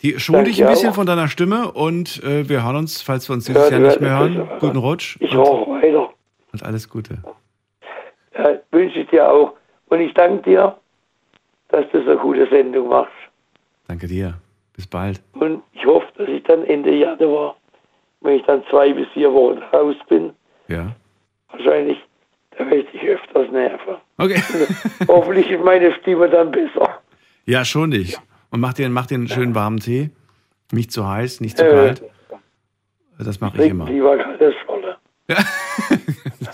Die schon Danke dich ein bisschen auch. von deiner Stimme und äh, wir hören uns, falls wir uns dieses Ja, Jahr nicht mehr hören. Guten Rutsch. Ich und, rauche weiter. und alles Gute. Ja, wünsche ich dir auch. Und ich danke dir, dass du so eine gute Sendung machst. Danke dir. Bis bald. Und ich hoffe, dass ich dann Ende Januar, wenn ich dann zwei bis vier Wochen raus bin, Ja. wahrscheinlich, da werde ich dich öfters nerven. Okay. (laughs) Hoffentlich ist meine Stimme dann besser. Ja, schon nicht. Und mach dir, mach dir einen schönen warmen Tee. Nicht zu heiß, nicht zu Äh, kalt. Das mache ich Trink immer. lieber kaltes Scholle. (laughs) Ja,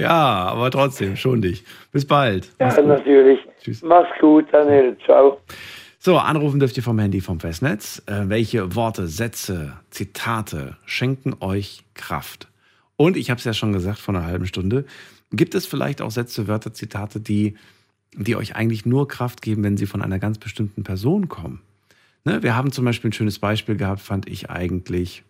aber trotzdem, schon dich. Bis bald. Ja, Mach's gut. natürlich. Mach's gut, Daniel. Ciao. So, anrufen dürft ihr vom Handy vom Festnetz. Äh, welche Worte, Sätze, Zitate schenken euch Kraft? Und ich habe es ja schon gesagt vor einer halben Stunde, gibt es vielleicht auch Sätze, Wörter, Zitate, die, die euch eigentlich nur Kraft geben, wenn sie von einer ganz bestimmten Person kommen? Ne, wir haben zum Beispiel ein schönes Beispiel gehabt, fand ich eigentlich,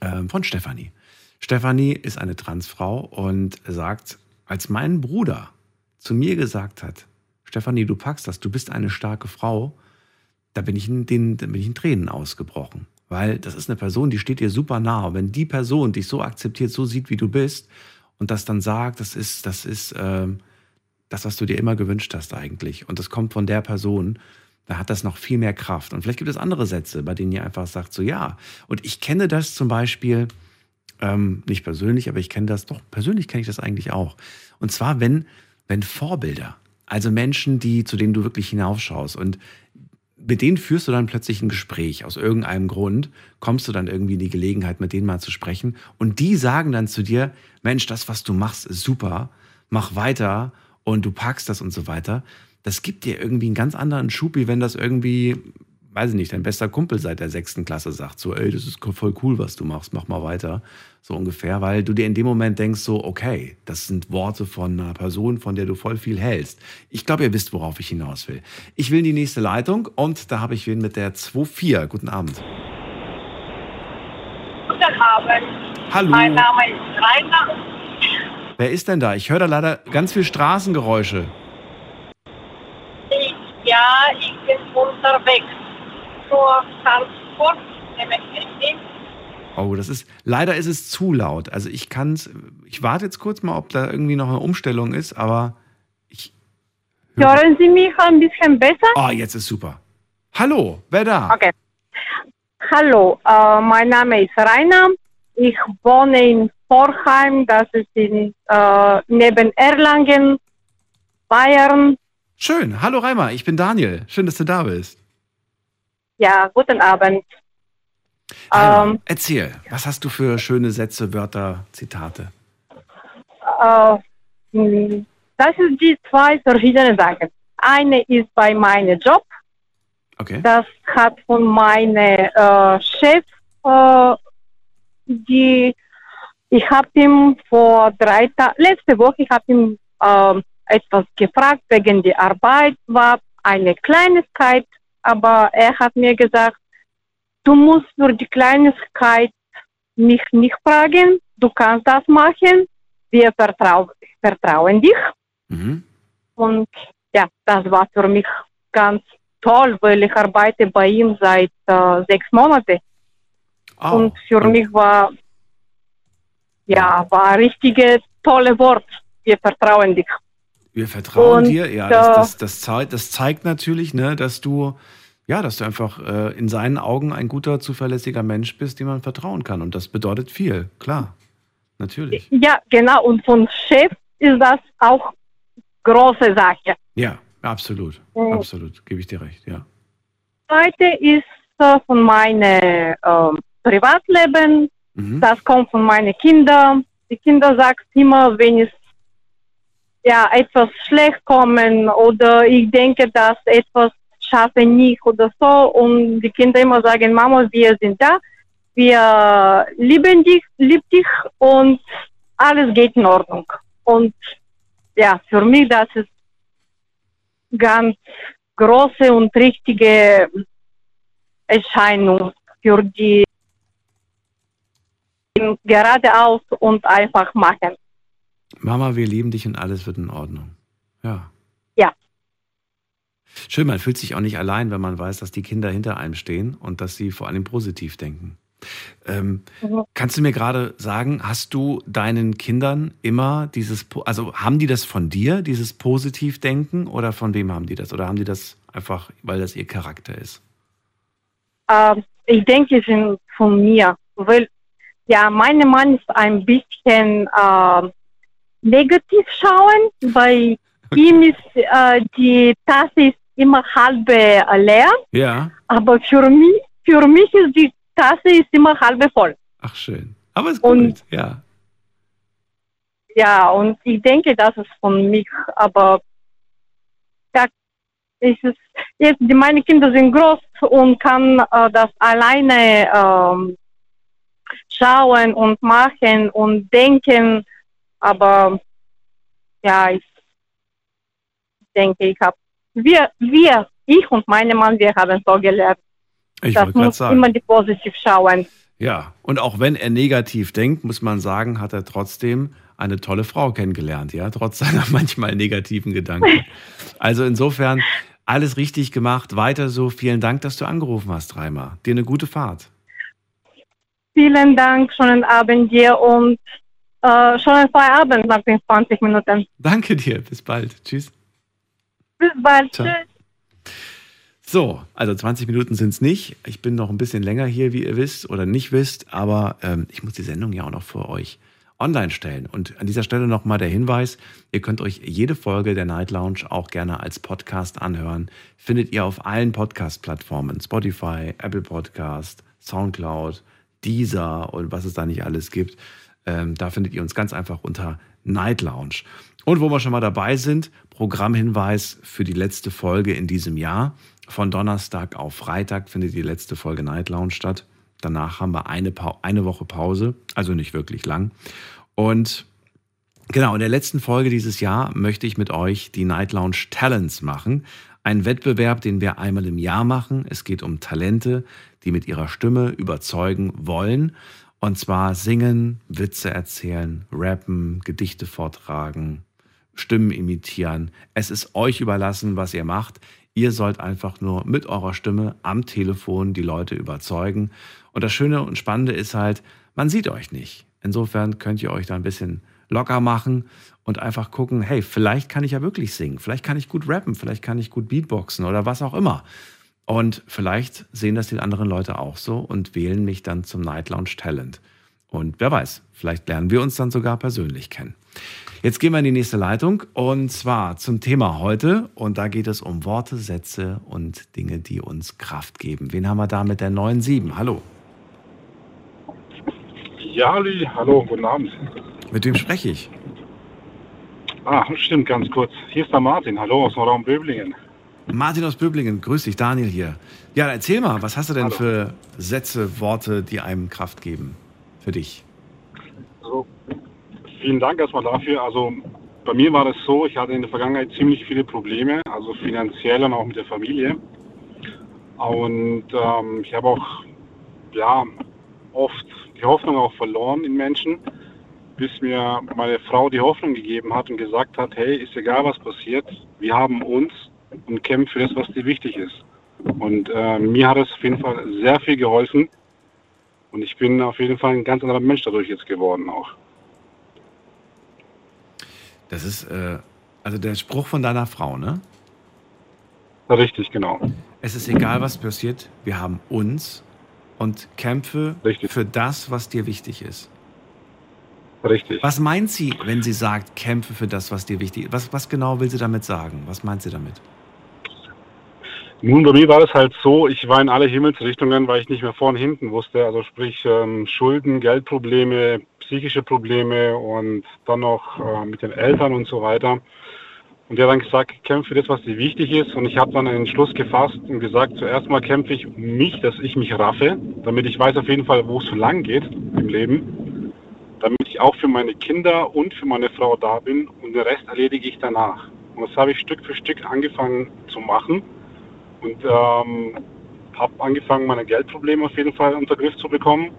ähm, von Stefanie. Stefanie ist eine Transfrau und sagt, als mein Bruder zu mir gesagt hat, Stefanie, du packst das, du bist eine starke Frau, da bin ich in, den, bin ich in Tränen ausgebrochen. Weil das ist eine Person, die steht dir super nah. Und wenn die Person dich so akzeptiert, so sieht, wie du bist, und das dann sagt, das ist, das ist ähm, das, was du dir immer gewünscht hast eigentlich. Und das kommt von der Person, da hat das noch viel mehr Kraft. Und vielleicht gibt es andere Sätze, bei denen ihr einfach sagt, so ja. Und ich kenne das zum Beispiel, ähm, nicht persönlich, aber ich kenne das, doch, persönlich kenne ich das eigentlich auch. Und zwar, wenn, wenn Vorbilder, also Menschen, die, zu denen du wirklich hinaufschaust und mit denen führst du dann plötzlich ein Gespräch. Aus irgendeinem Grund kommst du dann irgendwie in die Gelegenheit, mit denen mal zu sprechen. Und die sagen dann zu dir, Mensch, das, was du machst, ist super, mach weiter und du packst das und so weiter. Das gibt dir irgendwie einen ganz anderen Schub, wie wenn das irgendwie, weiß ich nicht, dein bester Kumpel seit der sechsten Klasse sagt, so, ey, das ist voll cool, was du machst, mach mal weiter. So ungefähr, weil du dir in dem Moment denkst, so, okay, das sind Worte von einer Person, von der du voll viel hältst. Ich glaube, ihr wisst, worauf ich hinaus will. Ich will in die nächste Leitung und da habe ich wen mit der 2.4. Guten Abend. Guten Abend. Hallo. Mein Name ist Rainer. Wer ist denn da? Ich höre da leider ganz viel Straßengeräusche. Ich, ja, ich bin unterwegs. Oh, das ist, leider ist es zu laut. Also ich kann es, ich warte jetzt kurz mal, ob da irgendwie noch eine Umstellung ist, aber Hören Sie mich ein bisschen besser? oh, jetzt ist super. Hallo, wer da? Okay. Hallo, äh, mein Name ist Rainer. Ich wohne in Vorheim, das ist in, äh, neben Erlangen, Bayern. Schön. Hallo Reimer, ich bin Daniel. Schön, dass du da bist. Ja, guten Abend. Reimer, Ähm, erzähl, was hast du für schöne Sätze, Wörter, Zitate? äh, mh, das sind die zwei verschiedenen Sachen. Eine ist bei meinem Job. Okay. Das hat von meinem äh, Chef, äh, die ich habe ihm vor drei Tagen, letzte Woche, ich habe ihm ähm, etwas gefragt wegen der Arbeit, war eine Kleinigkeit, aber er hat mir gesagt, du musst für die Kleinigkeit mich nicht fragen, du kannst das machen, wir vertrau vertrauen dich. Mhm. Und ja, das war für mich ganz toll, weil ich arbeite bei ihm seit äh, sechs Monaten. Oh, Und für mich war, ja, war ein richtiges tolle Wort. Wir vertrauen dich. Wir vertrauen Und, dir. Ja, das, das, das, zeigt, das zeigt natürlich, ne, dass du, ja, dass du einfach äh, in seinen Augen ein guter, zuverlässiger Mensch bist, dem man vertrauen kann. Und das bedeutet viel, klar. Natürlich. Ja, genau. Und von Chef ist das auch große Sache. Ja, absolut. Mhm. Absolut. Gebe ich dir recht, ja. Zweite ist äh, von meinem ähm, Privatleben. Mhm. Das kommt von meinen Kindern. Die Kinder sagen immer, wenn es ja etwas schlecht kommen oder ich denke, dass etwas schaffe nicht oder so und die Kinder immer sagen, Mama, wir sind da, wir lieben dich, lieb dich und alles geht in Ordnung. Und ja, für mich das ist ganz große und richtige Erscheinung für die geradeaus und einfach machen. Mama, wir lieben dich und alles wird in Ordnung. Ja. Ja. Schön, man fühlt sich auch nicht allein, wenn man weiß, dass die Kinder hinter einem stehen und dass sie vor allem positiv denken. Ähm, Mhm. Kannst du mir gerade sagen, hast du deinen Kindern immer dieses, also haben die das von dir, dieses Positivdenken, oder von wem haben die das? Oder haben die das einfach, weil das ihr Charakter ist? Ähm, ich denke, es sind von mir, weil ja, mein Mann ist ein bisschen äh, negativ schauen. Bei ihm ist äh, die Tasse ist immer halb äh, leer, Ja. aber für mich, für mich ist die Tasse ist immer halb voll. Ach, schön. Aber ist Und- gut, ja. Ja, und ich denke, das ist von mich, aber da ist es jetzt, meine Kinder sind groß und kann äh, das alleine ähm, schauen und machen und denken, aber ja, ich denke, ich habe, wir, wir, ich und meine Mann, wir haben so gelernt. Ich das muss sagen. immer die positiv schauen. Ja, und auch wenn er negativ denkt, muss man sagen, hat er trotzdem eine tolle Frau kennengelernt, ja, trotz (laughs) seiner manchmal negativen Gedanken. (laughs) Also insofern alles richtig gemacht, weiter so. Vielen Dank, dass du angerufen hast, Reimer. Dir eine gute Fahrt. Vielen Dank, schönen Abend dir und äh, schönen Feierabend nach den 20 Minuten. Danke dir, bis bald. Tschüss. Bis bald. Ciao. Tschüss. So, also 20 Minuten sind es nicht. Ich bin noch ein bisschen länger hier, wie ihr wisst oder nicht wisst, aber ähm, ich muss die Sendung ja auch noch für euch online stellen. Und an dieser Stelle nochmal der Hinweis, ihr könnt euch jede Folge der Night Lounge auch gerne als Podcast anhören. Findet ihr auf allen Podcast-Plattformen, Spotify, Apple Podcast, Soundcloud, Deezer und was es da nicht alles gibt. Ähm, da findet ihr uns ganz einfach unter Night Lounge. Und wo wir schon mal dabei sind, Programmhinweis für die letzte Folge in diesem Jahr. Von Donnerstag auf Freitag findet die letzte Folge Night Lounge statt. Danach haben wir eine, Pa- eine Woche Pause, also nicht wirklich lang. Und genau, in der letzten Folge dieses Jahr möchte ich mit euch die Night Lounge Talents machen. Ein Wettbewerb, den wir einmal im Jahr machen. Es geht um Talente, die mit ihrer Stimme überzeugen wollen. Und zwar singen, Witze erzählen, rappen, Gedichte vortragen, Stimmen imitieren. Es ist euch überlassen, was ihr macht. Ihr sollt einfach nur mit eurer Stimme am Telefon die Leute überzeugen. Und das Schöne und Spannende ist halt, man sieht euch nicht. Insofern könnt ihr euch da ein bisschen locker machen und einfach gucken, hey, vielleicht kann ich ja wirklich singen, vielleicht kann ich gut rappen, vielleicht kann ich gut Beatboxen oder was auch immer. Und vielleicht sehen das die anderen Leute auch so und wählen mich dann zum Night Lounge Talent. Und wer weiß, vielleicht lernen wir uns dann sogar persönlich kennen. Jetzt gehen wir in die nächste Leitung und zwar zum Thema heute. Und da geht es um Worte, Sätze und Dinge, die uns Kraft geben. Wen haben wir da mit der 9.7? Hallo. Ja, Ali, hallo, guten Abend. Mit wem spreche ich? Ah, stimmt, ganz kurz. Hier ist der Martin, hallo, aus dem Raum Böblingen. Martin aus Böblingen, grüß dich, Daniel hier. Ja, erzähl mal, was hast du denn für Sätze, Worte, die einem Kraft geben? Für dich. Also, vielen Dank erstmal dafür. Also, bei mir war das so, ich hatte in der Vergangenheit ziemlich viele Probleme, also finanziell und auch mit der Familie. Und ähm, ich habe auch, ja, oft die Hoffnung auch verloren in Menschen, bis mir meine Frau die Hoffnung gegeben hat und gesagt hat, hey, ist egal was passiert, wir haben uns und kämpfen für das, was dir wichtig ist. Und äh, mir hat es auf jeden Fall sehr viel geholfen. Und ich bin auf jeden Fall ein ganz anderer Mensch dadurch jetzt geworden auch. Das ist äh, also der Spruch von deiner Frau, ne? Richtig, genau. Es ist egal, was passiert, wir haben uns und kämpfe für das, was dir wichtig ist. Richtig. Was meint sie, wenn sie sagt, kämpfe für das, was dir wichtig ist? Was, was genau will sie damit sagen? Was meint sie damit? Nun, bei mir war es halt so, ich war in alle Himmelsrichtungen, weil ich nicht mehr vorne hinten wusste. Also sprich ähm, Schulden, Geldprobleme, psychische Probleme und dann noch äh, mit den Eltern und so weiter. Und der hat dann gesagt, kämpfe für das, was dir wichtig ist. Und ich habe dann einen Entschluss gefasst und gesagt, zuerst mal kämpfe ich um mich, dass ich mich raffe, damit ich weiß auf jeden Fall, wo es so lang geht im Leben. Damit ich auch für meine Kinder und für meine Frau da bin und den Rest erledige ich danach. Und das habe ich Stück für Stück angefangen zu machen und ähm, habe angefangen, meine Geldprobleme auf jeden Fall unter Griff zu bekommen.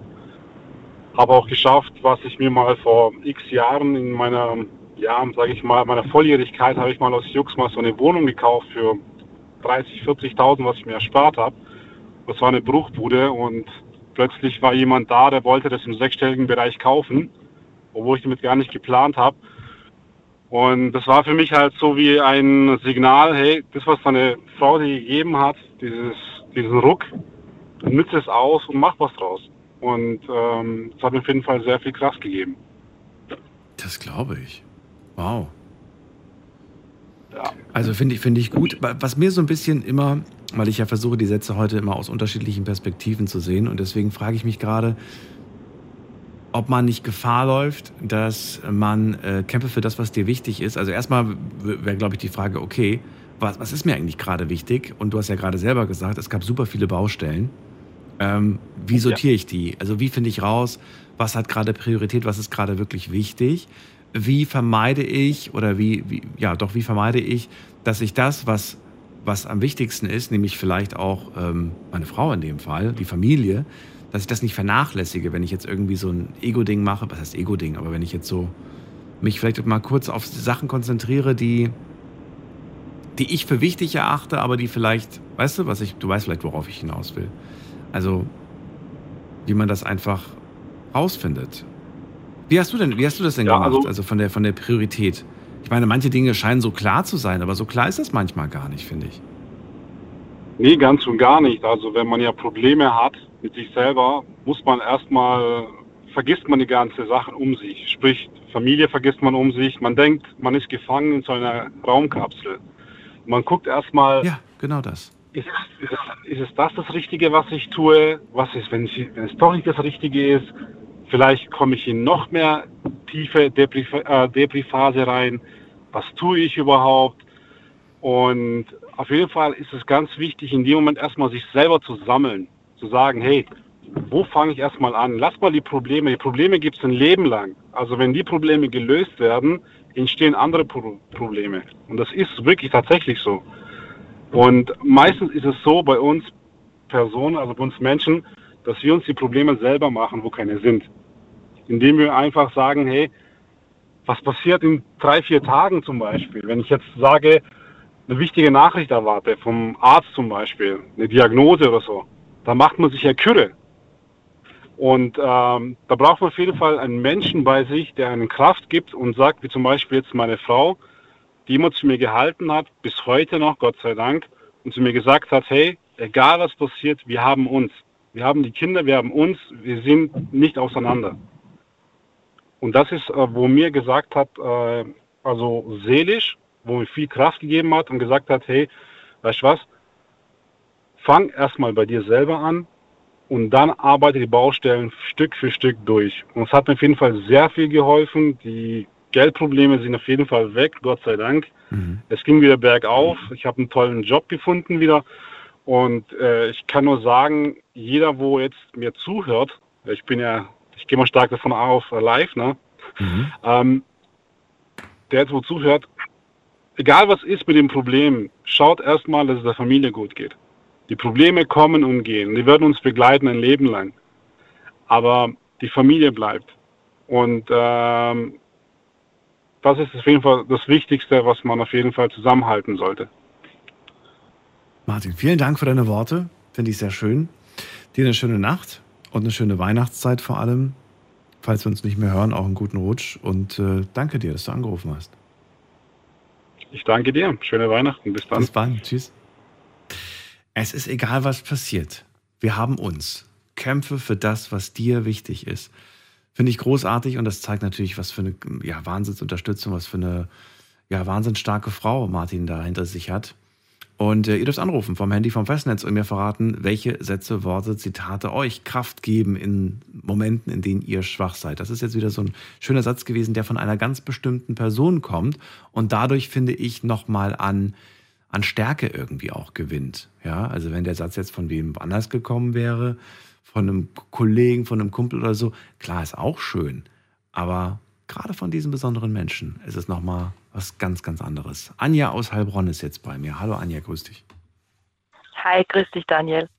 Habe auch geschafft, was ich mir mal vor x Jahren in meiner, ja, sage ich mal, meiner Volljährigkeit habe ich mal aus Jux mal so eine Wohnung gekauft für 30, 40.000, was ich mir erspart habe. Das war eine Bruchbude und plötzlich war jemand da, der wollte das im sechsstelligen Bereich kaufen, obwohl ich damit gar nicht geplant habe. Und das war für mich halt so wie ein Signal, hey, das, was deine Frau dir gegeben hat, dieses, diesen Ruck, nütze es aus und mach was draus. Und ähm, das hat mir auf jeden Fall sehr viel Kraft gegeben. Das glaube ich. Wow. Also finde ich, finde ich gut. Was mir so ein bisschen immer, weil ich ja versuche, die Sätze heute immer aus unterschiedlichen Perspektiven zu sehen und deswegen frage ich mich gerade, ob man nicht Gefahr läuft, dass man äh, kämpfe für das, was dir wichtig ist. Also erstmal wäre, glaube ich, die Frage, okay, was, was ist mir eigentlich gerade wichtig? Und du hast ja gerade selber gesagt, es gab super viele Baustellen. Ähm, wie sortiere ich die? Also wie finde ich raus, was hat gerade Priorität, was ist gerade wirklich wichtig? Wie vermeide ich oder wie, wie, ja doch, wie vermeide ich, dass ich das, was, was am wichtigsten ist, nämlich vielleicht auch ähm, meine Frau in dem Fall, die Familie, dass ich das nicht vernachlässige, wenn ich jetzt irgendwie so ein Ego-Ding mache, was heißt Ego-Ding, aber wenn ich jetzt so mich vielleicht mal kurz auf Sachen konzentriere, die, die ich für wichtig erachte, aber die vielleicht, weißt du, was ich, du weißt vielleicht, worauf ich hinaus will. Also, wie man das einfach rausfindet. Wie hast du denn, wie hast du das denn Ja, gemacht? also- Also, von der, von der Priorität. Ich meine, manche Dinge scheinen so klar zu sein, aber so klar ist das manchmal gar nicht, finde ich. Nee, ganz und gar nicht. Also wenn man ja Probleme hat mit sich selber, muss man erstmal, vergisst man die ganze Sachen um sich. Sprich, Familie vergisst man um sich. Man denkt, man ist gefangen in so einer Raumkapsel. Man guckt erstmal, Ja, genau das. ist, es, ist, ist es das das Richtige, was ich tue? Was ist, wenn, ich, wenn es doch nicht das Richtige ist? Vielleicht komme ich in noch mehr tiefe Depri- äh, Depri-Phase rein. Was tue ich überhaupt? Und auf jeden Fall ist es ganz wichtig, in dem Moment erstmal sich selber zu sammeln. Zu sagen, hey, wo fange ich erstmal an? Lass mal die Probleme. Die Probleme gibt es ein Leben lang. Also wenn die Probleme gelöst werden, entstehen andere Pro Probleme. Und das ist wirklich tatsächlich so. Und meistens ist es so bei uns Personen, also bei uns Menschen, dass wir uns die Probleme selber machen, wo keine sind. Indem wir einfach sagen, hey, was passiert in drei, vier Tagen zum Beispiel? Wenn ich jetzt sage, eine wichtige Nachricht erwarte, vom Arzt zum Beispiel, eine Diagnose oder so, da macht man sich ja Kürre. Und ähm, da braucht man auf jeden Fall einen Menschen bei sich, der einen Kraft gibt und sagt, wie zum Beispiel jetzt meine Frau, die immer zu mir gehalten hat, bis heute noch, Gott sei Dank, und zu mir gesagt hat, hey, egal was passiert, wir haben uns. Wir haben die Kinder, wir haben uns, wir sind nicht auseinander. Und das ist, äh, wo mir gesagt hat, äh, also seelisch, wo mir viel Kraft gegeben hat und gesagt hat, hey, weißt du was, fang erstmal bei dir selber an und dann arbeite die Baustellen Stück für Stück durch. Und es hat mir auf jeden Fall sehr viel geholfen. Die Geldprobleme sind auf jeden Fall weg, Gott sei Dank. Es ging wieder bergauf. Ich habe einen tollen Job gefunden wieder. Und äh, ich kann nur sagen, jeder, wo jetzt mir zuhört, ich bin ja, ich gehe mal stark davon aus, äh, live, ne? Ähm, der jetzt wo zuhört, egal was ist mit dem Problem, schaut erstmal, dass es der Familie gut geht. Die Probleme kommen und gehen. Die werden uns begleiten ein Leben lang. Aber die Familie bleibt. Und ähm, das ist auf jeden Fall das Wichtigste, was man auf jeden Fall zusammenhalten sollte. Martin, vielen Dank für deine Worte. Finde ich sehr schön. Dir eine schöne Nacht und eine schöne Weihnachtszeit vor allem. Falls wir uns nicht mehr hören, auch einen guten Rutsch. Und äh, danke dir, dass du angerufen hast. Ich danke dir. Schöne Weihnachten. Bis dann. Bis bald. Tschüss. Es ist egal, was passiert. Wir haben uns. Kämpfe für das, was dir wichtig ist. Finde ich großartig und das zeigt natürlich, was für eine ja, Wahnsinnsunterstützung, was für eine ja, wahnsinnig starke Frau Martin da hinter sich hat. Und äh, ihr dürft anrufen vom Handy vom Festnetz und mir verraten, welche Sätze, Worte, Zitate euch Kraft geben in Momenten, in denen ihr schwach seid. Das ist jetzt wieder so ein schöner Satz gewesen, der von einer ganz bestimmten Person kommt und dadurch finde ich nochmal an, an Stärke irgendwie auch gewinnt. Ja, also wenn der Satz jetzt von wem anders gekommen wäre, von einem Kollegen, von einem Kumpel oder so, klar ist auch schön, aber gerade von diesen besonderen Menschen ist es nochmal was ganz, ganz anderes. Anja aus Heilbronn ist jetzt bei mir. Hallo Anja, grüß dich. Hi, grüß dich, Daniel.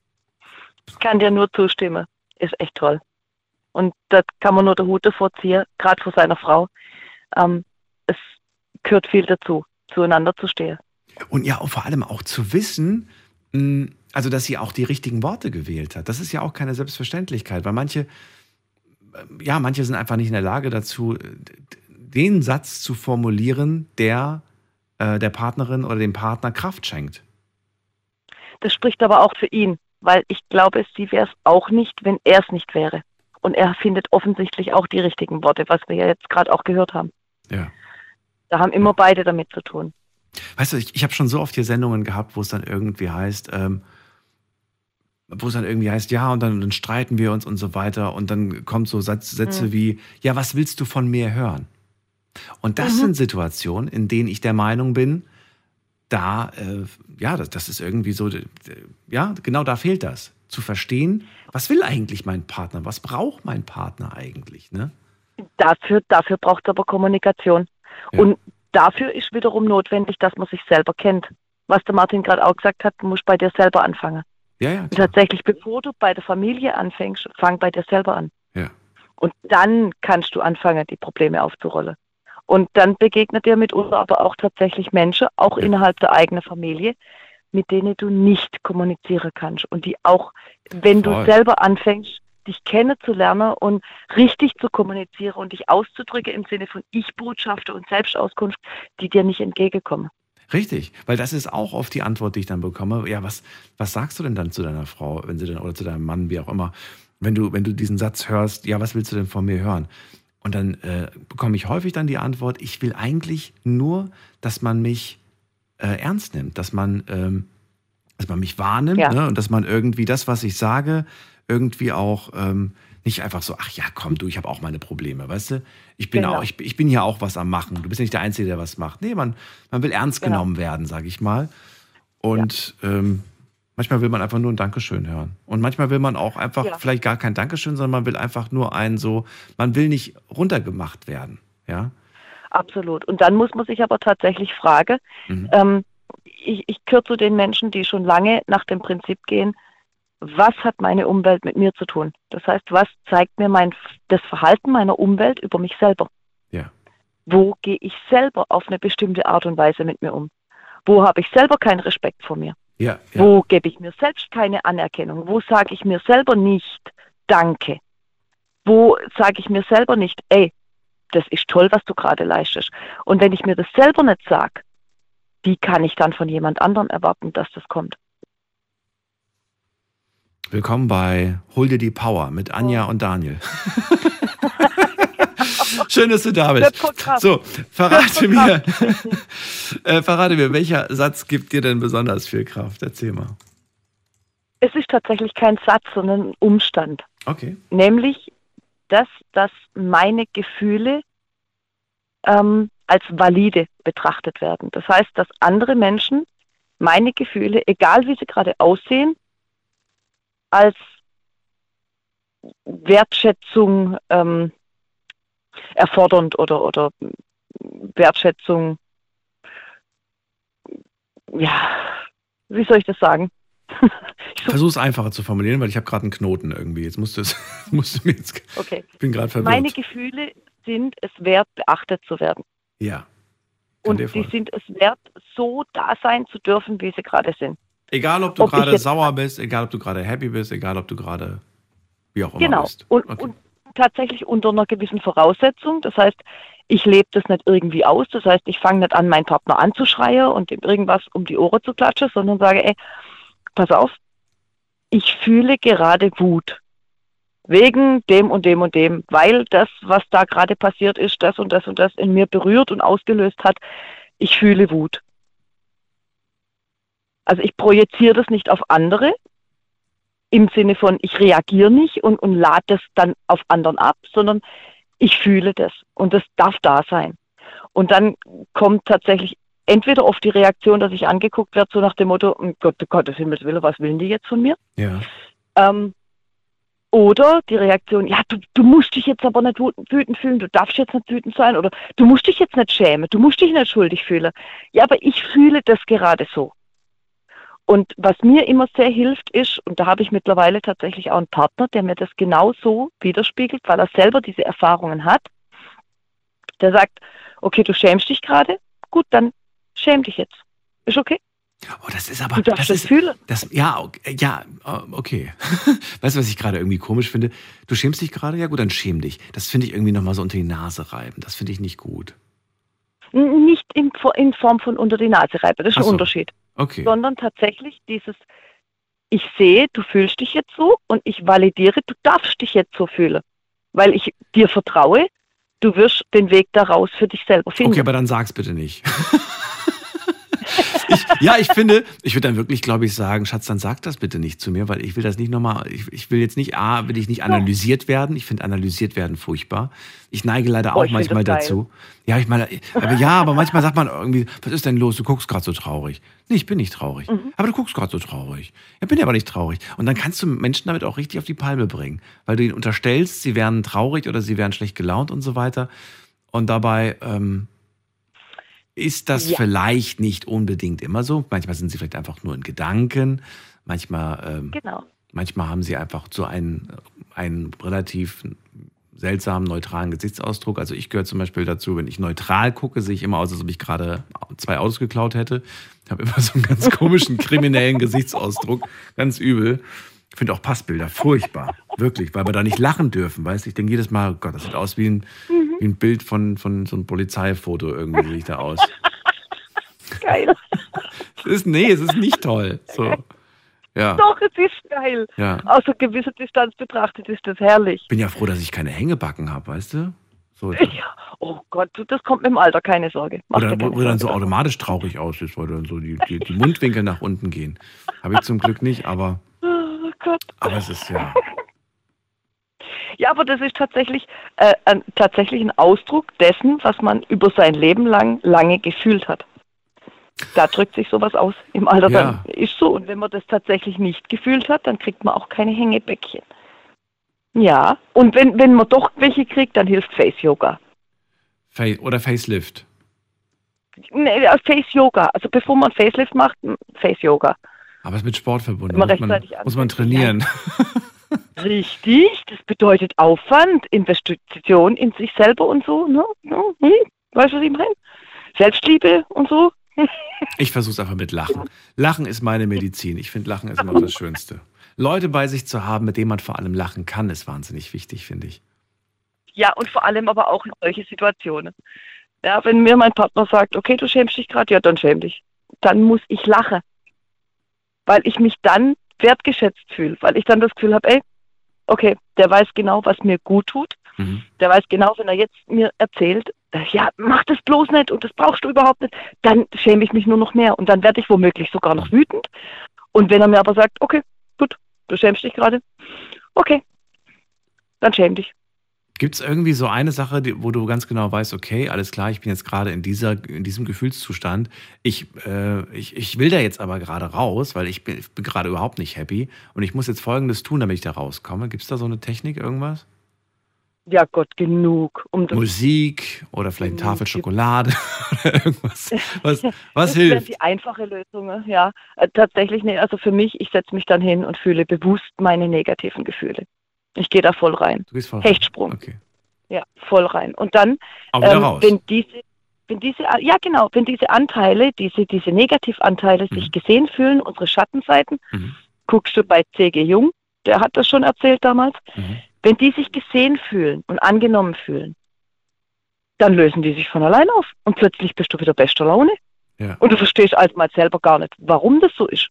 Ich kann dir nur zustimmen. Ist echt toll. Und da kann man nur der Hut davor ziehen, gerade vor seiner Frau. Ähm, es gehört viel dazu, zueinander zu stehen. Und ja, vor allem auch zu wissen, mh, also dass sie auch die richtigen Worte gewählt hat. Das ist ja auch keine Selbstverständlichkeit, weil manche, äh, ja, manche sind einfach nicht in der Lage dazu, den Satz zu formulieren, der äh, der Partnerin oder dem Partner Kraft schenkt. Das spricht aber auch für ihn, weil ich glaube, sie wäre es auch nicht, wenn er es nicht wäre. Und er findet offensichtlich auch die richtigen Worte, was wir ja jetzt gerade auch gehört haben. Ja. Da haben immer beide damit zu tun. Weißt du, ich, ich habe schon so oft hier Sendungen gehabt, wo es dann irgendwie heißt, ähm, wo es dann irgendwie heißt, ja, und dann, dann, streiten wir uns und so weiter. Und dann kommt so Satz, Sätze mhm. wie, ja, was willst du von mir hören? Und das mhm. sind Situationen, in denen ich der Meinung bin, da, äh, ja, das, das ist irgendwie so, ja, genau da fehlt das. Zu verstehen, was will eigentlich mein Partner? Was braucht mein Partner eigentlich? Ne? Dafür, dafür braucht es aber Kommunikation. Ja. Und dafür ist wiederum notwendig, dass man sich selber kennt. Was der Martin gerade auch gesagt hat, du musst bei dir selber anfangen. Ja, ja, tatsächlich, bevor du bei der Familie anfängst, fang bei dir selber an. Ja. Und dann kannst du anfangen, die Probleme aufzurollen. Und dann begegnet dir mitunter aber auch tatsächlich Menschen, auch ja. innerhalb der eigenen Familie, mit denen du nicht kommunizieren kannst und die auch, wenn Voll. du selber anfängst, dich kennenzulernen und richtig zu kommunizieren und dich auszudrücken im Sinne von Ich-Botschafter und Selbstauskunft, die dir nicht entgegenkommen. Richtig, weil das ist auch oft die Antwort, die ich dann bekomme. Ja, was, was sagst du denn dann zu deiner Frau, wenn sie dann, oder zu deinem Mann, wie auch immer, wenn du, wenn du diesen Satz hörst, ja, was willst du denn von mir hören? Und dann äh, bekomme ich häufig dann die Antwort, ich will eigentlich nur, dass man mich äh, ernst nimmt, dass man, ähm, dass man mich wahrnimmt ja. ne? und dass man irgendwie das, was ich sage, irgendwie auch ähm, nicht einfach so, ach ja, komm du, ich habe auch meine Probleme, weißt du? Ich bin, genau. auch, ich, ich, bin hier auch was am Machen. Du bist nicht der Einzige, der was macht. Nee, man, man will ernst genau. genommen werden, sage ich mal. Und ja. ähm, manchmal will man einfach nur ein Dankeschön hören. Und manchmal will man auch einfach ja. vielleicht gar kein Dankeschön, sondern man will einfach nur einen so, man will nicht runtergemacht werden. Ja. Absolut. Und dann muss man sich aber tatsächlich fragen, mhm. ähm, ich, ich gehöre zu den Menschen, die schon lange nach dem Prinzip gehen, was hat meine Umwelt mit mir zu tun? Das heißt, was zeigt mir mein, das Verhalten meiner Umwelt über mich selber? Ja. Wo gehe ich selber auf eine bestimmte Art und Weise mit mir um? Wo habe ich selber keinen Respekt vor mir? Ja, ja. Wo gebe ich mir selbst keine Anerkennung? Wo sage ich mir selber nicht Danke? Wo sage ich mir selber nicht, ey, das ist toll, was du gerade leistest. Und wenn ich mir das selber nicht sage, wie kann ich dann von jemand anderem erwarten, dass das kommt? Willkommen bei Hol dir die Power mit Anja oh. und Daniel. (laughs) Schön, dass du da bist. So, verrate mir, (laughs) äh, verrate mir, welcher Satz gibt dir denn besonders viel Kraft? Erzähl mal. Es ist tatsächlich kein Satz, sondern ein Umstand. Okay. Nämlich, dass, dass meine Gefühle ähm, als valide betrachtet werden. Das heißt, dass andere Menschen meine Gefühle, egal wie sie gerade aussehen, als Wertschätzung ähm, erfordernd oder, oder Wertschätzung, ja, wie soll ich das sagen? (laughs) Versuch es einfacher zu formulieren, weil ich habe gerade einen Knoten irgendwie. Jetzt musst du es, (laughs) musst du mir jetzt. Okay. Ich bin gerade verwirrt. Meine Gefühle sind es wert, beachtet zu werden. Ja. Und sie sind es wert, so da sein zu dürfen, wie sie gerade sind. Egal, ob du gerade sauer bist, egal, ob du gerade happy bist, egal, ob du gerade wie auch immer genau. bist. Genau. Und, okay. und tatsächlich unter einer gewissen Voraussetzung. Das heißt, ich lebe das nicht irgendwie aus. Das heißt, ich fange nicht an, meinen Partner anzuschreien und ihm irgendwas um die Ohren zu klatschen, sondern sage, ey, pass auf, ich fühle gerade Wut. Wegen dem und dem und dem, weil das, was da gerade passiert ist, das und das und das in mir berührt und ausgelöst hat, ich fühle Wut. Also ich projiziere das nicht auf andere im Sinne von, ich reagiere nicht und, und lade das dann auf anderen ab, sondern ich fühle das und das darf da sein. Und dann kommt tatsächlich entweder oft die Reaktion, dass ich angeguckt werde, so nach dem Motto, um Gott, um Gottes Himmels Willen, was willen die jetzt von mir? Ja. Ähm, Oder die Reaktion, ja, du, du musst dich jetzt aber nicht wütend wütend fühlen, du darfst jetzt nicht wütend sein oder du musst dich jetzt nicht schämen, du musst dich nicht schuldig fühlen. Ja, aber ich fühle das gerade so. Und was mir immer sehr hilft, ist, und da habe ich mittlerweile tatsächlich auch einen Partner, der mir das genauso widerspiegelt, weil er selber diese Erfahrungen hat, der sagt, okay, du schämst dich gerade, gut, dann schäm dich jetzt. Ist okay. Oh, das ist aber. Du darfst das das ist, fühlen. Das, ja, okay, ja, oh, okay. (laughs) weißt du, was ich gerade irgendwie komisch finde? Du schämst dich gerade? Ja, gut, dann schäm dich. Das finde ich irgendwie nochmal so unter die Nase reiben. Das finde ich nicht gut. Nicht in, in Form von unter die Nase reiben, das ist Ach ein so. Unterschied. Okay. Sondern tatsächlich dieses, ich sehe, du fühlst dich jetzt so und ich validiere, du darfst dich jetzt so fühlen. Weil ich dir vertraue, du wirst den Weg daraus für dich selber finden. Okay, aber dann sag's bitte nicht. (laughs) ich, ja, ich finde, ich würde dann wirklich, glaube ich, sagen, Schatz, dann sag das bitte nicht zu mir, weil ich will das nicht nochmal, ich, ich will jetzt nicht, A, will ich nicht analysiert werden. Ich finde analysiert werden furchtbar. Ich neige leider Boah, auch ich manchmal dazu. Ja, ich meine, aber ja, aber manchmal sagt man irgendwie, was ist denn los? Du guckst gerade so traurig. Nee, ich bin nicht traurig. Mhm. Aber du guckst gerade so traurig. Ja, bin ja aber nicht traurig. Und dann kannst du Menschen damit auch richtig auf die Palme bringen, weil du ihnen unterstellst, sie wären traurig oder sie wären schlecht gelaunt und so weiter. Und dabei ähm, ist das Ja. vielleicht nicht unbedingt immer so. Manchmal sind sie vielleicht einfach nur in Gedanken. Manchmal, ähm, Genau. manchmal haben sie einfach so einen, einen relativ seltsamen, neutralen Gesichtsausdruck. Also ich gehöre zum Beispiel dazu, wenn ich neutral gucke, sehe ich immer aus, als ob ich gerade zwei Autos geklaut hätte. Ich habe immer so einen ganz komischen, kriminellen Gesichtsausdruck. Ganz übel. Ich finde auch Passbilder furchtbar. Wirklich, weil wir da nicht lachen dürfen, weißt du? Ich denke jedes Mal, oh Gott, das sieht aus wie ein, wie ein Bild von, von so einem Polizeifoto irgendwie sehe ich da aus. (laughs) Geil. Es ist, nee, es ist nicht toll. So. Ja. Doch, es ist geil. Ja. Aus einer gewissen Distanz betrachtet ist das herrlich. Ich bin ja froh, dass ich keine Hängebacken habe, weißt du? So, Ja. Oh Gott, das kommt mit dem Alter, keine Sorge. Mach oder wo, dann so Sorge. automatisch traurig aussieht, weil dann so die, die, die Mundwinkel nach unten gehen. Habe ich zum Glück nicht, aber, Oh Gott. aber es ist ja. (laughs) Ja, aber das ist tatsächlich, äh, ein, tatsächlich ein Ausdruck dessen, was man über sein Leben lang lange gefühlt hat. Da drückt sich sowas aus im Alter. Ja. Dann ist so. Und wenn man das tatsächlich nicht gefühlt hat, dann kriegt man auch keine Hängebäckchen. Ja. Und wenn, wenn man doch welche kriegt, dann hilft Face Yoga. Oder Facelift. Nee, Face Yoga. Also bevor man Facelift macht, Face Yoga. Aber es ist mit Sport verbunden. Muss man, muss man trainieren. (laughs) Richtig, das bedeutet Aufwand, Investition in sich selber und so. Ne? Hm? Weißt du, was ich meine? Selbstliebe und so. (laughs) Ich versuche es einfach mit Lachen. Lachen ist meine Medizin. Ich finde, Lachen ist immer das Schönste. Leute bei sich zu haben, mit denen man vor allem lachen kann, ist wahnsinnig wichtig, finde ich. Ja, und vor allem aber auch in solche Situationen. Ja, wenn mir mein Partner sagt, okay, du schämst dich gerade, ja, dann schäm dich. Dann muss ich lachen. Weil ich mich dann wertgeschätzt fühle. Weil ich dann das Gefühl habe, ey, okay, der weiß genau, was mir gut tut. Der weiß genau, wenn er jetzt mir erzählt, äh, ja, mach das bloß nicht und das brauchst du überhaupt nicht, dann schäme ich mich nur noch mehr und dann werde ich womöglich sogar noch wütend. Und wenn er mir aber sagt, okay, gut, du schämst dich gerade, okay, dann schäm dich. Gibt es irgendwie so eine Sache, wo du ganz genau weißt, okay, alles klar, ich bin jetzt gerade in, dieser, in diesem Gefühlszustand. Ich, äh, ich, ich will da jetzt aber gerade raus, weil ich bin, ich bin gerade überhaupt nicht happy und ich muss jetzt Folgendes tun, damit ich da rauskomme. Gibt es da so eine Technik, irgendwas? Ja Gott, genug. Um das Musik oder vielleicht eine Tafel Schokolade (laughs) oder irgendwas. Was, (laughs) was das hilft? die einfache Lösung, ja. Äh, tatsächlich, nee, also für mich, ich setze mich dann hin und fühle bewusst meine negativen Gefühle. Ich gehe da voll rein. Du gehst voll rein. Hechtsprung. Okay. Ja, voll rein. Und dann, ähm, wenn diese, wenn diese, ja genau, wenn diese Anteile, diese, diese Negativanteile Mhm. sich gesehen fühlen, unsere Schattenseiten, guckst du bei C.G. Jung, der hat das schon erzählt damals, Mhm. wenn die sich gesehen fühlen und angenommen fühlen, dann lösen die sich von allein auf und plötzlich bist du wieder bester Laune. Ja. Und du verstehst alsmals selber gar nicht, warum das so ist.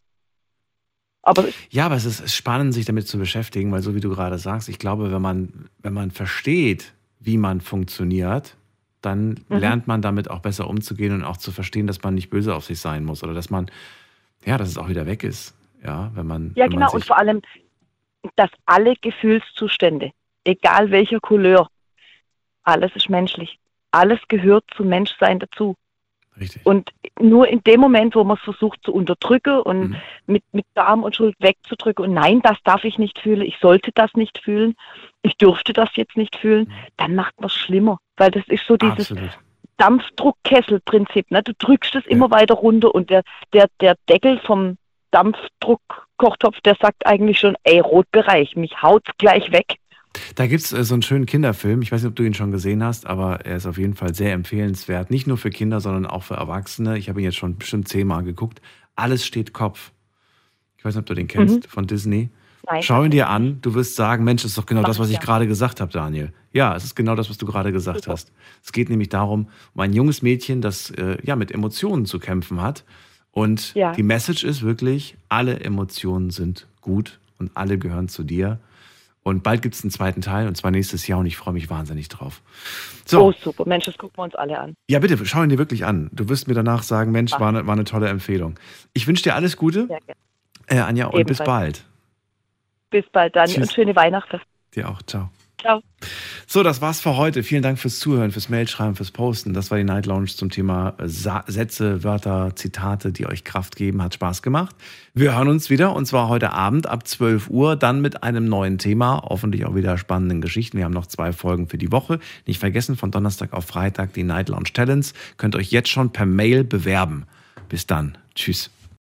Aber Ja, aber es ist spannend, sich damit zu beschäftigen, weil so wie du gerade sagst, ich glaube, wenn man, wenn man versteht, wie man funktioniert, dann Mhm. lernt man damit auch besser umzugehen und auch zu verstehen, dass man nicht böse auf sich sein muss oder dass man, ja, dass es auch wieder weg ist. Ja, wenn man. Ja, wenn genau. Man Und vor allem, dass alle Gefühlszustände, egal welcher Couleur, alles ist menschlich. Alles gehört zum Menschsein dazu. Richtig. Und nur in dem Moment, wo man es versucht zu unterdrücken und mit, mit Darm und Schuld wegzudrücken und nein, das darf ich nicht fühlen, ich sollte das nicht fühlen, ich dürfte das jetzt nicht fühlen, dann macht man es schlimmer. Weil das ist so dieses Absolut. Dampfdruckkesselprinzip. Ne? Du drückst es immer weiter runter und der, der, der Deckel vom Dampfdruckkochtopf, der sagt eigentlich schon, ey, Rotbereich, mich haut's gleich weg. Da gibt es äh, so einen schönen Kinderfilm. Ich weiß nicht, ob du ihn schon gesehen hast, aber er ist auf jeden Fall sehr empfehlenswert. Nicht nur für Kinder, sondern auch für Erwachsene. Ich habe ihn jetzt schon bestimmt zehnmal geguckt. Alles steht Kopf. Ich weiß nicht, ob du den kennst Mhm. von Disney. Nein. Schau ihn dir an. Du wirst sagen, Mensch, das ist doch genau Mach das, was ich ja. gerade gesagt habe, Daniel. Ja, es ist genau das, was du gerade gesagt hast. Es geht nämlich darum, um ein junges Mädchen, das äh, ja mit Emotionen zu kämpfen hat. Und Ja. die Message ist wirklich, alle Emotionen sind gut und alle gehören zu dir. Und bald gibt es einen zweiten Teil, und zwar nächstes Jahr, und ich freue mich wahnsinnig drauf. So, Oh, super. Mensch, das gucken wir uns alle an. ja, bitte, schau ihn dir wirklich an. Du wirst mir danach sagen, Mensch, war eine, war eine tolle Empfehlung. Ich wünsche dir alles Gute, äh, Anja, und bis bald. Bis bald dann Tschüss. und schöne Weihnachten. Dir auch, ciao. Ciao. So, das war's für heute. Vielen Dank fürs Zuhören, fürs Mailschreiben, fürs Posten. Das war die Night Lounge zum Thema äh, Sa Sätze, Wörter, Zitate, die euch Kraft geben. Hat Spaß gemacht. Wir hören uns wieder und zwar heute Abend ab 12 Uhr, dann mit einem neuen Thema. Hoffentlich auch wieder spannenden Geschichten. Wir haben noch zwei Folgen für die Woche. Nicht vergessen, von Donnerstag auf Freitag die Night Lounge Talents. Könnt euch jetzt schon per Mail bewerben. Bis dann. Tschüss.